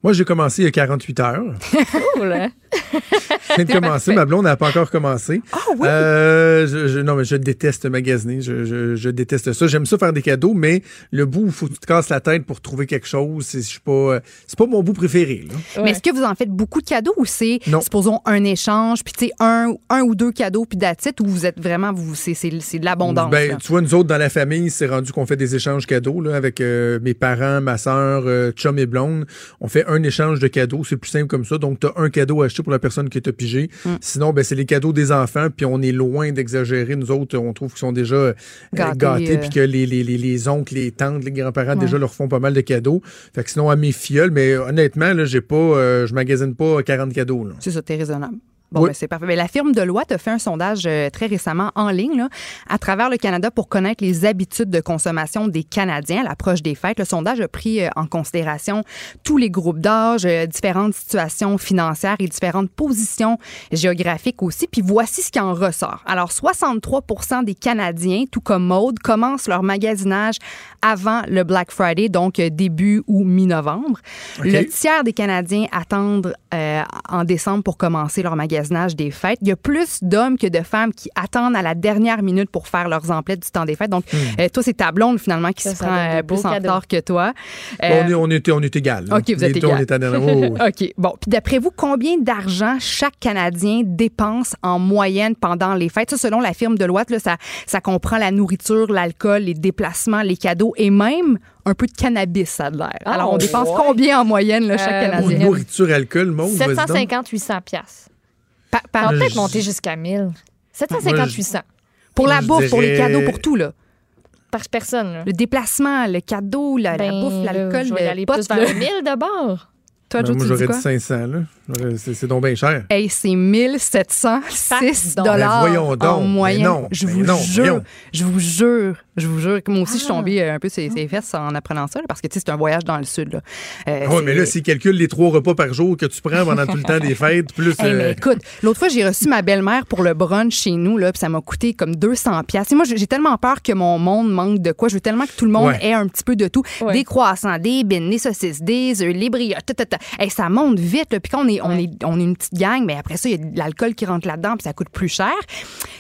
Moi, j'ai commencé il y a 48 heures. Cool, hein? Je viens de commencer, ma blonde n'a pas encore commencé. Ah oui? Euh, je, je- non, mais je déteste magasiner. Je, je- je déteste ça. J'aime ça faire des cadeaux, mais le bout où il faut que tu te casses la tête pour trouver quelque chose, c'est pas, euh, c'est pas mon bout préféré. là. Mais est-ce que vous en faites beaucoup de cadeaux ou c'est, supposons, un échange, puis tu sais, un, un ou deux cadeaux, puis d'attitude, ou vous êtes vraiment, vous, c'est, c'est, c'est de l'abondance? Ben, tu vois, nous autres, dans la famille, c'est rendu qu'on fait des échanges cadeaux là, avec euh, mes parents, ma soeur, euh, chum et blonde. On fait un échange de cadeaux. C'est plus simple comme ça. Donc, tu as un cadeau à acheter pour la personne qui t'a pigé. Mm. Sinon, ben, c'est les cadeaux des enfants. Puis on est loin d'exagérer. Nous autres, on trouve qu'ils sont déjà euh, Gâtés, gâtés. euh. Puis que les, les, les, les oncles, les tantes, les grands-parents Ouais. déjà leur font pas mal de cadeaux. Fait que sinon, à mes filleuls, mais honnêtement, là, j'ai pas, euh, je magasine pas 40 cadeaux. C'est ça, t'es raisonnable. Bon, Oui. ben, c'est parfait. Ben, la firme Deloitte a fait un sondage euh, très récemment en ligne là, à travers le Canada pour connaître les habitudes de consommation des Canadiens à l'approche des fêtes. Le sondage a pris euh, en considération tous les groupes d'âge, euh, différentes situations financières et différentes positions géographiques aussi. Puis voici ce qui en ressort. Alors, 63% des Canadiens, tout comme Maude, commencent leur magasinage avant le Black Friday, donc euh, début ou mi-novembre. Le tiers des Canadiens attendent euh, en décembre pour commencer leur magasinage des fêtes. Il y a plus d'hommes que de femmes qui attendent à la dernière minute pour faire leurs emplettes du temps des fêtes. Donc, Hmm. euh, toi, c'est ta blonde finalement qui Ça, se ça prend de plus en retard que toi. Bon, Euh, on, est, on, est, on est égal. là. OK, vous êtes égal. Oh. OK. Bon, puis d'après vous, combien d'argent chaque Canadien dépense en moyenne pendant les fêtes? Ça, selon la firme Deloitte, là, ça, ça comprend la nourriture, l'alcool, les déplacements, les cadeaux et même un peu de cannabis, ça a de l'air. Alors, on Oh, dépense ouais. combien en moyenne, là, chaque Euh, Canadien? Nourriture, alcool, monde. vas-y donc. 750, 800 piastres. par- Je- peut-être monter jusqu'à 1000. 750, Moi, je- 800. Pour la Je bouffe, pour les cadeaux, pour tout, là. Par personne. là. Le déplacement, le cadeau, la, la Ben, bouffe, là, l'alcool, Je vais le aller pot, plus vers là. le 1000 d'abord. Toi, Ben, Joe, moi, j'aurais dit 500. là. J'aurais- C'est c'est donc bien cher. Hey, c'est 1706 Pardon. dollars Ben, voyons donc. en Ben moyenne. non, je vous non, jure, voyons. je vous jure, je vous jure que moi aussi je suis Ah. tombée euh, un peu ses, ses fesses en apprenant ça là, parce que tu sais c'est un voyage dans le sud là. Euh, Oui, c'est- mais là, s'il calcule les trois repas par jour que tu prends pendant tout le temps des fêtes, plus. Hey, mais euh, écoute, l'autre fois, j'ai reçu ma belle-mère pour le brunch chez nous, là, puis ça m'a coûté comme 200 pièces. Moi, j'ai j'ai tellement peur que mon monde manque de quoi. Je veux tellement que tout le monde Ouais. ait un petit peu de tout. Ouais. Des croissants, des bines, des saucisses, des œufs, les brioches, ta, ta, ta. Hey, ça monte vite. là. Puis quand on est, on, est, on est une petite gang, mais après ça, il y a de l'alcool qui rentre là-dedans, puis ça coûte plus cher.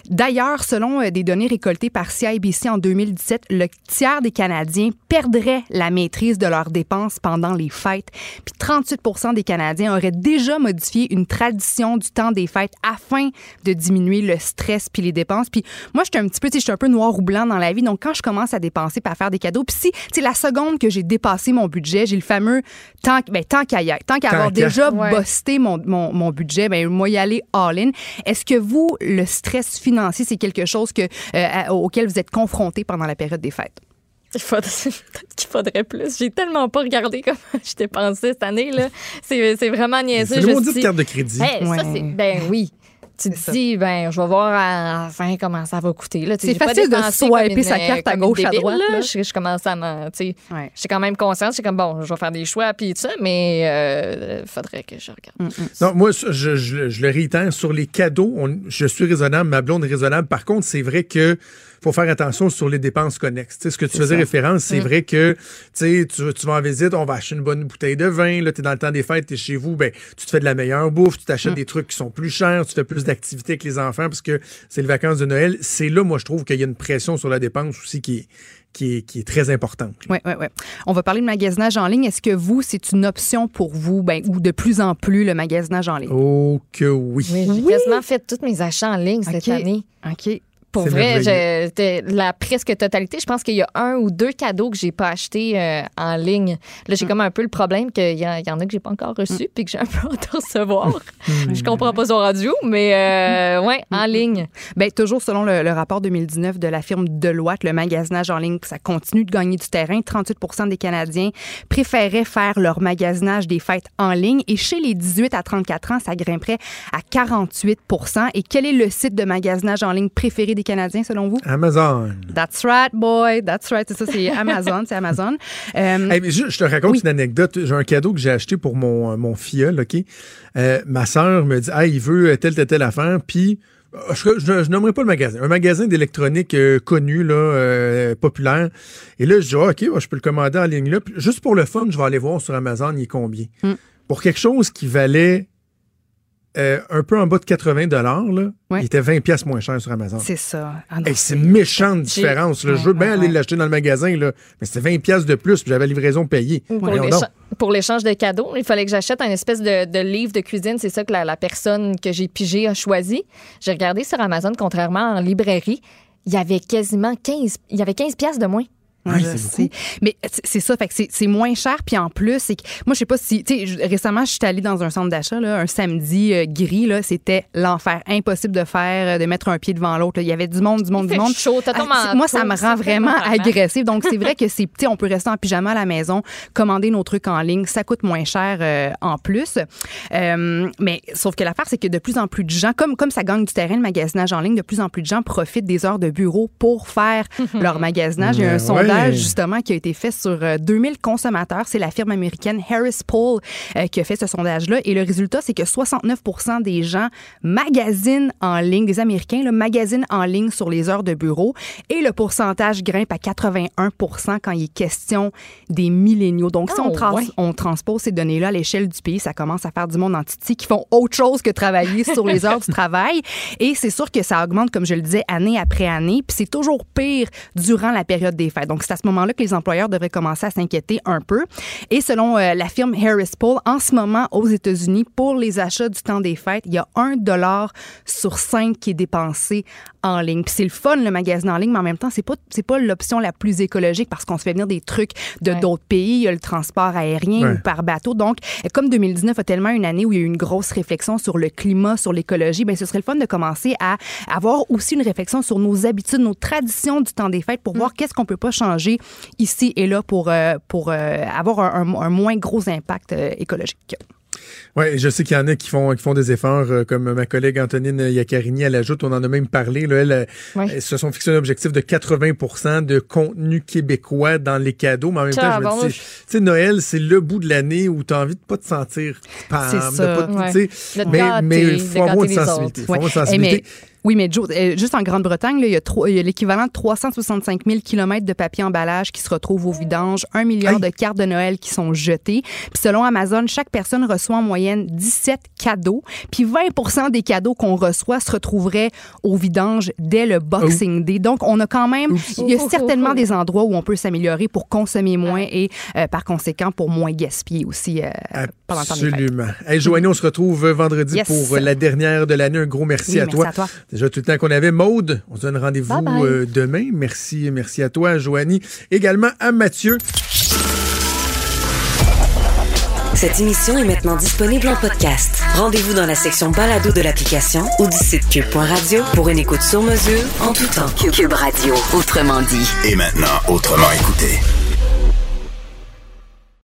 D'ailleurs, selon euh, des données récoltées par CIBC en 2017, le tiers des Canadiens perdraient la maîtrise de leurs dépenses pendant les fêtes. Puis 38% des Canadiens auraient déjà modifié une tradition du temps des fêtes afin de diminuer le stress puis les dépenses. Puis moi, j'étais un petit peu, je suis un peu noir ou blanc dans la vie. Donc, quand je commence à dépenser à faire des cadeaux, puis si, sais, la seconde que j'ai dépassé mon budget, j'ai le fameux tant, ben, tant qu'à y tant qu'à avoir déjà Ouais. busté mon, mon, mon budget, ben, moi, y aller all-in. Est-ce que vous, le stress financier, c'est quelque chose que, euh, auquel vous êtes confronté pendant la période des fêtes? Il faudrait, peut-être qu'il faudrait plus. J'ai tellement pas regardé comment je dépensais cette année. là. C'est c'est vraiment niaiseux. C'est Je le maudit dit, carte de crédit. Hey, Ouais. ça, c'est. Ben oui. Tu te dis, ben, je vais voir à la fin comment ça va coûter. C'est j'ai pas facile de swiper sa carte à gauche, à droite, là. là. Je, je commence à m'en. Tu sais, j'étais quand même consciente. J'étais comme, bon, je vais faire des choix, puis tout ça, mais euh, faudrait que je regarde. Non, moi, je, je- je le réitère, sur les cadeaux, on- je suis raisonnable, ma blonde est raisonnable. Par contre, c'est vrai que faut faire attention sur les dépenses connexes. Tu sais, ce que tu faisais ça. référence, c'est vrai que tu, sais, tu vas en visite, on va acheter une bonne bouteille de vin, là, tu es dans le temps des fêtes, tu es chez vous, ben, tu te fais de la meilleure bouffe, tu t'achètes Mm. des trucs qui sont plus chers, tu fais plus d'activités avec les enfants parce que c'est les vacances de Noël. C'est là, moi, je trouve qu'il y a une pression sur la dépense aussi qui est, qui est, qui est très importante. Oui, oui, oui. On va parler de magasinage en ligne. Est-ce que vous, c'est une option pour vous, ben, ou de plus en plus le magasinage en ligne? Oh que oui. Oui, j'ai quasiment fait tous mes achats en ligne cette OK. année. OK. Pour vrai, je- la presque totalité, je pense qu'il y a un ou deux cadeaux que j'ai pas achetés euh, en ligne. Là, Mm. j'ai comme un peu le problème qu'il y, en a que j'ai pas encore reçus puis que j'ai un peu hâte de recevoir. Mm. je comprends pas son radio, mais euh, ouais, en ligne. Bien, toujours selon le, le rapport 2019 de la firme Deloitte, le magasinage en ligne, ça continue de gagner du terrain. 38% des Canadiens préféraient faire leur magasinage des fêtes en ligne. Et chez les 18 à 34 ans, ça grimperait à 48% Et quel est le site de magasinage en ligne préféré des Canadiens, selon vous? Amazon. That's right, boy. That's right. C'est ça, c'est Amazon. c'est Amazon. Euh, Hey, mais je, je te raconte une anecdote. J'ai un cadeau que j'ai acheté pour mon, euh, mon filleul, OK? Euh, ma sœur me dit, ah, il veut telle, telle, telle affaire, puis euh, je, je, je nommerai pas le magasin. Un magasin d'électronique euh, connu, là, euh, populaire. Et là, je dis, ah, OK, je peux le commander en ligne là. Puis juste pour le fun, je vais aller voir sur Amazon, il est combien. Pour quelque chose qui valait euh, un peu en bas de 80 là, il était 20 pièces moins cher sur Amazon. c'est ça. Ah Hey, c'est une méchante différence. là. Je veux Ouais, bien ouais, aller ouais. l'acheter dans le magasin, là, mais c'était 20 pièces de plus, puis j'avais la livraison payée. Pour l'échange de cadeaux, il fallait que j'achète un espèce de, de livre de cuisine. C'est ça que la, la personne que j'ai pigé a choisi. J'ai regardé sur Amazon, contrairement en librairie, il y avait quasiment 15, il y avait 15 pièces de moins. Ouais, je sais. Mais c'est- c'est ça, fait que c'est- c'est moins cher. Puis en plus, c'est que moi, je sais pas si. Tu sais, récemment, je suis allée dans un centre d'achat, là, un samedi euh, gris, là, c'était l'enfer. Impossible de faire, euh, de mettre un pied devant l'autre. Il y avait du monde, du monde, Il du fait monde. chaud, t'as ton Ah, c'est- moi, ça me c'est rend vraiment agressive. Donc, c'est vrai que c'est petit, on peut rester en pyjama à la maison, commander nos trucs en ligne, ça coûte moins cher euh, en plus. Euh, mais sauf que l'affaire, c'est que de plus en plus de gens, comme, comme ça gagne du terrain, le magasinage en ligne, de plus en plus de gens profitent des heures de bureau pour faire leur magasinage. Il y a un Ouais. Sondage, justement, qui a été fait sur euh, 2000 consommateurs. C'est la firme américaine Harris Poll euh, qui a fait ce sondage-là. Et le résultat, c'est que 69 des gens magasinent en ligne, des Américains, là, magasinent en ligne sur les heures de bureau. Et le pourcentage grimpe à 81 quand il est question des milléniaux. Donc, si Oh, on, trans- ouais. on transpose ces données-là à l'échelle du pays, ça commence à faire du monde en titi qui font autre chose que travailler sur les heures du travail. Et c'est sûr que ça augmente, comme je le disais, année après année. Puis c'est toujours pire durant la période des fêtes. Donc, c'est à ce moment-là que les employeurs devraient commencer à s'inquiéter un peu. Et selon euh, la firme Harris Poll, en ce moment, aux États-Unis, pour les achats du temps des fêtes, il y a un dollar sur cinq qui est dépensé en ligne. Puis c'est le fun, le magasin en ligne, mais en même temps, c'est pas, c'est pas l'option la plus écologique parce qu'on se fait venir des trucs de d'autres pays. Il y a le transport aérien Ouais. ou par bateau. Donc, comme 2019 a tellement une année où il y a eu une grosse réflexion sur le climat, sur l'écologie, ben ce serait le fun de commencer à avoir aussi une réflexion sur nos habitudes, nos traditions du temps des fêtes pour voir qu'est-ce qu'on peut pas changer ici et là pour, euh, pour euh, avoir un, un- un moins gros impact euh, écologique. Oui, je sais qu'il y en a qui font, qui font des efforts, euh, comme ma collègue Antonine Yaccarini, elle ajoute, on en a même parlé, là, elle, euh, elles se sont fixés un objectif de 80% de contenu québécois dans les cadeaux, mais en même temps, je me dis, tu sais, Noël, c'est le bout de l'année où tu as envie de pas te sentir C'est de pas te- Ouais. mais, mais il faut avoir une sensibilité. faut avoir une. Eh, sensibilité. mais- oui, mais Joe, euh, juste en Grande-Bretagne, il y a l'équivalent de 365 000 kilomètres de papier emballage qui se retrouvent au vidange, un milliard de cartes de Noël qui sont jetées. Puis selon Amazon, chaque personne reçoit en moyenne 17 cadeaux. Puis 20 des cadeaux qu'on reçoit se retrouveraient au vidange dès le Boxing Day. Donc, on a quand même, il y a certainement des endroits où on peut s'améliorer pour consommer moins et euh, par conséquent pour moins gaspiller aussi euh, pendant le temps des fêtes. Absolument. Hey, Joanie, on se retrouve vendredi Yes. pour la dernière de l'année. Un gros merci, Oui, à, merci toi. à toi. Déjà tout le temps qu'on avait. Maude, on se donne rendez-vous Bye bye. euh, demain. Merci, merci à toi, Joanie. Également à Mathieu. Cette émission est maintenant disponible en podcast. Rendez-vous dans la section balado de l'application ou du site cube.radio pour une écoute sur mesure en tout temps. Cube Radio, autrement dit. Et maintenant, autrement écouté.